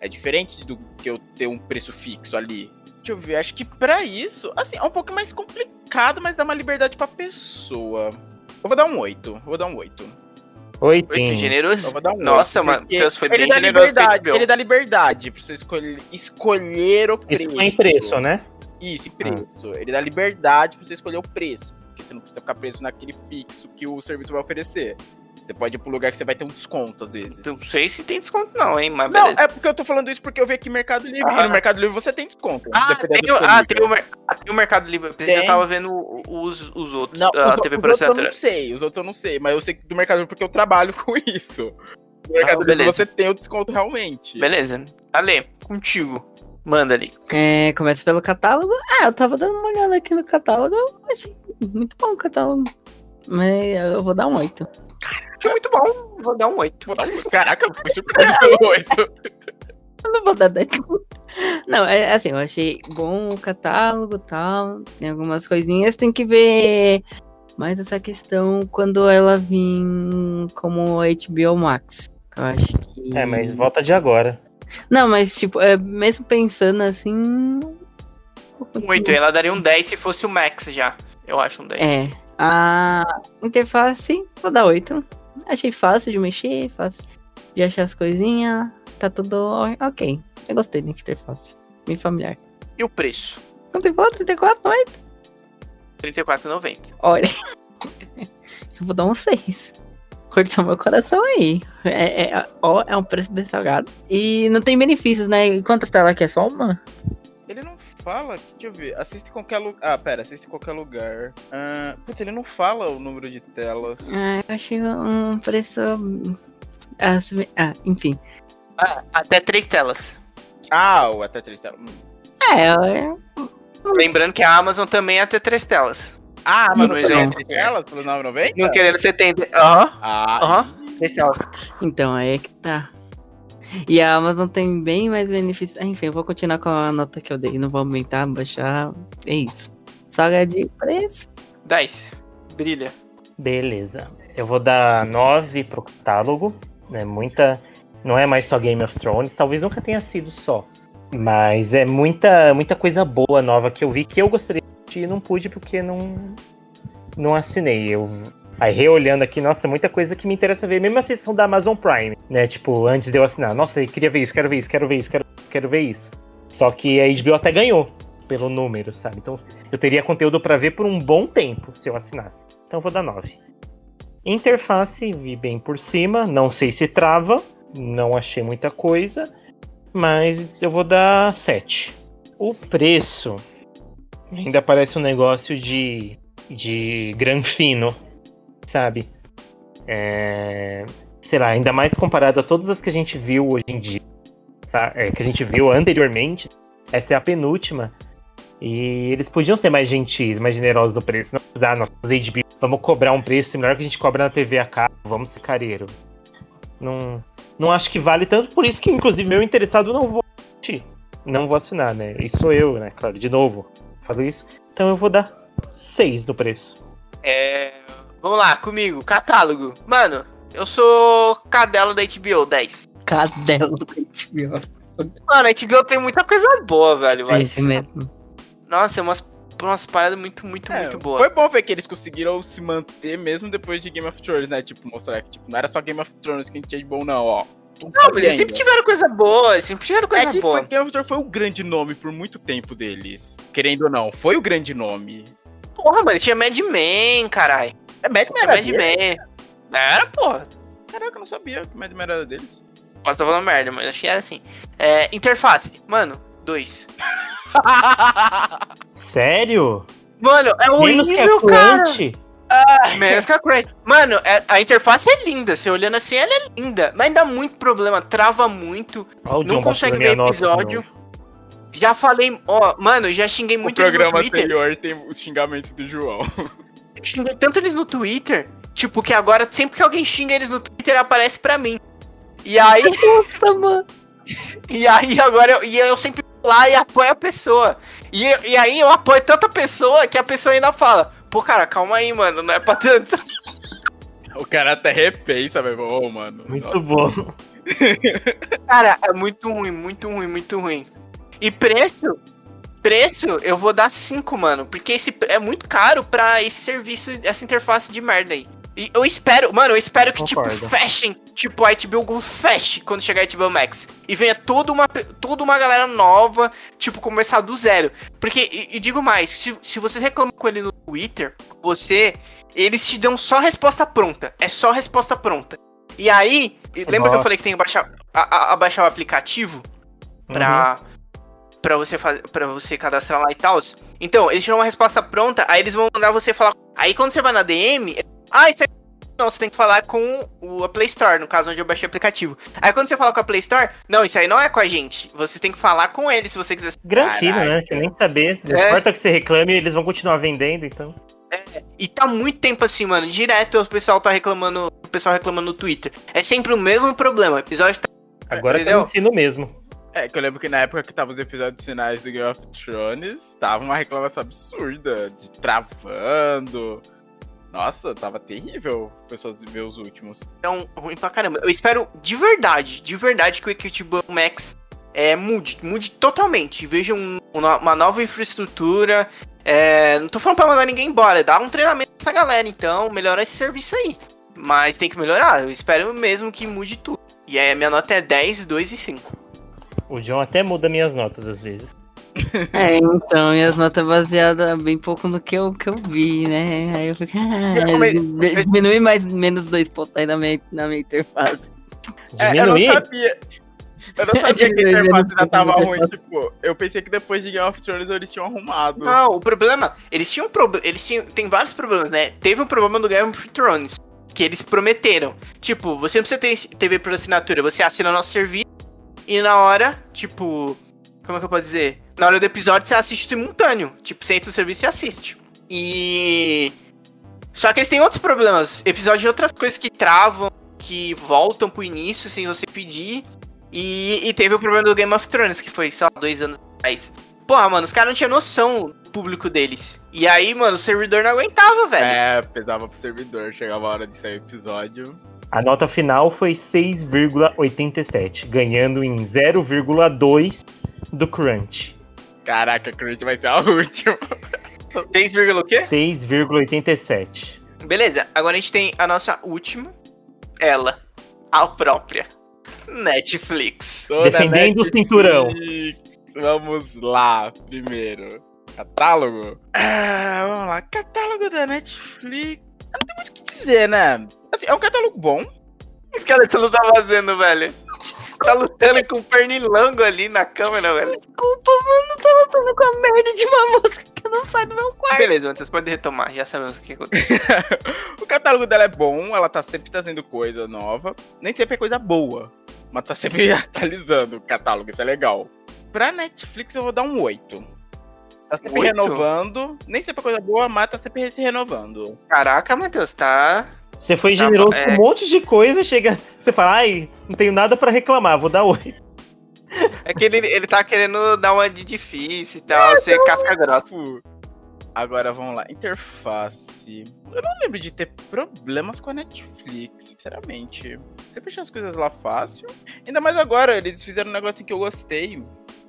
É diferente do que eu ter um preço fixo ali. Deixa eu ver, acho que pra isso, assim, é um pouco mais complicado, mas dá uma liberdade pra pessoa. Eu vou dar um 8. Eu vou dar um 8. Oi, Oito. Eu generoso. vou dar um Nossa, 8, mano, Deus foi ele bem dá generoso liberdade, ele dá liberdade pra você escolher, escolher o preço. Isso tem preço, né? Isso, e preço. Ele dá liberdade pra você escolher o preço. Porque você não precisa ficar preso naquele fixo que o serviço vai oferecer. Você pode ir pro lugar que você vai ter um desconto, às vezes. Não sei se tem desconto, não, hein? Mas Não, beleza. é porque eu tô falando isso porque eu vi aqui Mercado Livre. Ah. E no Mercado Livre você tem desconto. Ah, dependendo tem, o- ah, tem, o, ah, tem o Mercado Livre. Eu Tem. tava vendo os, os outros. Não, a os, TV os outros eu não sei, os outros eu não sei, mas eu sei do Mercado Livre porque eu trabalho [laughs] com isso. No Mercado Livre beleza. você tem o desconto realmente. Beleza. Ale, contigo. Manda ali. É, começa pelo catálogo. Ah, eu tava dando uma olhada aqui no catálogo. Eu achei muito bom o catálogo. Mas eu vou dar um 8. Achei muito bom. Vou dar um 8. Vou dar um- Caraca, eu fui surpreso pelo 8. Eu não vou dar 10. Não, é assim, eu achei bom o catálogo e tal. Tem algumas coisinhas, tem que ver mais essa questão quando ela vir como HBO Max. Eu acho que. É, mas volta de agora. Não, mas tipo, é, mesmo pensando assim. Um 8. Ela daria um 10 se fosse o Max já. Eu acho um 10. É, A interface, vou dar 8. Achei fácil de mexer, fácil de achar as coisinhas. Tá tudo ok. Eu gostei da interface. Bem familiar. E o preço? Quanto ficou? 34, 8? R$34,90. Olha. [laughs] eu vou dar um 6. Cortou meu coração aí. É, é, ó, é um preço bem salgado. E não tem benefícios, né? Quantas telas aqui? É só uma? Fala, deixa eu ver. Assiste em qualquer lugar. Ah, pera, assiste em qualquer lugar. Ah, putz, ele não fala o número de telas. Ah, eu achei um preço. Ah, ah, enfim. Ah, até três telas. Ah, o até três telas. Hum. É, eu- Lembrando que a Amazon também é até três telas. Ah, mas Não, é três telas pelo 9,90? Não querendo você entender. Aham, Ah, aham. Três telas. então aí é que tá. E a Amazon tem bem mais benefícios. Ah, Enfim, eu vou continuar com a nota que eu dei. Não vou aumentar, baixar. É isso. Salgadinho preço. 10. Brilha. Beleza. Eu vou dar 9 pro catálogo. Né? Muita. Não é mais só Game of Thrones. Talvez nunca tenha sido só. Mas é muita, muita coisa boa nova que eu vi que eu gostaria de assistir e não pude porque não, não assinei. Eu, aí reolhando aqui, nossa, muita coisa que me interessa ver. Mesmo a sessão da Amazon Prime, né? Tipo, antes de eu assinar. Nossa, eu queria ver isso, quero ver isso, quero ver isso, quero, quero ver isso. Só que a HBO até ganhou pelo número, sabe? Então eu teria conteúdo pra ver por um bom tempo se eu assinasse. Então eu vou dar 9. Interface, vi bem por cima, não sei se trava, não achei muita coisa, mas eu vou dar 7. O preço ainda parece um negócio de, de granfino, sabe? É, sei lá, ainda mais comparado a todas as que a gente viu hoje em dia, sa- é, que a gente viu anteriormente, essa é a penúltima. E eles podiam ser mais gentis, mais generosos no preço. Não usar nossas HBO, vamos cobrar um preço similar que a gente cobra na TV a cabo, vamos ser careiro. Não, não acho que vale tanto, por isso que, inclusive, meu interessado não vou assistir. Não vou assinar, né? E sou eu, né? Claro, de novo, falo isso. Então eu vou dar 6 no preço. É. Vamos lá, comigo. Catálogo. Mano, eu sou cadela da HBO 10. Cadelo da HBO. Mano, a HBO tem muita coisa boa, velho. É isso mesmo. nossa, é umas, umas paradas muito, muito, É, muito boas. Foi bom ver que eles conseguiram se manter mesmo depois de Game of Thrones, né? Tipo, mostrar que tipo, não era só Game of Thrones que a gente tinha de bom, não, ó. Não, mas eles sempre tiveram coisa boa, eles sempre tiveram coisa É que boa. foi, Game of Thrones foi o grande nome por muito tempo deles. Querendo ou não, foi o grande nome. Porra, mano, tinha Mad Men, caralho. É Mad Men Era era Mad deles? Men. Era, porra. Caraca, eu não sabia que Mad Men era deles. Posso estar falando merda, mas acho que era assim. É, interface. Mano, dois. [laughs] Sério? Mano, é Menos que horrível, cara. Crunch? Menos que a Crunch. Mano, é- a interface é linda. Você olhando assim, ela é linda. Mas dá muito problema, trava muito. Ó, o Não John consegue ver episódio. Já falei, ó, mano, já xinguei muito o programa Twitter. anterior tem os xingamentos do João. [laughs] Xinguei tanto eles no Twitter. Tipo, que agora sempre que alguém xinga eles no Twitter, aparece pra mim. E aí, Nossa, mano. e aí agora eu, e eu sempre vou lá e apoio a pessoa. E, e aí eu apoio tanta pessoa que a pessoa ainda fala, pô, cara, calma aí, mano, não é pra tanto. [laughs] O cara até repensa, velho. Ô, mano. Muito bom. [laughs] Cara, é muito ruim, muito ruim, muito ruim. E preço? Preço, eu vou dar 5, mano. Porque esse é muito caro pra esse serviço, essa interface de merda aí. E eu espero, mano, eu espero que, Concordo. tipo, fechem, tipo, a HBO Go feche quando chegar a HBO Max. E venha toda uma, toda uma galera nova, tipo, começar do zero. Porque, e, e digo mais, se, se você reclama com ele no Twitter, você, eles te dão só resposta pronta. É só resposta pronta. E aí, lembra que eu Nossa. falei que tem que baixar, a, a- a baixar o aplicativo? pra, pra, você faz, pra você cadastrar lá e tal. Então, eles tiram uma resposta pronta, aí eles vão mandar você falar. Aí quando você vai na DM, ah, isso aí. [laughs] Não, você tem que falar com o, a Play Store, no caso onde eu baixei o aplicativo. Aí quando você fala com a Play Store, não, isso aí não é com a gente. Você tem que falar com eles se você quiser. Granfino, né? Quer nem saber. Não É. importa que você reclame, eles vão continuar vendendo, então. E tá muito tempo assim, mano. Direto o pessoal tá reclamando. O pessoal reclamando no Twitter. É sempre o mesmo problema. O episódio tá. Agora tá ensino mesmo. É, que eu lembro que na época que tava os episódios finais do Game of Thrones, tava uma reclamação absurda de travando. Nossa, tava terrível pessoas ver os últimos. tão ruim pra caramba. Eu espero de verdade, de verdade que o Equitable Max é, mude, mude totalmente. Veja um- uma nova infraestrutura, É, não tô falando pra mandar ninguém embora, dá um treinamento pra essa galera, então melhora esse serviço aí. Mas tem que melhorar, eu espero mesmo que mude tudo. E aí a minha nota é 10, 2 e 5. O John até muda minhas notas às vezes. [laughs] É, então, e as notas baseadas bem pouco no que eu, que eu vi, né? Aí eu fico, [laughs] ah, Eu come- di- diminui mais menos dois pontos aí na minha, na minha interface. É, eu não sabia. Eu não sabia que a [laughs] interface ainda tava ruim. Tipo, eu pensei que depois de Game of Thrones eles tinham arrumado. Não, o problema, eles tinham problema, eles tinham, tem vários problemas, né? Teve um problema do Game of Thrones, que eles prometeram. Tipo, você não precisa ter TV por assinatura, você assina nosso serviço e na hora, tipo, como é que eu posso dizer? Na hora do episódio você assiste simultâneo. Tipo, você entra no serviço e assiste. E só que eles têm outros problemas, episódios de outras coisas que travam, que voltam pro início sem você pedir. E, e teve o problema do Game of Thrones, que foi, sei lá, dois anos atrás. Porra, mano, os caras não tinham noção do público deles. E aí, mano, o servidor não aguentava, velho. É, pesava pro servidor, chegava a hora de sair o episódio. A nota final foi 6,87, ganhando em 0,2 do Crunch. Caraca, Crunch vai ser a [laughs] última. 6, o quê? 6,87. Beleza, agora a gente tem a nossa última. Ela, a própria. Netflix. Tô na Defendendo o Netflix. cinturão. Vamos lá, primeiro. Catálogo? Ah, vamos lá. Catálogo da Netflix. Não tem muito o que dizer, né? Assim, é um catálogo bom. O que esse não tá fazendo, velho? [laughs] Tá lutando com o pernilongo ali na câmera, velho. Desculpa, mano, tô lutando com a merda de uma música que não sai do meu quarto. Beleza, vocês podem retomar, já sabemos o que aconteceu. [laughs] o catálogo dela é bom, ela tá sempre trazendo coisa nova. Nem sempre é coisa boa, mas tá sempre [laughs] atualizando o catálogo, isso é legal. Pra Netflix eu vou dar um 8. Tá sempre Oito? renovando. Nem sempre é coisa boa, mas tá sempre se renovando. Caraca, Matheus, tá. Você foi Tá generoso com é. um monte de coisa, chega. Você fala, ai, não tenho nada pra reclamar, vou dar 8. É que ele, ele tá querendo dar uma de difícil e tal, ser casca grossa. Agora vamos lá, interface. Eu não lembro de ter problemas com a Netflix, sinceramente. Sempre achei as coisas lá fácil. Ainda mais agora, eles fizeram um negócio que eu gostei.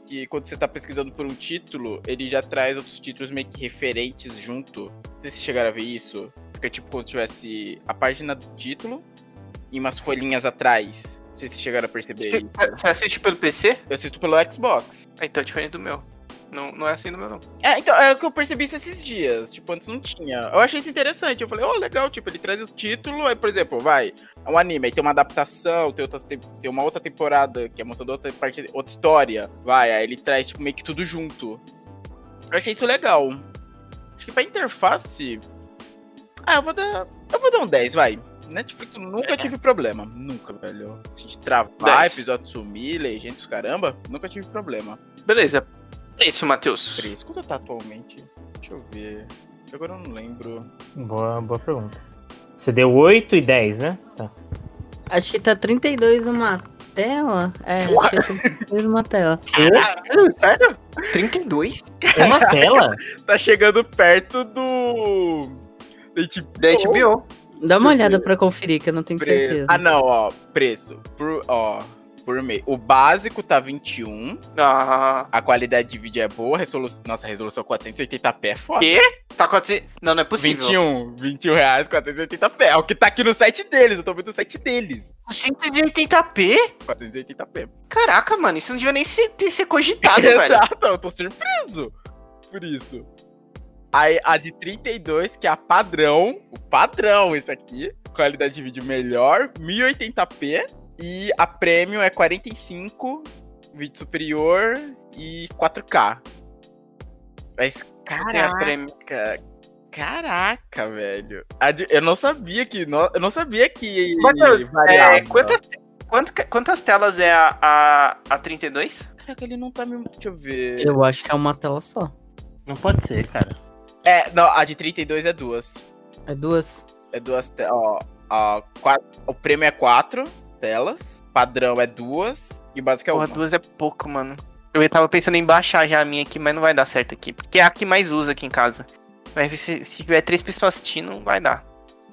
Que quando você tá pesquisando por um título, ele já traz outros títulos meio que referentes junto. Não sei se chegaram a ver isso. Fica tipo como se tivesse a página do título e umas folhinhas atrás. Não sei se chegaram a perceber isso. Você assiste pelo PC? Eu assisto pelo Xbox. Ah, então é diferente do meu. Não, não é assim do meu, não. É, então, é o que eu percebi isso esses dias. Tipo, antes não tinha. Eu achei isso interessante. Eu falei, ó, legal, tipo, ele traz o título, aí, por exemplo, vai, é um anime, aí tem uma adaptação, tem, outras, tem, tem uma outra temporada que é mostrando outra parte, outra história. Vai, aí ele traz, tipo, meio que tudo junto. Eu achei isso legal. Acho que pra interface. Ah, eu vou dar. Eu vou dar um 10, vai. Netflix nunca tive problema. Nunca, velho. Se de travar, 10. episódio sumir, legendas, caramba, nunca tive problema. Beleza. É isso, Matheus. 3. Quanto tá atualmente? Deixa eu ver. Agora eu não lembro. Boa, boa pergunta. Você deu 8 e 10, né? Tá. Acho que tá 32 uma tela. É, acho que é 32 uma tela. Caralho, sério? 32? Uma tela? [laughs] Tá chegando perto do. Da HBO. Da HBO. Dá uma olhada pra conferir, que eu não tenho Preço. certeza. Ah, não, ó. Preço. Por, ó. Por mês. O básico tá 21. Ah, A qualidade de vídeo é boa. Resolu... Nossa, a resolução 480p é foda. Quê? tá acontecendo. Não, não é possível. 21. 21 reais, 480p. É o que tá aqui no site deles. Eu tô vendo o site deles. 180p? 480p. Caraca, mano, isso não devia nem ser, ter ser cogitado, [laughs] velho. Exato, eu tô surpreso por isso. Aí a de 32, que é a padrão, o padrão esse aqui, qualidade de vídeo melhor, 1080p, e a premium é 45, vídeo superior e 4K. Mas Tem a prêmio. caraca, caraca, velho. Eu não sabia que, eu não sabia que Matheus, variava. É, quantas, quant- quantas telas é a, a, a 32? Caraca, ele não tá me... Deixa eu ver. Eu acho que é uma tela só. Não pode ser, cara. É, não, a de 32 é duas. É duas? É duas telas. Ó, ó, quatro, o prêmio é quatro telas. Padrão é duas. E o básico é Porra, uma. duas é pouco, mano. Eu tava pensando em baixar já a minha aqui, mas não vai dar certo aqui. Porque é a que mais usa aqui em casa. Mas se, se tiver três pessoas assistindo, vai dar.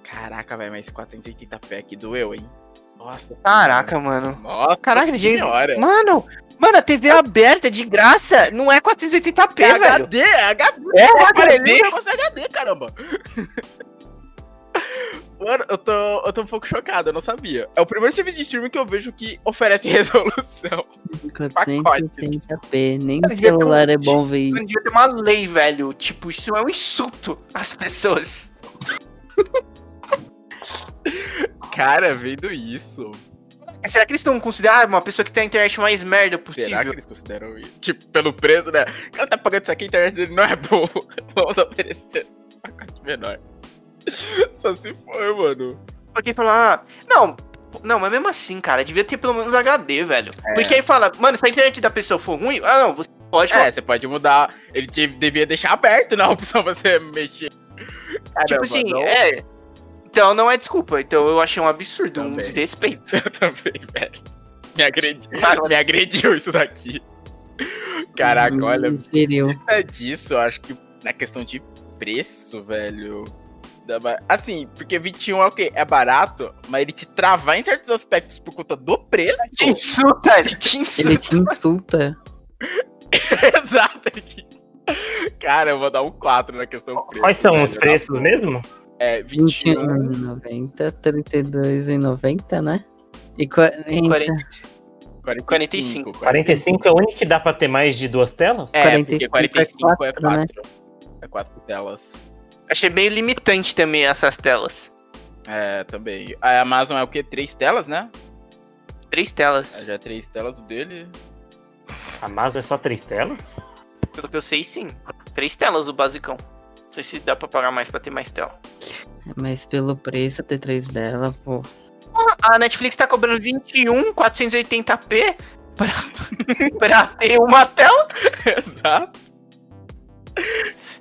Caraca, velho, mas 480p aqui doeu, hein? Nossa. Caraca, mano. Nossa, Caraca, gente. Mano, mano, a TV aberta de graça não é 480p, É velho. HD, é HD. É HD. é negócio HD, caramba. [laughs] Mano, eu tô, eu tô um pouco chocado, eu não sabia. É o primeiro serviço de streaming que eu vejo que oferece [laughs] resolução. 480p, nem um- celular é bom ver isso. Não devia ter uma lei, velho. Tipo, isso é um insulto às pessoas. Cara, vendo isso. Será que eles estão considerando uma pessoa que tem a internet mais merda possível? Será que eles consideram isso? Tipo, pelo preço, né? O cara tá pagando isso aqui, a internet dele não é boa. [laughs] Vamos oferecer um pacote menor. [laughs] Só se for, mano. Porque fala, ah, não, não, mas mesmo assim, cara, devia ter pelo menos HD, velho. É. Porque aí fala, mano, se a internet da pessoa for ruim, ah, não, você pode. É, você pode mudar. Ele te- devia deixar aberto na opção [laughs] pra você mexer. Caramba, tipo assim, não- é. Então não é desculpa. Então eu achei um absurdo, um Também. desrespeito. [laughs] Eu também, velho. Me agrediu, Claro. me agrediu isso daqui. Caraca, Hum, olha, Inferior. é disso, eu acho que na questão de preço, velho. Assim, porque 21 é o quê? É barato, mas ele te travar em certos aspectos por conta do preço. Te insulta, ele te insulta. Ele te insulta. [laughs] Exato. é. Cara, eu vou dar um 4 na questão preço. Quais são os velho, preços mesmo? É, 21. 21,90, 32,90, né? E 40. 40, 45. 45 é o único que dá pra ter mais de duas telas? É, 45 porque é 45 é 4. quatro, né? É 4 telas. Achei meio limitante também essas telas. É, também. A Amazon é o quê? Três telas, né? Três telas. É, Já é três telas o dele. A Amazon é só três telas? Pelo que eu sei, sim. Três telas o basicão. Não sei se dá pra pagar mais pra ter mais tela. Mas pelo preço, ter três dela, pô. A Netflix tá cobrando 21 480p pra, [laughs] pra ter uma tela. [laughs] Exato.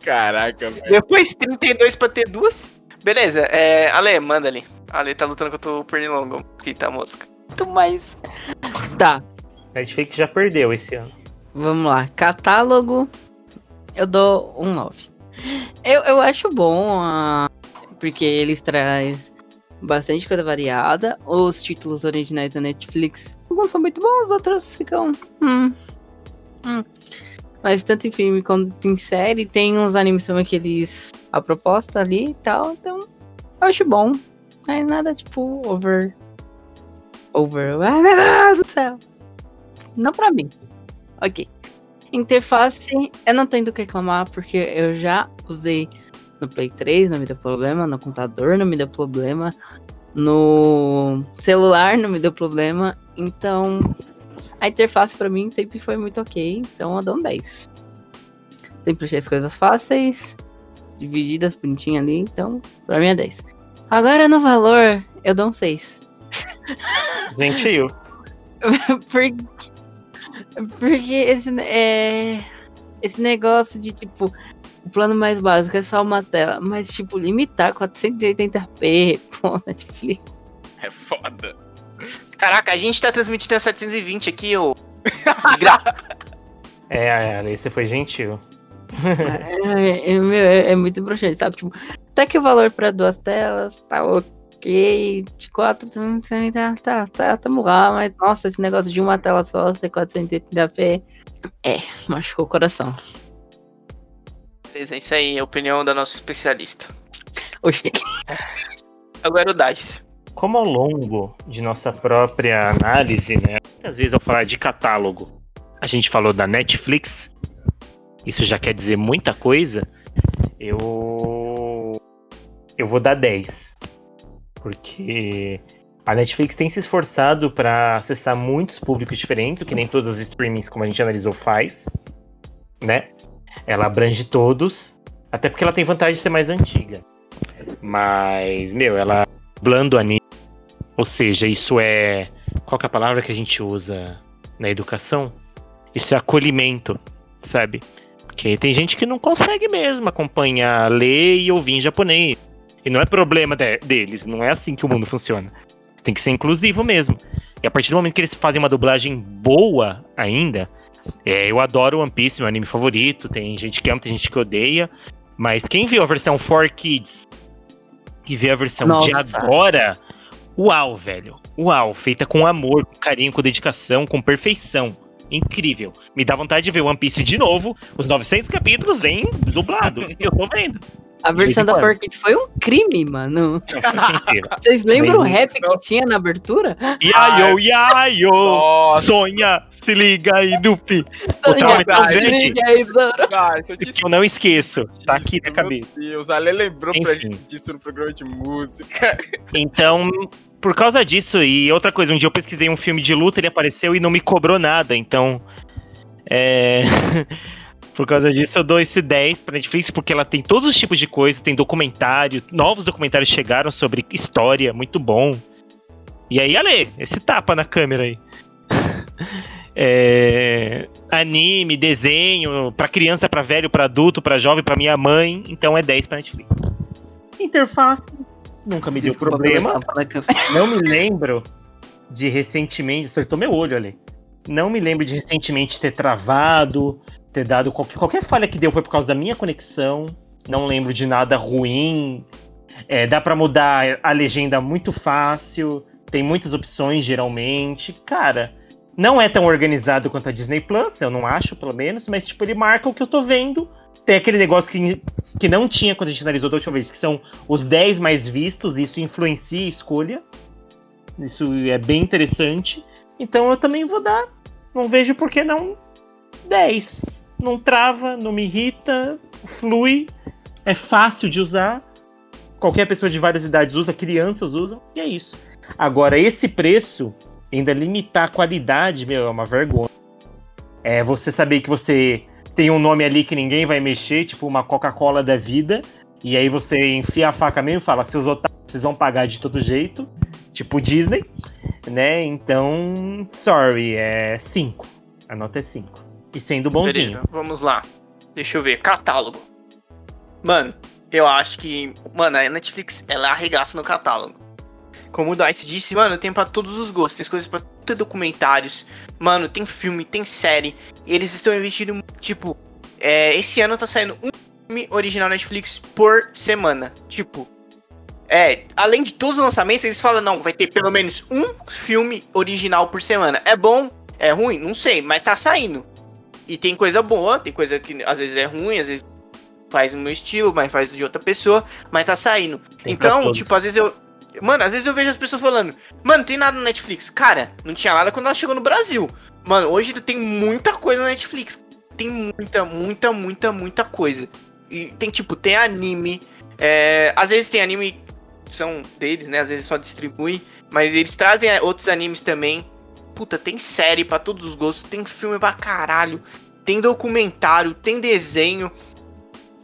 Caraca, velho. Depois 32 pra ter duas. Beleza, é. Ale, manda ali. Ale tá lutando contra o Pernilongo. Que tá mosca. Muito mais. Tá, Netflix já perdeu esse ano. vamos lá. Catálogo, eu dou um 9. Eu, eu acho bom, ah, porque eles trazem bastante coisa variada. Os títulos originais da Netflix, alguns são muito bons, outros ficam. Hum, hum. Mas tanto em filme quanto em série, tem uns animes também que eles. A proposta ali e tal, então eu acho bom. É nada tipo over. Over. [laughs] Ai meu Deus do céu! Não pra mim. Ok. Interface, eu não tenho do que reclamar, porque eu já usei no Play 3, não me deu problema, no computador não me deu problema, no celular não me deu problema, então a interface pra mim sempre foi muito ok, então eu dou um 10. Sempre achei as coisas fáceis, divididas bonitinhas ali, então pra mim é 10. Agora no valor, eu dou um 6. [laughs] Gentil. [laughs] Porque, porque esse, é, esse negócio de, tipo, o plano mais básico é só uma tela, mas, tipo, limitar 480p, [laughs] pô, Netflix. É foda. Caraca, a gente tá transmitindo a 720 aqui, ô. [laughs] De graça. É, é, esse foi gentil. É, é, meu, é- é muito broxante, sabe? Tipo, até que o valor pra duas telas tá ok, de quatro, também tá, tá, tá, tamo lá, mas, nossa, esse negócio de uma tela só, ser 480p, é, machucou o coração. Beleza, é isso aí, a opinião da nossa especialista. Oxi. Agora o Dice. Como ao longo de nossa própria análise, né? Muitas vezes ao falar de catálogo, a gente falou da Netflix, isso já quer dizer muita coisa. Eu. Eu vou dar 10. Porque a Netflix tem se esforçado para acessar muitos públicos diferentes, o que nem todas as streamings, como a gente analisou, faz. Né? Ela abrange todos, até porque ela tem vantagem de ser mais antiga. Mas, meu, ela blando anime. Ou seja, isso é. Qual é a palavra que a gente usa na educação? Isso é acolhimento, sabe? Porque tem gente que não consegue mesmo acompanhar, ler e ouvir em japonês. E não é problema de- deles, não é assim que o mundo funciona. Tem que ser inclusivo mesmo. E a partir do momento que eles fazem uma dublagem boa ainda, é, eu adoro One Piece, meu anime favorito. Tem gente que ama, tem gente que odeia. Mas quem viu a versão 4 Kids e vê a versão de Nossa. agora, Uau, velho. Uau, feita com amor, com carinho, com dedicação, com perfeição. Incrível. Me dá vontade de ver One Piece de novo. Os 900 capítulos vem dublado. eu tô vendo. A versão da quando? 4Kids foi um crime, mano. [laughs] Vocês lembram o rap que tinha na abertura? Yayo, yayo. Nossa, Sonha, se liga aí, Luffy. Tá é grande Liga aí, Zoro. cara, se eu não esqueço. Tá aqui na Meu cabeça. Deus, a Lê lembrou pra gente disso no programa de música. [laughs] Então, por causa disso, e outra coisa, um dia eu pesquisei um filme de luta, ele apareceu e não me cobrou nada, então. É. [laughs] por causa disso, eu dou esse 10 pra Netflix, porque ela tem todos os tipos de coisa, tem documentário, novos documentários chegaram sobre história, muito bom. E aí, Ale, esse tapa na câmera aí. [laughs] É, anime, desenho, pra criança, pra velho, pra adulto, pra jovem, pra minha mãe, então é 10 pra Netflix. Interface, nunca me deu Desculpa problema. na câmera. Não me lembro de recentemente. Acertou meu olho ali. Não me lembro de recentemente ter travado, ter dado qualquer, qualquer falha que deu foi por causa da minha conexão. Não lembro de nada ruim. É, dá pra mudar a legenda muito fácil. Tem muitas opções, geralmente. Cara, não é tão organizado quanto a Disney Plus, eu não acho, pelo menos, mas tipo, ele marca o que eu tô vendo. Tem aquele negócio que, que não tinha quando a gente analisou da última vez, que são os 10 mais vistos, isso influencia a escolha. Isso é bem interessante. Então eu também vou dar. Não vejo por que não 10. Não trava, não me irrita, flui, é fácil de usar. Qualquer pessoa de várias idades usa, crianças usam, e é isso. Agora, esse preço, ainda limitar a qualidade, meu, é uma vergonha. É você saber que você tem um nome ali que ninguém vai mexer, tipo uma Coca-Cola da vida, e aí você enfia a faca mesmo e fala, seus otários, vocês vão pagar de todo jeito, tipo Disney, né? Então, sorry, é 5. A nota é 5. E sendo bonzinho. Beleza, vamos lá. Deixa eu ver. Catálogo. Mano, eu acho que. Mano, a Netflix, ela arregaça no catálogo. Como o Dice disse, mano, tem pra todos os gostos. Tem coisas pra ter documentários. Mano, tem filme, tem série. E eles estão investindo, tipo. é, esse ano tá saindo um filme original Netflix por semana. Tipo. É, além de todos os lançamentos, eles falam, não, vai ter pelo menos um filme original por semana. É bom? É ruim? Não sei, mas tá saindo. E tem coisa boa, tem coisa que às vezes é ruim, às vezes faz no meu estilo, mas faz de outra pessoa, mas tá saindo. Tem então, tipo, às vezes eu. Mano, às vezes eu vejo as pessoas falando, mano, tem nada na Netflix. Cara, não tinha nada quando ela chegou no Brasil. Mano, hoje tem muita coisa na Netflix. Tem muita, muita, muita, muita coisa. E tem, tipo, tem anime. é, às vezes tem anime que são deles, né? Às vezes só distribui. Mas eles trazem outros animes também. Puta, tem série pra todos os gostos. Tem filme pra caralho. Tem documentário, tem desenho.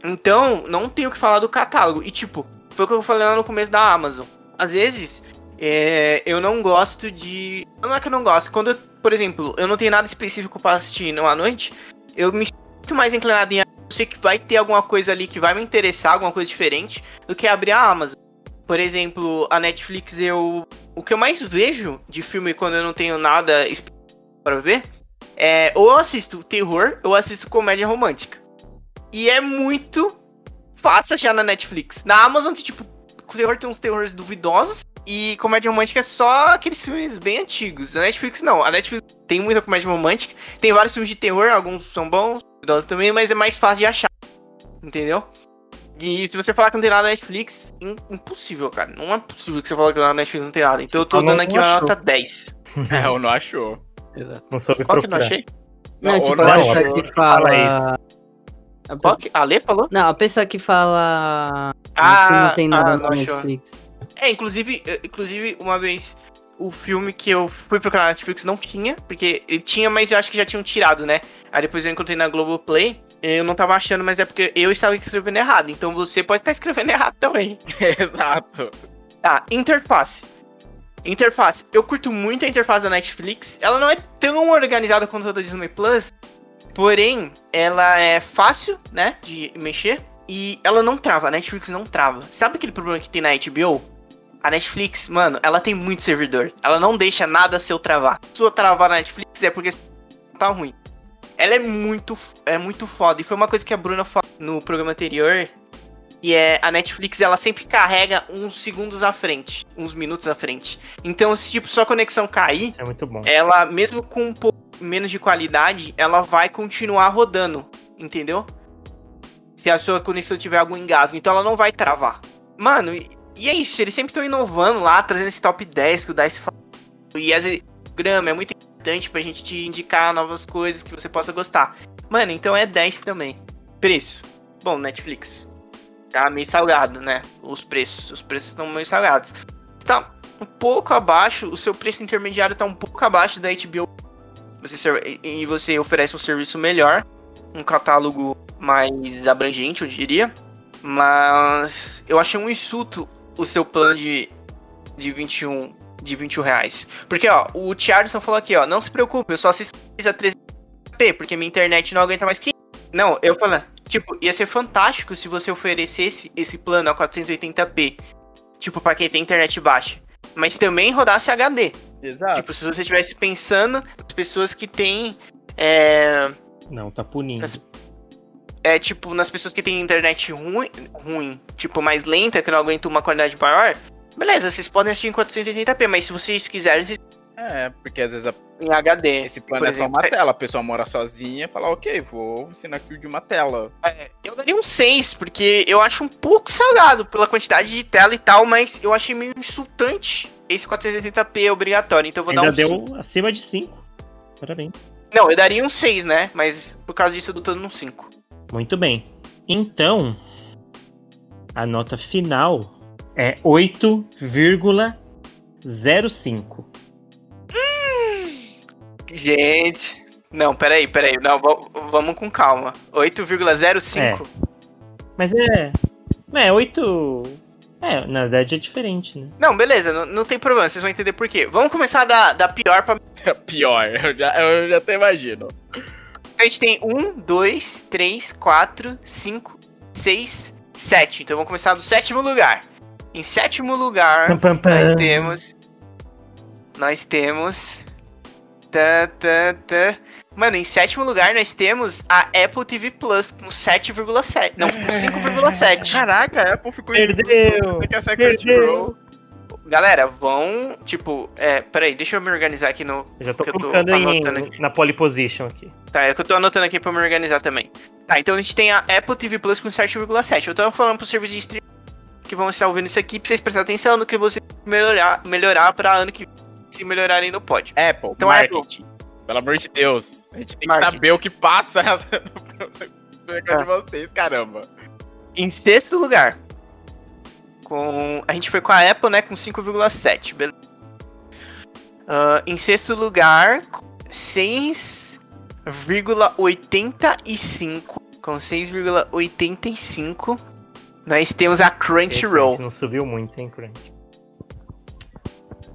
Então, não tenho o que falar do catálogo. E, tipo, foi o que eu falei lá no começo da Amazon. Às vezes, é, eu não gosto de. Não é que eu não gosto. Quando, eu, por exemplo, eu não tenho nada específico pra assistir numa noite, eu me sinto mais inclinado em. Eu sei que vai ter alguma coisa ali que vai me interessar, alguma coisa diferente, do que abrir a Amazon. Por exemplo, a Netflix, eu. O que eu mais vejo de filme quando eu não tenho nada pra ver é. Ou eu assisto terror, ou eu assisto comédia romântica. E é muito fácil achar na Netflix. Na Amazon tem, tipo, terror tem uns terrores duvidosos. E comédia romântica é só aqueles filmes bem antigos. A Netflix não. A Netflix tem muita comédia romântica. Tem vários filmes de terror, alguns são bons, duvidosos também, mas é mais fácil de achar. Entendeu? E se você falar que não tem nada na Netflix, im- impossível, cara. Não é possível que você fale que na Netflix não tem nada. Então eu tô não dando aqui uma achou. nota 10. [laughs] É, eu não achou. Não soube Qual que eu não procurar. achei? Não, Não, tipo, não, a pessoa não, que fala. fala A Qual que... A Lê falou? Não, a pessoa que fala. que Ah, não tem nada ah, na. Netflix. É, inclusive, eh, inclusive, uma vez o filme que eu fui procurar na Netflix não tinha, porque ele tinha, mas eu acho que já tinham tirado, né? Aí depois eu encontrei na Globoplay, eu não tava achando, mas é porque eu estava escrevendo errado, então você pode estar escrevendo [laughs] errado também. Exato. Tá, interface. Interface. Eu curto muito a interface da Netflix. Ela não é tão organizada quanto a da Disney Plus, porém, ela é fácil, né, de mexer. E ela não trava, a Netflix não trava. Sabe aquele problema que tem na HBO? A Netflix, mano, ela tem muito servidor. Ela não deixa nada seu travar. Se eu travar na Netflix é porque tá ruim. Ela é muito, é muito foda. E foi uma coisa que a Bruna falou no programa anterior. E é a Netflix, ela sempre carrega uns segundos à frente, uns minutos à frente. Então, se tipo sua conexão cair, é muito bom. ela mesmo com um pouco menos de qualidade, ela vai continuar rodando, entendeu? Se a sua conexão tiver algum engasgo, então ela não vai travar. Mano, e, e é isso, eles sempre estão inovando lá, trazendo esse top 10 que o Dice falou. E as grama é muito importante pra gente te indicar novas coisas que você possa gostar. Mano, então é 10 também. Preço. Bom, Netflix. Tá meio salgado, né? Os preços. Os preços estão meio salgados. Tá um pouco abaixo, o seu preço intermediário tá um pouco abaixo da HBO. Você, e você oferece um serviço melhor. Um catálogo mais abrangente, eu diria. Mas eu achei um insulto o seu plano de, de 21 de 21 reais. Porque, ó, o Thiarson falou aqui, ó, não se preocupe, eu só assisto a 300p, porque minha internet não aguenta mais que. Não, eu falei, tipo, ia ser fantástico se você oferecesse esse plano a 480p. Tipo, pra quem tem internet baixa. Mas também rodasse HD. Exato. Tipo, se você estivesse pensando nas pessoas que têm. É, Não, tá punindo. Mas- é tipo, nas pessoas que têm internet ruim, ruim, tipo, mais lenta, que não aguenta uma qualidade maior. Beleza, vocês podem assistir em 480p, mas se vocês quiserem, vocês É, porque às vezes a- em HD. esse plano é só uma tela. A pessoa mora sozinha e fala, ok, vou ensinar aqui o de uma tela. É, eu daria um 6, porque eu acho um pouco salgado pela quantidade de tela e tal, mas eu achei meio insultante esse 480p obrigatório, então eu vou Ainda dar um deu cinco. acima de 5. Parabéns. Não, eu daria um 6, né? Mas por causa disso eu tô dando um 5. Muito bem. Então, a nota final é 8,05. Gente. Não, peraí, peraí. Não, va- vamos com calma. 8,05? Mas é. É, 8. É, na verdade é diferente, né? Não, beleza, não, não tem problema, vocês vão entender por quê. Vamos começar da, da pior pra. [laughs] Pior, eu já, eu já até imagino. A gente tem 1, 2, 3, 4, 5, 6, 7. Então vamos começar do sétimo lugar. Em sétimo lugar, Pam, pam, pam. nós temos. Nós temos. Tá, tá, tá. Mano, em sétimo lugar nós temos a Apple TV Plus com 7,7. Não, com 5,7. [laughs] Caraca, a Apple ficou Perdeu! Ser Perdeu. Galera, vão. Tipo, é. Peraí, deixa eu me organizar aqui no. Eu já tô Que eu tô colocando em, na pole position aqui. Tá, é que eu tô anotando aqui pra me organizar também. Tá, então a gente tem a Apple TV Plus com 7,7. Eu tô falando pro serviço de streaming que vão estar ouvindo isso aqui pra vocês prestarem atenção no que você melhorar, melhorar pra ano que se melhorarem no pod. Apple, Então, marketing. Pelo amor de Deus. A gente tem que Marketing. saber o que passa [laughs] no negócio de vocês, caramba. Em sexto lugar, com a gente foi com a Apple, né, com 5,7, beleza. Ah, em sexto lugar, com 6,85, com 6,85, nós temos a Crunchyroll. Não subiu muito, hein, Crunch?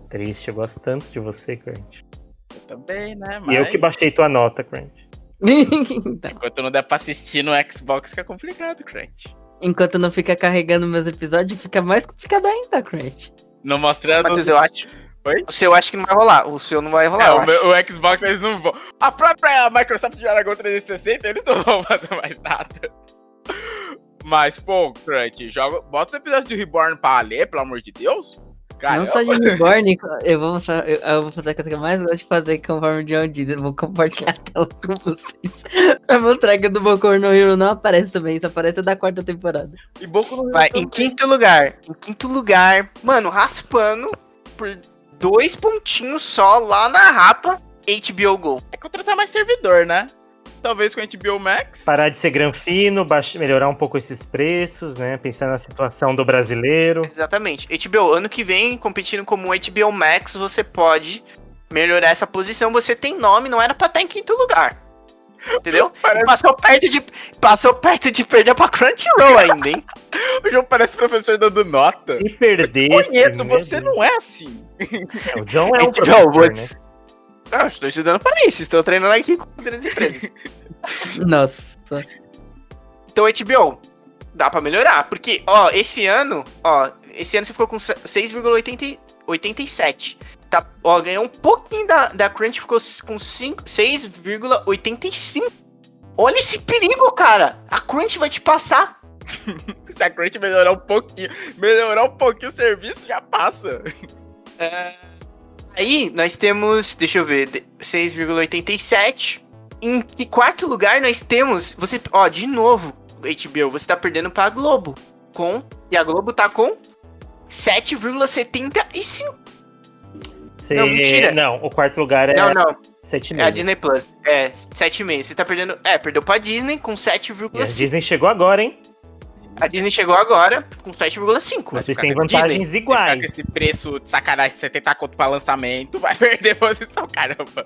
Triste, eu gosto tanto de você, Crunch. Eu também, né? E eu que baixei tua nota, Crunch. [laughs] Então, Enquanto não der pra assistir no Xbox, fica complicado, Crunch. Enquanto não fica carregando meus episódios, fica mais complicado ainda, Crash. Não mostrando. Matheus, eu acho. Oi? O seu acho que não vai rolar. O seu não vai rolar. É, o, meu- o Xbox eles não vão. A própria Microsoft já largou o 360, eles não vão fazer mais nada. Mas, pô, Crunch, joga, bota os episódios do Reborn pra ler, pelo amor de Deus. Caramba. Não só de Reborn, eu vou, mostrar, eu, eu vou fazer a coisa que eu mais gosto de fazer conforme o John diz. Eu vou compartilhar a tela com vocês. [laughs] pra mostrar que o do Boku no Hero não aparece também, só aparece da quarta temporada. E Boku no Vai, Hero em quinto lugar. Em quinto lugar, mano, raspando por dois pontinhos só lá na rapa HBO Go. É contratar mais servidor, né? Talvez com a HBO Max. Parar de ser granfino, baix- melhorar um pouco esses preços, né? Pensar na situação do brasileiro. Exatamente. HBO, ano que vem, competindo como HBO Max, você pode melhorar essa posição. Você tem nome, não era pra estar em quinto lugar. Entendeu? [laughs] Parece- Passou perto de, passou perto de perder pra Crunchyroll ainda, hein? [laughs] O João parece professor dando nota. E perder. Conheço, meu você Deus. não é assim. É, O John é um HBO, [laughs] professor, você- né? Não, eu estou estudando para isso. Estou treinando aqui com grandes empresas. [laughs] Nossa. Então, HBO, dá pra melhorar. Porque, ó, esse ano, ó, esse ano você ficou com 6,87. Tá, ó, ganhou um pouquinho da, da Crunch, ficou com cinco- 6,85. Olha esse perigo, cara. A Crunch vai te passar [laughs] Se a Crunch melhorar um pouquinho, melhorar um pouquinho o serviço, já passa. É, Aí nós temos, deixa eu ver, de- 6,87. Em que quarto lugar nós temos, você, ó, de novo, HBO, você tá perdendo pra Globo. Com, e a Globo tá com 7,75. Você- Não, mentira. Não, o quarto lugar é Não, não, é 7,5. a Disney Plus. É, 7,5. Você tá perdendo, é, perdeu pra Disney com E a 7,5. Disney chegou agora, hein? A Disney chegou agora com 7,5. Mas vocês têm vantagens Disney. Ficar com iguais. esse preço de sacanagem de 70 conto pra lançamento, vai perder posição, caramba.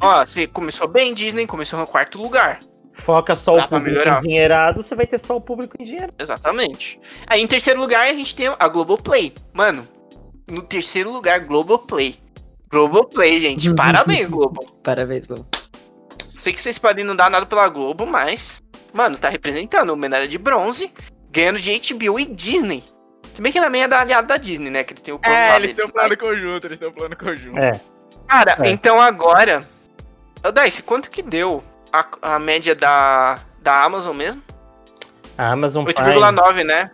Ó, você começou bem, Disney, começou no quarto lugar. Foca só Dá o público melhorar. endinheirado, você vai ter só o público endinheirado. Exatamente. Aí em terceiro lugar a gente tem a Globoplay. Mano, no terceiro lugar, Globoplay. Globoplay, gente. [laughs] Parabéns, Globo. Parabéns, Lu. Sei que vocês podem não dar nada pela Globo, mas, mano, tá representando medalha de bronze, ganhando de HBO e Disney. Se bem que também é da aliada da Disney, né? Que eles têm o plano É, eles têm um plano conjunto, eles têm um plano conjunto. É. Cara, É. então agora. Ô, Dice, quanto que deu a, a média da, da Amazon mesmo? A Amazon Prime. 8,9, né?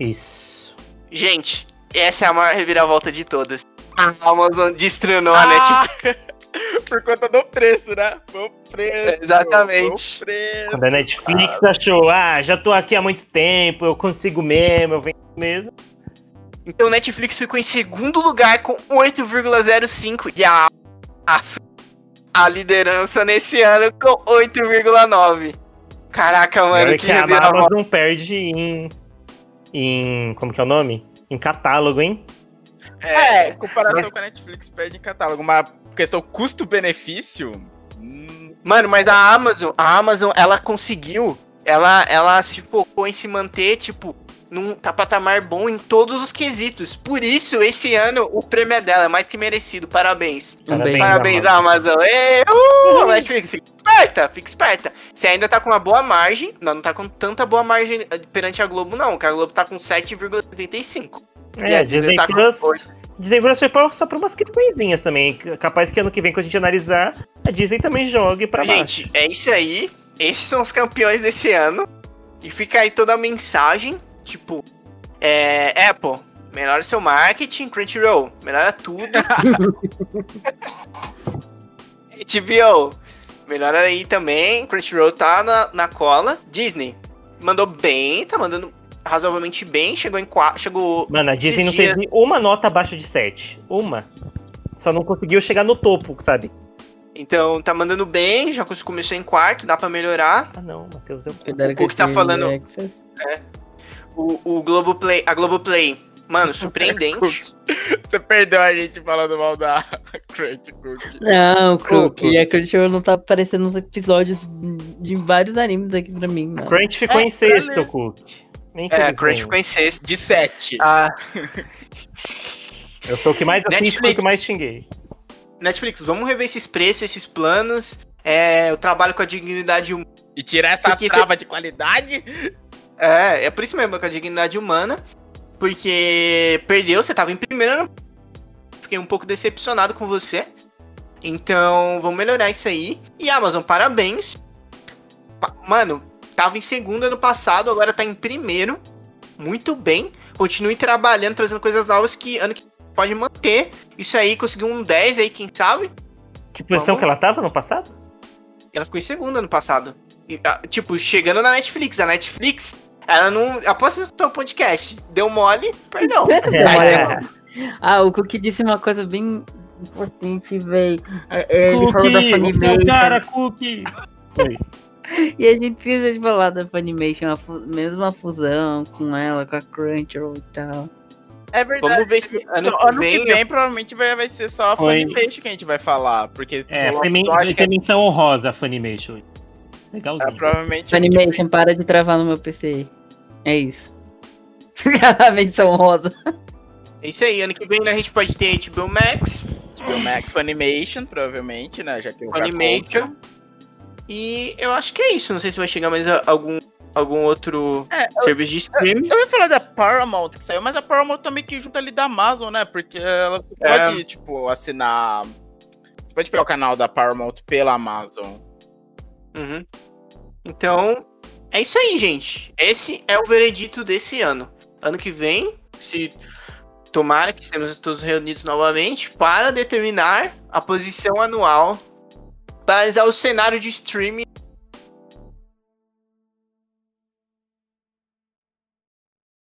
Isso. Gente, essa é a maior reviravolta de todas. A Amazon destronou a Ah, Netflix. [laughs] Por conta do preço, né? Foi o preço. Exatamente. Foi o preço. Quando a Netflix achou, ah, já tô aqui há muito tempo, eu consigo mesmo, eu venho mesmo. Então Netflix ficou em segundo lugar com 8,05 e a a liderança nesse ano com 8,9. Caraca, mano, Olha que que a. Amazon perde em. em. como que é o nome? Em catálogo, hein? É, em comparação mas- com a Netflix pede em catálogo, uma questão custo-benefício. Hum. Mano, mas a Amazon, a Amazon, ela conseguiu, ela, ela se focou em se manter, tipo, num tá patamar bom em todos os quesitos. Por isso, esse ano, o prêmio é dela, é mais que merecido. Parabéns. Parabéns, Parabéns Amazon. Amazon. Ei, uh, Netflix, fica esperta, fica esperta. Você ainda tá com uma boa margem, não, não tá com tanta boa margem eh, perante a Globo, não. porque a Globo tá com 7,75. É, e a Disney, Disney tá com 8. Desenvolver foi só para umas coisinhas também. Capaz que ano que vem, quando a gente analisar, a Disney também jogue para gente, Gente, é isso aí. Esses são os campeões desse ano. E fica aí toda a mensagem, tipo, é, Apple, melhora seu marketing, Crunchyroll, melhora tudo. [laughs] HBO, melhora aí também, Crunchyroll tá na, na cola. Disney, mandou bem, tá mandando razoavelmente bem, chegou em quatro, chegou... Mano, a Disney não dias- teve uma nota abaixo de 7. Uma. Só não conseguiu chegar no topo, sabe? Então, tá mandando bem, já começou em quarto, dá pra melhorar. Ah não, Matheus deu. Cuidado O que tá falando- Access. O, o Globoplay, a Globoplay, mano, [laughs] surpreendente. Você perdeu a gente falando mal da [laughs] Crunch Cookie. Não, ô. a Crunchyroll não tá aparecendo nos episódios de vários animes aqui pra mim, mano. Crunch ficou É, em sexto, beleza. Cook. É, a Crunch ficou em sexto. De 7. Ah, [laughs] Eu sou o que mais assisto e o que mais xinguei. Netflix, vamos rever esses preços, esses planos. É, eu trabalho com a dignidade humana. E tirar essa Porque- trava de qualidade? É, é por isso mesmo, com a dignidade humana. Porque perdeu, você tava em primeiro. Fiquei um pouco decepcionado com você. Então, vamos melhorar isso aí. E Amazon, parabéns. Pa- Mano, tava em segundo ano passado, agora tá em primeiro. Muito bem. Continue trabalhando, trazendo coisas novas que ano que pode manter. Isso aí, conseguiu um 10 aí, quem sabe? Que posição Vamos. que ela tava no passado? Ela ficou em segundo ano passado. E, ah, tipo, chegando na Netflix. A Netflix, ela não. Após o teu podcast, deu mole, perdão. [laughs] É. Ah, o Cook disse uma coisa bem importante, véi. É, Ele falou da Funimation. seu cara, Cookie. Oi. E a gente precisa de falar da Funimation, a fu- mesmo a fusão com ela, com a Crunchyroll e tal. É verdade. Vamos ver se ano, Só- que ano vem. que vem, provavelmente vai, vai ser só a Foi. Funimation que a gente vai falar. Porque É, eu foi, men acho foi que é, menção honrosa a Funimation. Legalzinho. provavelmente. Funimation, para de travar no meu PC. É isso. a [laughs] menção rosa. É isso aí, ano que vem a gente pode ter HBO Max, HBO Max Funimation, provavelmente, né? Já que eu já Funimation. compro. E eu acho que é isso. Não sei se vai chegar mais algum, algum outro É, eu, serviço de streaming. eu ia falar da Paramount que saiu, mas a Paramount também que junta ali da Amazon, né? Porque ela É. pode, tipo, assinar. Você pode pegar o canal da Paramount pela Amazon. Uhum. Então, É isso aí, gente. Esse é o veredito desse ano. Ano que vem, se tomara que estejamos todos reunidos novamente para determinar a posição anual para analisar o cenário de streaming